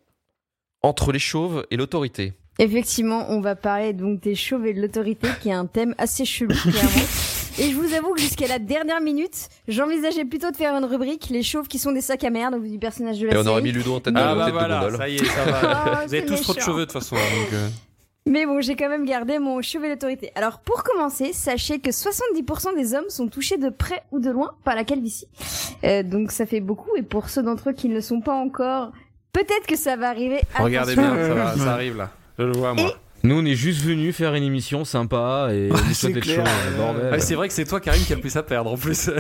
entre les chauves et l'autorité. Effectivement, on va parler donc des chauves et de l'autorité, qui est un thème assez chelou, clairement. *laughs* Et je vous avoue que jusqu'à la dernière minute, j'envisageais plutôt de faire une rubrique les chauves qui sont des sacs à merde au vu du personnage de la Et on série. aurait mis Ludo en tête de, Ah tête bah de voilà, gondole. ça y est, ça va. Ah, *laughs* Vous avez tous trop de cheveux de toute façon. donc, euh. Mais bon, j'ai quand même gardé mon chevet d'autorité. Alors pour commencer, sachez que 70% des hommes sont touchés de près ou de loin par la calvitie. Euh, donc ça fait beaucoup et pour ceux d'entre eux qui ne le sont pas encore, peut-être que ça va arriver. Regardez Attention. bien, ça, va, ça arrive là. Je le vois moi. Nous, on est juste venus faire une émission sympa et on souhaite bordel. Ah, c'est vrai que c'est toi, Karim, qui a le plus à perdre en plus. *laughs*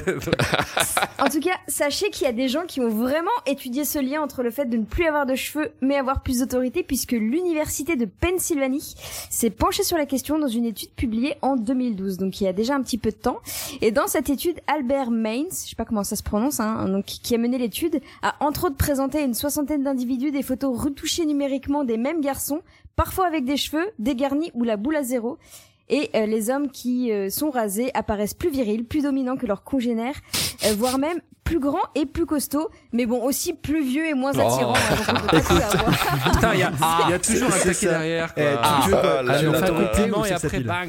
En tout cas, sachez qu'il y a des gens qui ont vraiment étudié ce lien entre le fait de ne plus avoir de cheveux mais avoir plus d'autorité puisque l'université de Pennsylvanie s'est penchée sur la question dans une étude publiée en 2012, donc il y a déjà un petit peu de temps. Et dans cette étude, Albert Mainz, je sais pas comment ça se prononce, hein, donc qui a mené l'étude, a entre autres présenté à une soixantaine d'individus des photos retouchées numériquement des mêmes garçons, parfois avec des cheveux, dégarnis ou la boule à zéro. Et euh, les hommes qui euh, sont rasés apparaissent plus virils, plus dominants que leurs congénères, euh, voire même plus grands et plus costauds, mais bon aussi plus vieux et moins Oh. attirants. hein. *laughs* Putain, il y a, il y a toujours un c'est taquet derrière. Eh, Ah.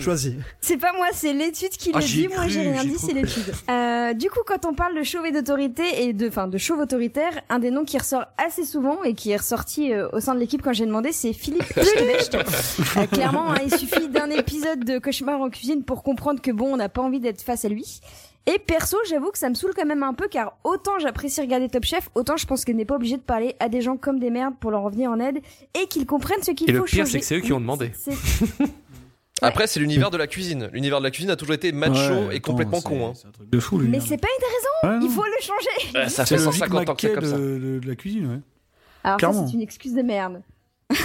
Choisis. C'est pas moi, c'est l'étude qui Ah, le dit. Moi, j'ai rien dit, c'est l'étude. Euh, du coup, quand on parle de chauve et d'autorité et de, enfin, de chauve autoritaire, un des noms qui ressort assez souvent et qui est ressorti euh, au sein de l'équipe quand j'ai demandé, c'est Philippe. *laughs* Euh, clairement, hein, il suffit d'un épisode de Cauchemar en cuisine pour comprendre que bon, on n'a pas envie d'être face à lui. Et perso, j'avoue que ça me saoule quand même un peu car autant j'apprécie regarder Top Chef, autant je pense que n'est pas obligé de parler à des gens comme des merdes pour leur revenir en aide et qu'ils comprennent ce qu'il Et faut le pire, changer. c'est que c'est eux qui ont demandé. *laughs* Après, c'est l'univers de la cuisine. L'univers de la cuisine a toujours été macho Ouais, et attends, complètement con. hein. c'est un truc de fou, lui. Mais c'est pas une raison, Ouais, il faut le changer. Ouais, ça fait le Vic 150 ans que c'est comme ça. de, de- de la cuisine, ouais. Alors c'est une excuse de merde. *laughs*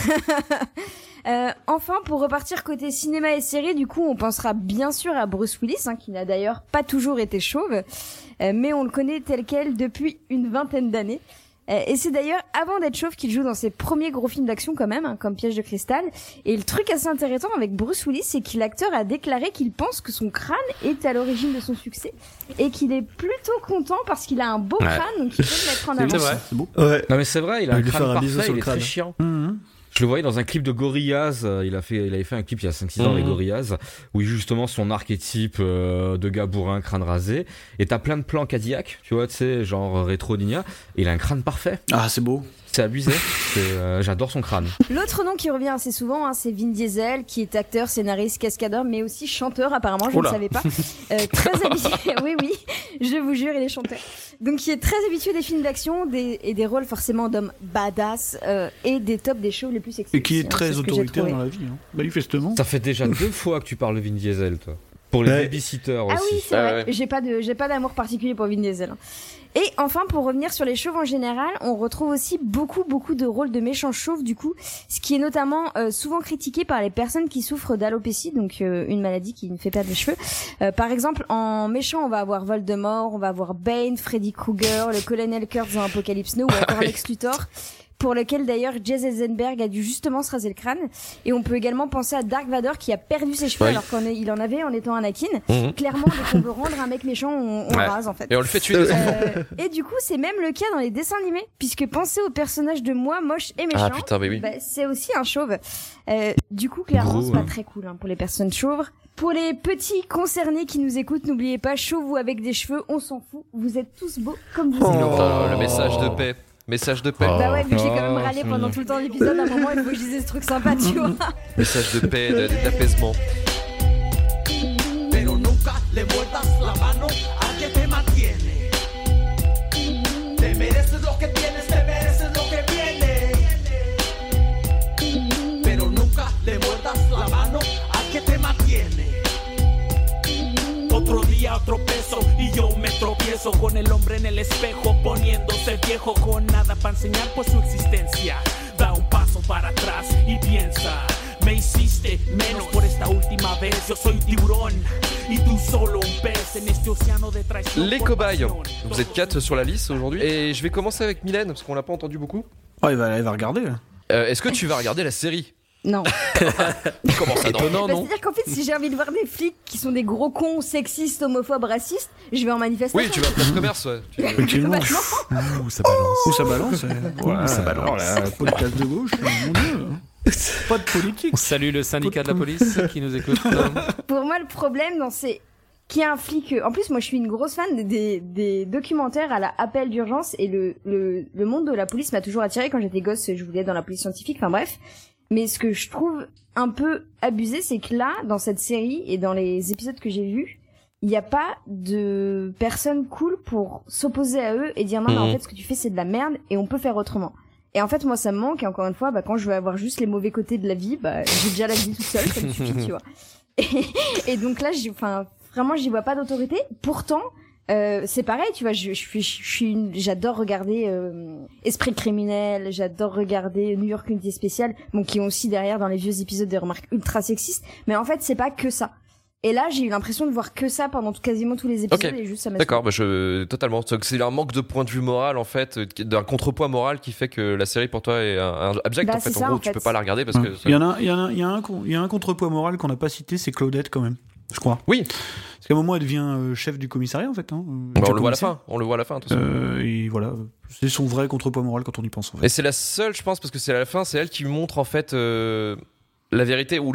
Euh, enfin, pour repartir côté cinéma et série, du coup, on pensera bien sûr à Bruce Willis, hein, qui n'a d'ailleurs pas toujours été chauve, euh, mais on le connaît tel quel depuis une vingtaine d'années. Euh, et c'est d'ailleurs avant d'être chauve qu'il joue dans ses premiers gros films d'action quand même, hein, comme Piège de cristal. Et le truc assez intéressant avec Bruce Willis, c'est que l'acteur a déclaré qu'il pense que son crâne est à l'origine de son succès et qu'il est plutôt content parce qu'il a un beau Ouais. crâne, donc il peut le mettre en *laughs* avant. C'est vrai. C'est beau. Ouais. Non mais c'est vrai, il a un crâne un parfait, sur il est très crâne. chiant. Mhm. Je le voyais dans un clip de Gorillaz, euh, il, a fait, il avait fait un clip il y a 5-6 ans Mhm. avec Gorillaz, où justement son archétype euh, de gars bourrin, crâne rasé, et t'as plein de plans Cadillac, tu vois, tu sais, genre rétro Ninja, et il a un crâne parfait. Ah, c'est beau. C'est abusé, euh, j'adore son crâne. L'autre nom qui revient assez souvent, hein, c'est Vin Diesel, qui est acteur, scénariste, cascadeur, mais aussi chanteur apparemment, je Oula. ne savais pas. Euh, très *laughs* habitué, *laughs* oui oui, je vous jure, il est chanteur. Donc qui est très habitué des films d'action des, et des rôles forcément d'hommes badass euh, et des tops des shows les plus sexy. Et qui est hein, très autoritaire dans la vie, hein. manifestement. Ça fait déjà deux fois que tu parles de Vin Diesel, toi. Pour les Ouais. babysitters Ah aussi. oui, c'est Ah vrai. ouais. J'ai pas de, j'ai pas d'amour particulier pour Vin Diesel. Et enfin, pour revenir sur les chauves en général, on retrouve aussi beaucoup, beaucoup de rôles de méchants chauves, du coup, ce qui est notamment euh, souvent critiqué par les personnes qui souffrent d'alopécie, donc euh, une maladie qui ne fait pas de cheveux. Euh, par exemple, en méchant, on va avoir Voldemort, on va avoir Bane, Freddy Krueger, le colonel Kurtz dans Apocalypse Now, ou encore Lex Luthor pour lequel d'ailleurs Jesse Eisenberg a dû justement se raser le crâne. Et on peut également penser à Dark Vador qui a perdu ses cheveux Oui. alors qu'il en avait en étant Anakin. Mhm. Clairement, dès qu'on veut rendre un mec méchant, on, on Ouais. rase en fait. Et on le fait tuer. Euh, et du coup, c'est même le cas dans les dessins animés, puisque pensez au personnage de moi moche et méchant. Ah putain, mais oui. bah, c'est aussi un chauve. Euh, du coup, clairement, c'est pas très cool hein, pour les personnes chauves. Pour les petits concernés qui nous écoutent, n'oubliez pas, chauve ou avec des cheveux, on s'en fout. Vous êtes tous beaux comme vous êtes. Oh, le message de paix. Message de paix. Bah ouais, que j'ai quand même Oh, râlé pendant tout le temps de l'épisode, à un moment, il faut que je dise ce truc sympa, tu vois. Message de paix, d'apaisement. Día, otro peso y yo me tropiezo con el hombre en el espejo poniéndose viejo con nada para enseñar pues su existencia. Da un paso para atrás y piensa. Me hiciste menos por esta última vez. Yo soy tiburón y tú solo un pez en este océano de traición. Les por cobayes. Vous êtes quatre sur la liste aujourd'hui. Et je vais commencer avec Mylène, parce qu'on l'a pas entendu beaucoup. Oh, il va, il va regarder. là. Euh, Est-ce que tu vas regarder la série? Non. *laughs* Comment ça, non Bah, non C'est-à-dire qu'en fait, si j'ai envie de voir des flics qui sont des gros cons, sexistes, homophobes, racistes, je vais en manifestation. Oui, tu vas à Place Commerce, ouais. *laughs* Tu-. Bah. Ouh, ça balance. Où ça balance euh, Ouh, ça balance. Oh là, podcast de gauche, mon dieu. Pas de politique. On salue le syndicat de la police qui nous écoute. *laughs* Pour moi, le problème dans ces qui est un flic. En plus, moi, je suis une grosse fan des, des documentaires à la appel d'urgence et le, le, le monde de la police m'a toujours attiré quand j'étais gosse. Je voulais être dans la police scientifique. Enfin bref. Mais ce que je trouve un peu abusé, c'est que là, dans cette série et dans les épisodes que j'ai vus, il n'y a pas de personnes cool pour s'opposer à eux et dire non, mais en Mhm. fait, ce que tu fais, c'est de la merde et on peut faire autrement. Et en fait, moi, ça me manque. Et encore une fois, bah, quand je veux avoir juste les mauvais côtés de la vie, bah, j'ai déjà la vie toute seule, ça me suffit, *laughs* tu vois. Et, et donc là, enfin, vraiment, j'y vois pas d'autorité. Pourtant, euh, c'est pareil, tu vois. Je, je suis, je suis, une- j'adore regarder euh, Esprit criminel. J'adore regarder New York Unité spéciale, bon, qui ont aussi derrière dans les vieux épisodes des remarques ultra sexistes. Mais en fait, c'est pas que ça. Et là, j'ai eu l'impression de voir que ça pendant tout- quasiment tous les épisodes et juste ça m'a D'accord, bah je totalement. C'est un manque de point de vue moral en fait, euh, d'un contrepoids moral qui fait que la série pour toi est un, un abject Bah, en fait. En ça, gros, en tu fait. peux pas la regarder parce que. Il y en a, il y en a, il y a un, con- il y a un contrepoids moral qu'on n'a pas cité, c'est Claudette quand même, je crois. Oui. Parce qu'à un moment, elle devient euh, chef du commissariat en fait. Hein, Bah, on le voit à la fin. On le voit à la fin. de toute façon. Euh, et voilà, c'est son vrai contrepoids moral quand on y pense en fait. Et c'est la seule, je pense, parce que c'est à la fin, c'est elle qui montre en fait euh, la vérité ou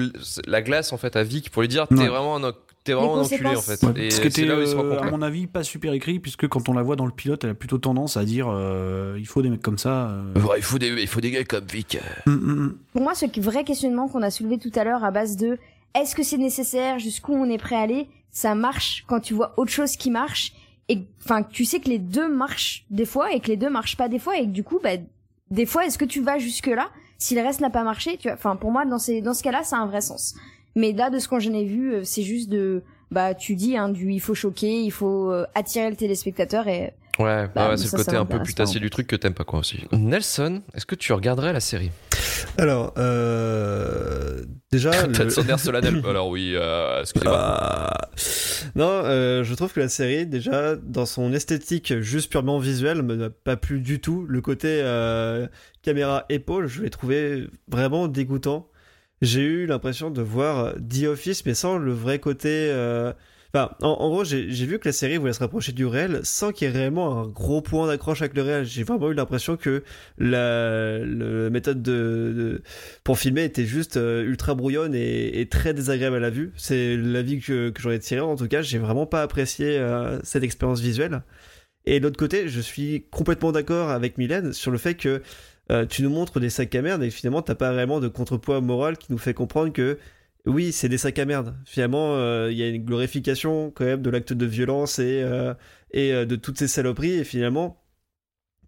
la glace en fait à Vic pour lui dire t'es Ouais. vraiment un, t'es vraiment un enculé en fait. Ouais, Et ce qui c'est était, là où ils se euh, à mon avis, pas super écrit, puisque quand on la voit dans le pilote, elle a plutôt tendance à dire euh, il faut des mecs comme ça. euh. Ouais, il faut des, il faut des gars comme Vic. Mm, mm, mm. Pour moi, ce vrai questionnement qu'on a soulevé tout à l'heure à base de est-ce que c'est nécessaire, jusqu'où on est prêt à aller, ça marche quand tu vois autre chose qui marche et enfin tu sais que les deux marchent des fois et que les deux marchent pas des fois et que du coup bah des fois est-ce que tu vas jusque là si le reste n'a pas marché tu enfin pour moi dans ces dans ce cas-là ça a un vrai sens. Mais là de ce qu'on j'en ai vu euh, c'est juste de bah tu dis hein du il faut choquer il faut euh, attirer le téléspectateur et Ouais, Bah, ouais, c'est le côté un peu putassier du truc que t'aimes pas quoi aussi. Nelson, est-ce que tu regarderais la série? Alors, euh, déjà. *laughs* T'as le- sonné solennel. *laughs* Alors oui, euh, excusez-moi. Ah. Non, euh, je trouve que la série, déjà, dans son esthétique juste purement visuelle, me n'a pas plu du tout. Le côté euh, caméra épaule, je l'ai trouvé vraiment dégoûtant. J'ai eu l'impression de voir The Office, mais sans le vrai côté. Enfin, en, gros, j'ai vu que la série voulait se rapprocher du réel sans qu'il y ait réellement un gros point d'accroche avec le réel. J'ai vraiment eu l'impression que la, méthode de, de- pour filmer était juste euh, ultra brouillonne et, et très désagréable à la vue. C'est l'avis que, que j'en ai tiré. En tout cas, j'ai vraiment pas apprécié euh, cette expérience visuelle. Et de l'autre côté, je suis complètement d'accord avec Mylène sur le fait que euh, tu nous montres des sacs à merde et finalement t'as pas vraiment de contrepoids moral qui nous fait comprendre que oui, c'est des sacs à merde. Finalement, euh, il y a une glorification quand même de l'acte de violence et, euh, euh, de toutes ces saloperies. Et finalement,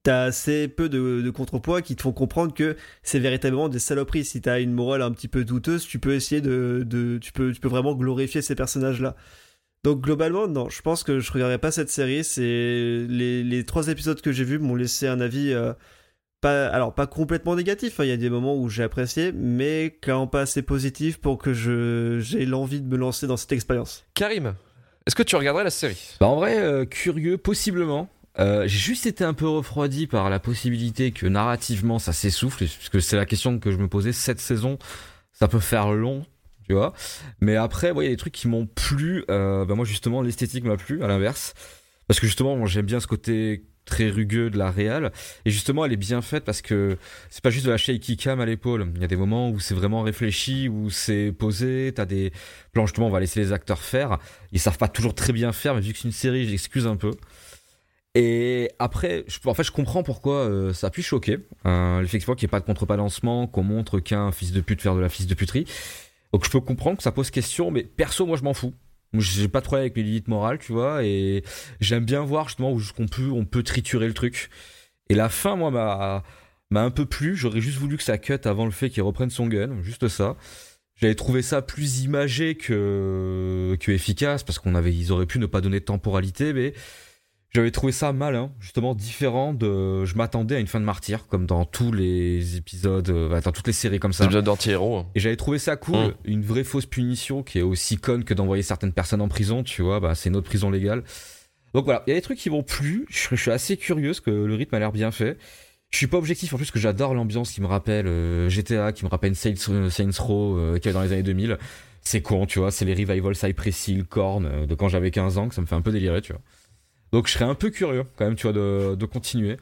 t'as assez peu de, contrepoids qui te font comprendre que c'est véritablement des saloperies. Si t'as une morale un petit peu douteuse, tu peux essayer de, tu peux, tu peux vraiment glorifier ces personnages-là. Donc globalement, non, je pense que je regarderai pas cette série. C'est les, trois épisodes que j'ai vus m'ont laissé un avis pas, alors pas complètement négatif. hein. Il y a des moments où j'ai apprécié, mais clairement pas assez positif pour que je j'ai l'envie de me lancer dans cette expérience. Karim, est-ce que tu regarderais la série? Bah en vrai, euh, curieux, possiblement. Euh, j'ai juste été un peu refroidi par la possibilité que narrativement ça s'essouffle, parce que c'est la question que je me posais. Cette saison, ça peut faire long, tu vois. Mais après, ouais, il y a des trucs qui m'ont plu. Euh, bah moi justement, l'esthétique m'a plu, à l'inverse. Parce que justement, moi, j'aime bien ce côté très rugueux de la réal. Et justement, elle est bien faite parce que c'est pas juste de la shaky cam à l'épaule. Il y a des moments où c'est vraiment réfléchi, où c'est posé. T'as des plans, justement, on va laisser les acteurs faire. Ils savent pas toujours très bien faire, mais vu que c'est une série, j'excuse un peu. Et après, je, en fait, je comprends pourquoi euh, ça a pu choquer. Euh, Effectivement, qu'il n'y ait pas de contrebalancement, qu'on montre qu'un fils de pute faire de la fils de puterie. Donc je peux comprendre que ça pose question, mais perso, moi, je m'en fous. J'ai pas de avec les limites morales, tu vois, et j'aime bien voir justement où on peut, on peut triturer le truc. Et la fin, moi, m'a m'a un peu plu. J'aurais juste voulu que ça cut avant le fait qu'il reprenne son gun, juste ça. J'avais trouvé ça plus imagé que, que efficace, parce qu'on avait, ils auraient pu ne pas donner de temporalité, mais j'avais trouvé ça malin, justement différent de. Je m'attendais à une fin de martyr, comme dans tous les épisodes, euh, dans toutes les séries comme ça. Épisode d'anti-héros. hein. Et j'avais trouvé ça cool, Mm. une vraie fausse punition qui est aussi conne que d'envoyer certaines personnes en prison, tu vois, bah c'est une autre prison légale. Donc voilà, il y a des trucs qui m'ont plu, je, je suis assez curieux parce que le rythme a l'air bien fait. Je suis pas objectif en plus que j'adore l'ambiance qui me rappelle euh, GTA, qui me rappelle Saints, euh, Saints Row euh, qu'il y avait dans les années 2000. C'est con, tu vois, c'est les revivals Cypress Hill, Korn de quand j'avais 15 ans que ça me fait un peu délirer, tu vois. Donc je serais un peu curieux quand même, tu vois, de, de continuer.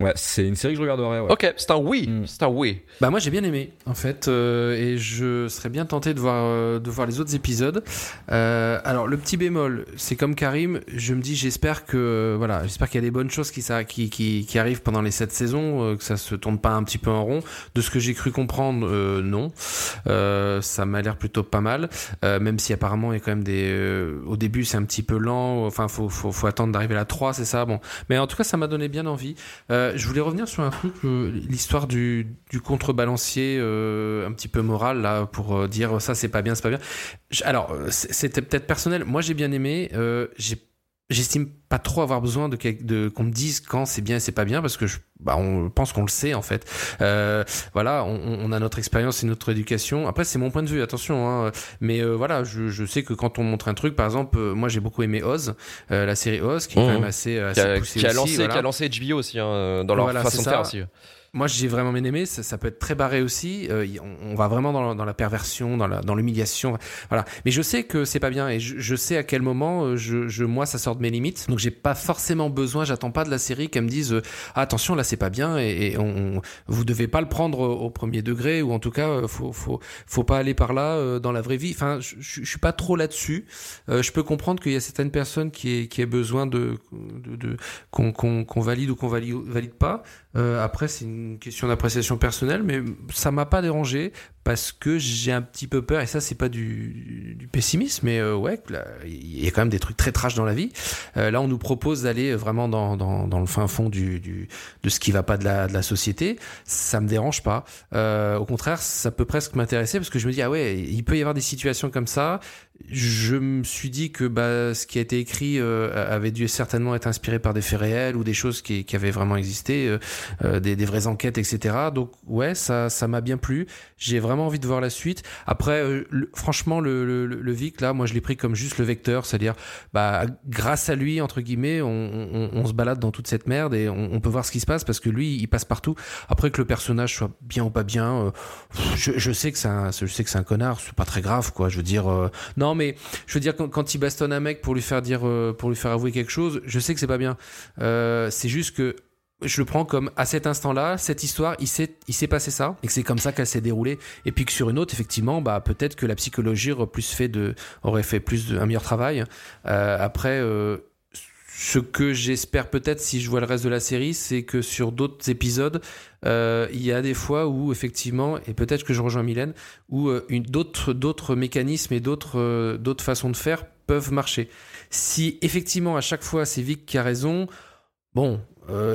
Ouais, c'est une série que je regarderais. Ouais. Ok, c'est un oui, Mm. c'est un oui. Bah moi j'ai bien aimé en fait euh, et je serais bien tenté de voir euh, de voir les autres épisodes. Euh, alors le petit bémol, c'est comme Karim, je me dis j'espère que voilà, j'espère qu'il y a des bonnes choses qui, ça, qui, qui, qui arrivent pendant les sept saisons, euh, que ça se tourne pas un petit peu en rond. De ce que j'ai cru comprendre, euh, non, Euh, ça m'a l'air plutôt pas mal. Euh, même si apparemment il y a quand même des, euh, au début c'est un petit peu lent, enfin faut faut, faut attendre d'arriver à la 3 c'est ça? Bon, mais en tout cas ça m'a donné bien envie. Euh, je voulais revenir sur un truc, euh, l'histoire du, contrebalancier euh, un petit peu moral là pour euh, dire ça c'est pas bien, c'est pas bien. Alors euh, c'était peut-être personnel. Moi j'ai bien aimé. Euh, j'ai J'estime pas trop avoir besoin de, de qu'on me dise quand c'est bien et c'est pas bien parce que je, bah, on pense qu'on le sait en fait. Euh, voilà, on, on a notre expérience et notre éducation. Après c'est mon point de vue, attention. Hein, mais euh, voilà, je, je sais que quand on montre un truc, par exemple, euh, moi j'ai beaucoup aimé Oz, euh, la série Oz, qui est quand Mhm. même assez, Qui assez a, poussée qui a aussi, lancé, voilà. qui a lancé HBO aussi hein, dans leur Voilà, façon de faire aussi. Moi, j'ai vraiment bien aimé. Ça, ça peut être très barré aussi. Euh, on, on va vraiment dans, dans la perversion, dans l'humiliation. Voilà. Mais je sais que c'est pas bien et je, je sais à quel moment, euh, je, je, moi, ça sort de mes limites. Donc, j'ai pas forcément besoin. J'attends pas de la série qu'elle me dise euh, attention, là, c'est pas bien et, et on, vous devez pas le prendre au, premier degré ou en tout cas, euh, faut, faut, faut pas aller par là euh, dans la vraie vie. Enfin, je, je, suis pas trop là-dessus. Je peux comprendre qu'il y a certaines personnes qui aient, qui besoin de, de, de qu'on qu'on valide ou qu'on valide, valide pas. Euh, après, c'est une question d'appréciation personnelle, mais ça m'a pas dérangé parce que j'ai un petit peu peur, et ça, c'est pas du, du pessimisme, mais euh, ouais, il y a quand même des trucs très trash dans la vie. Euh, là, on nous propose d'aller vraiment dans, dans, dans le fin fond du, du, de ce qui va pas de la, de la société. Ça me dérange pas. Euh, au contraire, ça peut presque m'intéresser parce que je me dis, ah ouais, il peut y avoir des situations comme ça. Je me suis dit que bah, ce qui a été écrit euh, avait dû certainement être inspiré par des faits réels ou des choses qui, qui avaient vraiment existé, euh, euh, des, des vraies enquêtes, etc. Donc ouais, ça, ça m'a bien plu. J'ai vraiment envie de voir la suite. Après, euh, franchement, le, le, le- Vic là, moi je l'ai pris comme juste le vecteur, c'est-à-dire, bah, grâce à lui entre guillemets, on, on, on se balade dans toute cette merde et on, on peut voir ce qui se passe parce que lui, il passe partout. Après que le personnage soit bien ou pas bien, euh, je, je sais que c'est je sais que c'est un connard, c'est pas très grave quoi. Je veux dire, euh, mais je veux dire quand, il bastonne un mec pour lui faire dire, euh, pour lui faire avouer quelque chose, je sais que c'est pas bien. Euh, c'est juste que je le prends comme à cet instant-là, cette histoire, il s'est, passé ça, et que c'est comme ça qu'elle s'est déroulée. Et puis que sur une autre, effectivement, bah peut-être que la psychologie aurait fait de, aurait fait plus de, un meilleur travail. Euh, après, ce que j'espère peut-être si je vois le reste de la série, c'est que sur d'autres épisodes, euh, il y a des fois où effectivement, et peut-être que je rejoins Mylène, où euh, d'autres, mécanismes et d'autres, euh, d'autres façons de faire peuvent marcher. Si effectivement à chaque fois c'est Vic qui a raison, bon,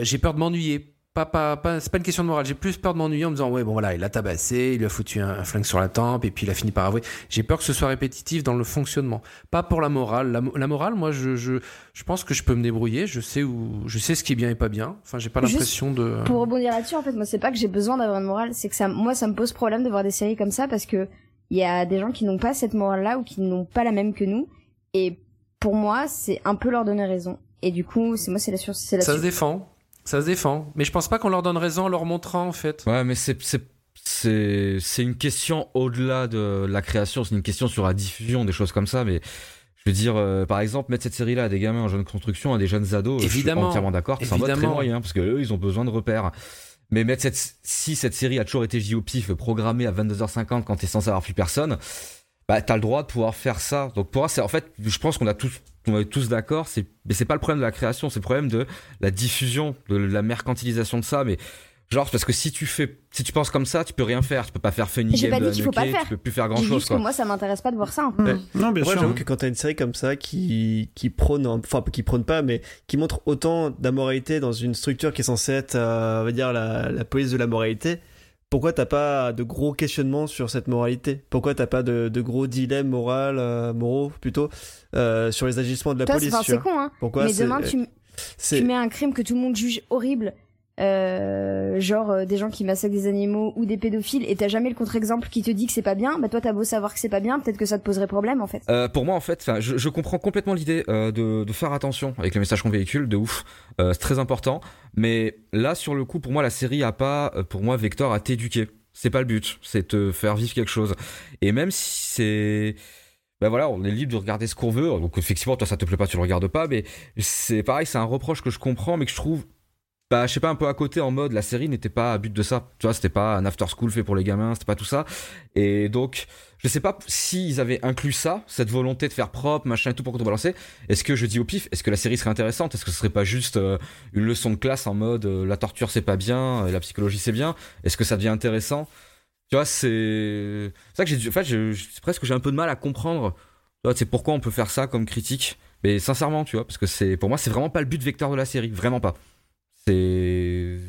j'ai peur de m'ennuyer. Pas, pas, pas, c'est pas une question de morale. J'ai plus peur de m'ennuyer en me disant, ouais, bon voilà, il l'a tabassé, il lui a foutu un, un flingue sur la tempe, et puis il a fini par avouer. J'ai peur que ce soit répétitif dans le fonctionnement. Pas pour la morale. La, mo- la morale, moi, je, je, je pense que je peux me débrouiller. Je sais où, je sais ce qui est bien et pas bien. Enfin, j'ai pas l'impression de. Pour rebondir là-dessus, en fait, moi, c'est pas que j'ai besoin d'avoir une morale, c'est que ça, moi, ça me pose problème de voir des séries comme ça parce que il y a des gens qui n'ont pas cette morale-là ou qui n'ont pas la même que nous. Et pour moi, c'est un peu leur donner raison. Et du coup, c'est moi, c'est la sur, c'est la Ça se sur- défend. Ça se défend. Mais je pense pas qu'on leur donne raison en leur montrant, en fait. Ouais, mais c'est une question au-delà de la création, c'est une question sur la diffusion des choses comme ça. Mais je veux dire, euh, par exemple, mettre cette série-là à des gamins en jeune construction, à des jeunes ados, je suis Évidemment. entièrement d'accord. C'est un mode très Évidemment. moyen parce que eux, ils ont besoin de repères. Mais mettre cette si cette série a toujours été JO pif programmée à 22h50 quand t'es censé avoir plus personne, bah t'as le droit de pouvoir faire ça. Donc pour moi, c'est en fait, je pense qu'on a tous on est tous d'accord, c'est mais c'est pas le problème de la création, c'est le problème de la diffusion, de la mercantilisation de ça. Mais genre parce que si tu fais, si tu penses comme ça, tu peux rien faire. Tu peux pas faire Funny J'ai Game pas dit qu'il faut pas faire. tu peux plus faire grand chose juste que quoi. moi, ça m'intéresse pas de voir ça. Non, bien Moi, sûr. j'avoue que quand t'as une série comme ça qui, qui prône, enfin, qui prône pas, mais qui montre autant d'amoralité dans une structure qui est censée être, euh, on va dire, la, la police de la moralité, pourquoi t'as pas de gros questionnements sur cette moralité? Pourquoi t'as pas de, de gros dilemmes moraux, euh, moraux plutôt, euh, sur les agissements de la Toi, police c'est con, hein. Pourquoi Mais demain, tu mets un crime que tout le monde juge horrible, euh, genre euh, des gens qui massacrent des animaux ou des pédophiles, et t'as jamais le contre-exemple qui te dit que c'est pas bien, bah toi t'as beau savoir que c'est pas bien, peut-être que ça te poserait problème en fait. Euh, pour moi, en fait, je, comprends complètement l'idée de, faire attention avec les messages qu'on véhicule, de ouf, c'est très important. Mais là, sur le coup, pour moi, la série a pas, pour moi, Vector à t'éduquer. C'est pas le but, c'est te faire vivre quelque chose. Et même si c'est, ben voilà, on est libre de regarder ce qu'on veut. Donc effectivement, toi, ça te plaît pas, tu le regardes pas. Mais c'est pareil, c'est un reproche que je comprends, mais que je trouve bah, je sais pas, un peu à côté en mode la série n'était pas à but de ça. Tu vois, c'était pas un after school fait pour les gamins, c'était pas tout ça. Et donc, je sais pas s'ils avaient inclus ça, cette volonté de faire propre, machin et tout pour contrebalancer. Est-ce que je dis au pif, est-ce que la série serait intéressante? Est-ce que ce serait pas juste euh, une leçon de classe en mode euh, la torture c'est pas bien, euh, la psychologie c'est bien? Est-ce que ça devient intéressant? Tu vois, c'est ça que j'ai, dû- en fait, c'est presque que j'ai un peu de mal à comprendre. C'est pourquoi on peut faire ça comme critique? Mais sincèrement, tu vois, parce que c'est pour moi, c'est vraiment pas le but vecteur de la série, vraiment pas. C'est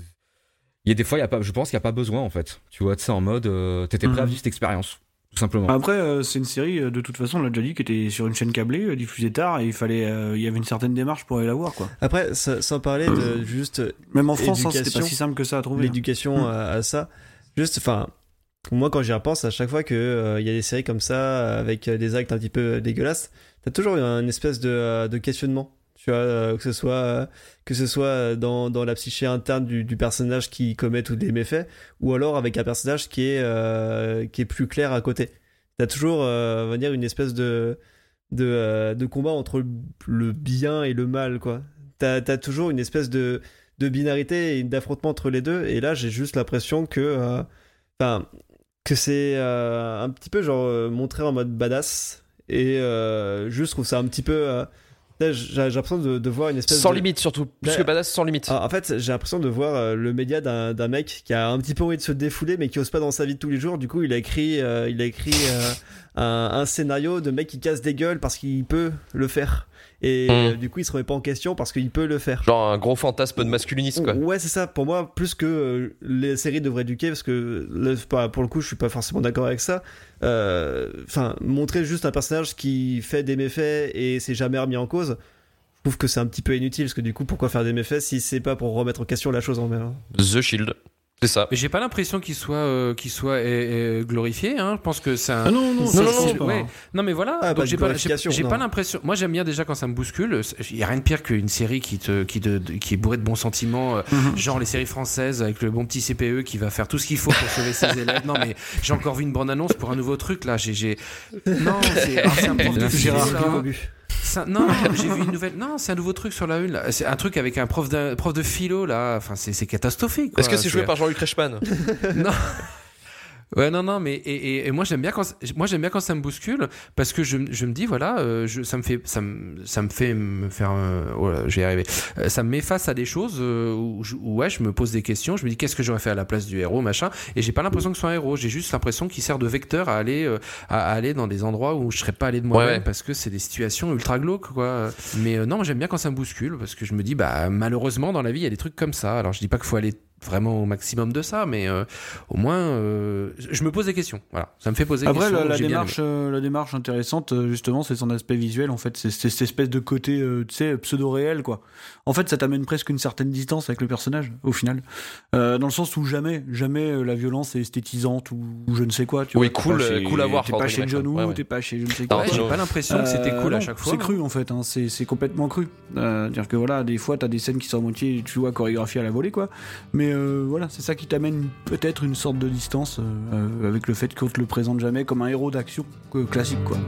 il y a des fois, il y a pas, je pense qu'il y a pas besoin en fait. Tu vois, tu sais, en mode, euh, t'étais prêt à Mhm. vivre cette expérience, tout simplement. Après, euh, c'est une série, euh, de toute façon, on l'a déjà dit, qui était sur une chaîne câblée, euh, diffusée tard, et il fallait, euh, il y avait une certaine démarche pour aller la voir, quoi. Après, ça- sans parler de juste. Même en France, hein, c'était pas si simple que ça à trouver. L'éducation Mm. à, à ça. Juste, enfin, moi quand j'y repense, à chaque fois qu'il y a des séries comme ça, avec euh, des actes un petit peu dégueulasses, t'as toujours une espèce de, euh, de questionnement. Euh, que ce soit, euh, que ce soit dans, dans la psyché interne du, personnage qui commet tous les méfaits, ou alors avec un personnage qui est, euh, qui est plus clair à côté. T'as toujours, euh, dire, une espèce de, de, euh, de combat entre le- bien et le mal, quoi. T'as as toujours une espèce de, de binarité et d'affrontement entre les deux, et là, j'ai juste l'impression que, euh, enfin, que c'est euh, un petit peu genre euh, montré en mode badass, et euh, juste je trouve ça un petit peu. J'ai l'impression de, de voir une espèce Sans de- limite, surtout. Plus Ouais. que badass, sans limite. Ah, en fait, j'ai l'impression de voir euh, le média d'un d'un mec qui a un petit peu envie de se défouler, mais qui ose pas dans sa vie de tous les jours. Du coup, il a écrit, euh, il a écrit euh, un, un scénario de mec qui casse des gueules parce qu'il peut le faire. Et Mm. euh, du coup, il se remet pas en question parce qu'il peut le faire. Genre un gros fantasme de masculinisme, quoi. Ouais, c'est ça. Pour moi, plus que euh, les séries devraient éduquer, parce que pour le coup, je suis pas forcément d'accord avec ça. Euh, Enfin, montrer juste un personnage qui fait des méfaits et c'est jamais remis en cause. Je trouve que c'est un petit peu inutile, parce que du coup, pourquoi faire des méfaits si c'est pas pour remettre en question la chose en mer The Shield. C'est ça. Mais j'ai pas l'impression qu'il soit, euh, qu'il soit euh, euh, glorifié. Hein. Je pense que c'est un. Ah non, non, non, non, non, ouais. Non, mais voilà. Ah, j'ai pas, j'ai, l'impression. Moi, j'aime bien déjà quand ça me bouscule. Il y a rien de pire qu'une série qui te, qui te, qui est bourrée de bons sentiments, euh, Mhm. genre les séries françaises avec le bon petit CPE qui va faire tout ce qu'il faut pour sauver ses *laughs* élèves. Non, mais j'ai encore vu une bande annonce pour un nouveau truc là. J'ai, j'ai... Non, c'est, c'est un *laughs* prof de philo, Non, *laughs* j'ai vu une nouvelle. Non, c'est un nouveau truc sur la une. C'est un truc avec un prof de, prof de philo là. Enfin, c'est, catastrophique. Est-ce que c'est joué par Jean-Luc Reichmann? Non. *laughs* Ouais non non mais et, et- et moi j'aime bien quand moi j'aime bien quand ça me bouscule parce que je, je me dis voilà euh, je, ça me fait ça me, ça me fait me faire euh, voilà je vais y arriver. Euh, ça me met face à des choses euh, où, je- où, ouais je me pose des questions je me dis qu'est-ce que j'aurais fait à la place du héros machin et j'ai pas l'impression que ce soit un héros j'ai juste l'impression qu'il sert de vecteur à aller euh, à, aller dans des endroits où je serais pas allé de moi-même Ouais, ouais. parce que c'est des situations ultra glauques quoi. Mais euh, non moi, j'aime bien quand ça me bouscule parce que je me dis bah malheureusement dans la vie il y a des trucs comme ça. Alors je dis pas qu'il faut aller vraiment au maximum de ça mais euh, au moins euh, je me pose des questions voilà ça me fait poser des Après, questions la, la bien démarche, euh, la démarche intéressante, justement, c'est son aspect visuel. En fait, c'est cette espèce de côté, euh, tu sais, pseudo-réel, quoi. En fait, ça t'amène presque une certaine distance avec le personnage, au final. Euh, dans le sens où jamais, jamais la violence est esthétisante ou, ou je ne sais quoi. Tu Oui, vois, cool, chez- cool à voir, T'es pas chez John Woo, ouais, ouais. t'es pas chez je ne sais quoi. Ouais, j'ai pas l'impression que c'était cool à chaque fois. C'est cru en fait, hein, c'est complètement cru. Euh, dire que voilà, des fois t'as des scènes qui sont à moitié, tu vois, chorégraphiées à la volée quoi. Mais euh, voilà, c'est ça qui t'amène peut-être une sorte de distance euh, euh, avec le fait qu'on te le présente jamais comme un héros d'action classique quoi.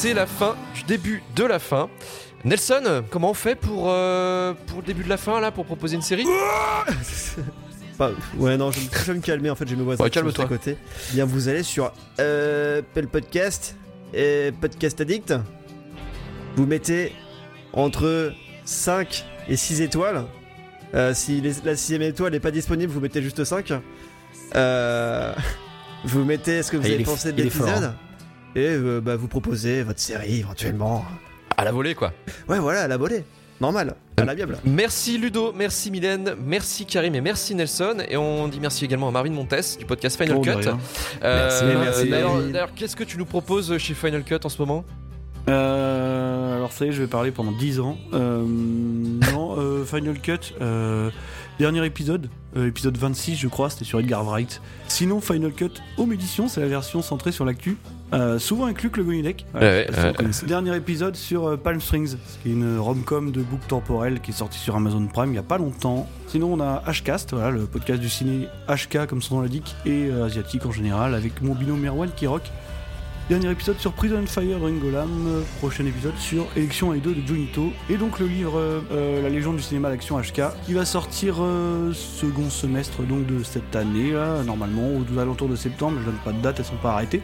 C'est la fin du début de la fin. Nelson, comment on fait pour, euh, pour le début de la fin là, pour proposer une série? *laughs* Ouais, non, je, vais me calmer. En fait, j'ai mes voisins Ouais, qui sont calme-toi. juste à côté. Bien, vous allez sur euh, Apple Podcast et Podcast Addict. Vous mettez entre 5 et 6 étoiles. Euh, si les- la sixième étoile n'est pas disponible, vous mettez juste 5. Euh, *laughs* vous mettez ce que vous Ah, il avez est- pensé de il est fort, l'épisode? Hein. Et euh, bah, vous proposez votre série éventuellement. À la volée quoi. Ouais, voilà, à la volée. normal, à la biable. Merci Ludo, merci Mylène, merci Karim et merci Nelson. Et on dit merci également à Marvin Montes du podcast Final Oh, Cut. rien. Euh, Merci, merci, D'ailleurs, qu'est-ce que tu nous proposes chez Final Cut en ce moment? Euh, alors ça y est, je vais parler pendant 10 ans. Euh, non, euh, Final Cut, euh, dernier épisode, euh, épisode 26 je crois, c'était sur Edgar Wright. Sinon, Final Cut Home Edition, c'est la version centrée sur l'actu. Euh, souvent inclus que le Golden Deck. Ouais. Dernier épisode sur euh, Palm Strings, qui est une rom-com de book temporel qui est sortie sur Amazon Prime il y a pas longtemps. Sinon, on a Hcast, voilà, le podcast du ciné HK comme son nom l'indique, et euh, asiatique en général, avec mon binôme Merwan qui rock. Dernier épisode sur Prison Fire de Ringolam, euh, prochain épisode sur Élection Aido de Junito, et donc le livre euh, La légende du cinéma d'action HK, qui va sortir euh, second semestre donc de cette année, là, normalement, aux alentours de septembre, je donne pas de date, elles sont pas arrêtées.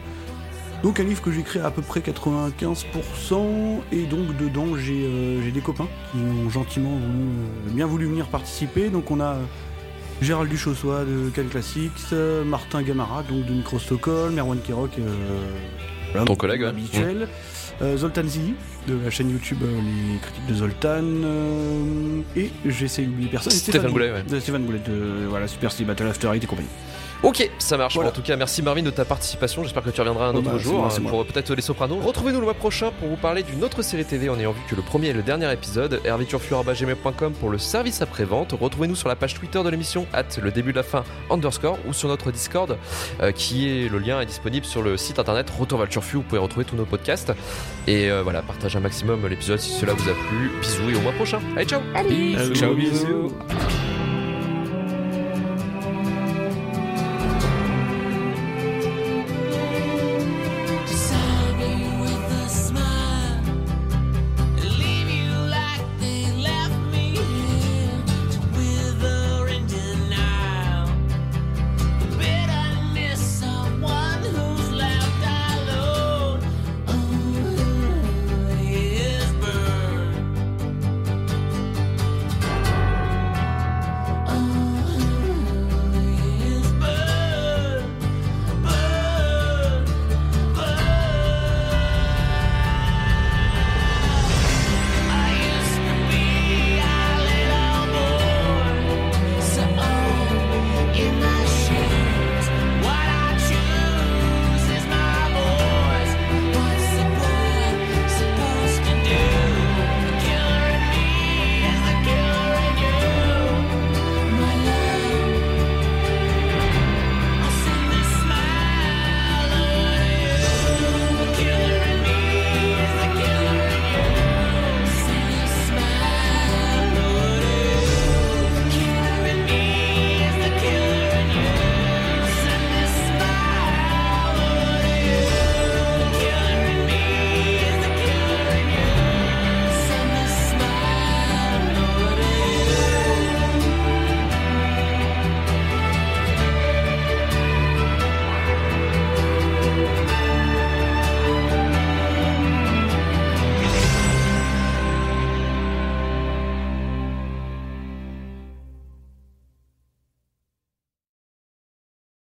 Donc un livre que j'ai créé à peu près 95%, et donc dedans j'ai euh, j'ai des copains qui ont gentiment voulu, euh, bien voulu venir participer, donc on a... euh, Gérald Duchossois de Cal Classics, Martin Gamara donc de Micro Stockholm, Merwan Kirok, voilà, Ton collègue, ouais. habituel, Zoltan Zili de la chaîne YouTube Les Critiques de Zoltan, et j'essaie d'oublier personne. et Stéphane Boulet, ouais. de Stéphane Boulet de voilà, Super City Battle After Eight et compagnie. Ok, ça marche. Voilà. En tout cas, merci Marvin de ta participation. J'espère que tu reviendras un Oh autre bah, jour hein, pour peut-être les Sopranos. Retrouvez-nous le mois prochain pour vous parler d'une autre série TV en ayant vu que le premier et le dernier épisode. herviturfur.gmail.com pour le service après-vente. Retrouvez-nous sur la page Twitter de l'émission at le début de la fin underscore ou sur notre Discord euh, qui est le lien est disponible sur le site internet Retour vers le Turfu. Vous pouvez retrouver tous nos podcasts. Et euh, voilà, partagez un maximum l'épisode si cela vous a plu. Bisous et au mois prochain. Allez, ciao Euh, Ciao, bisous. bisous.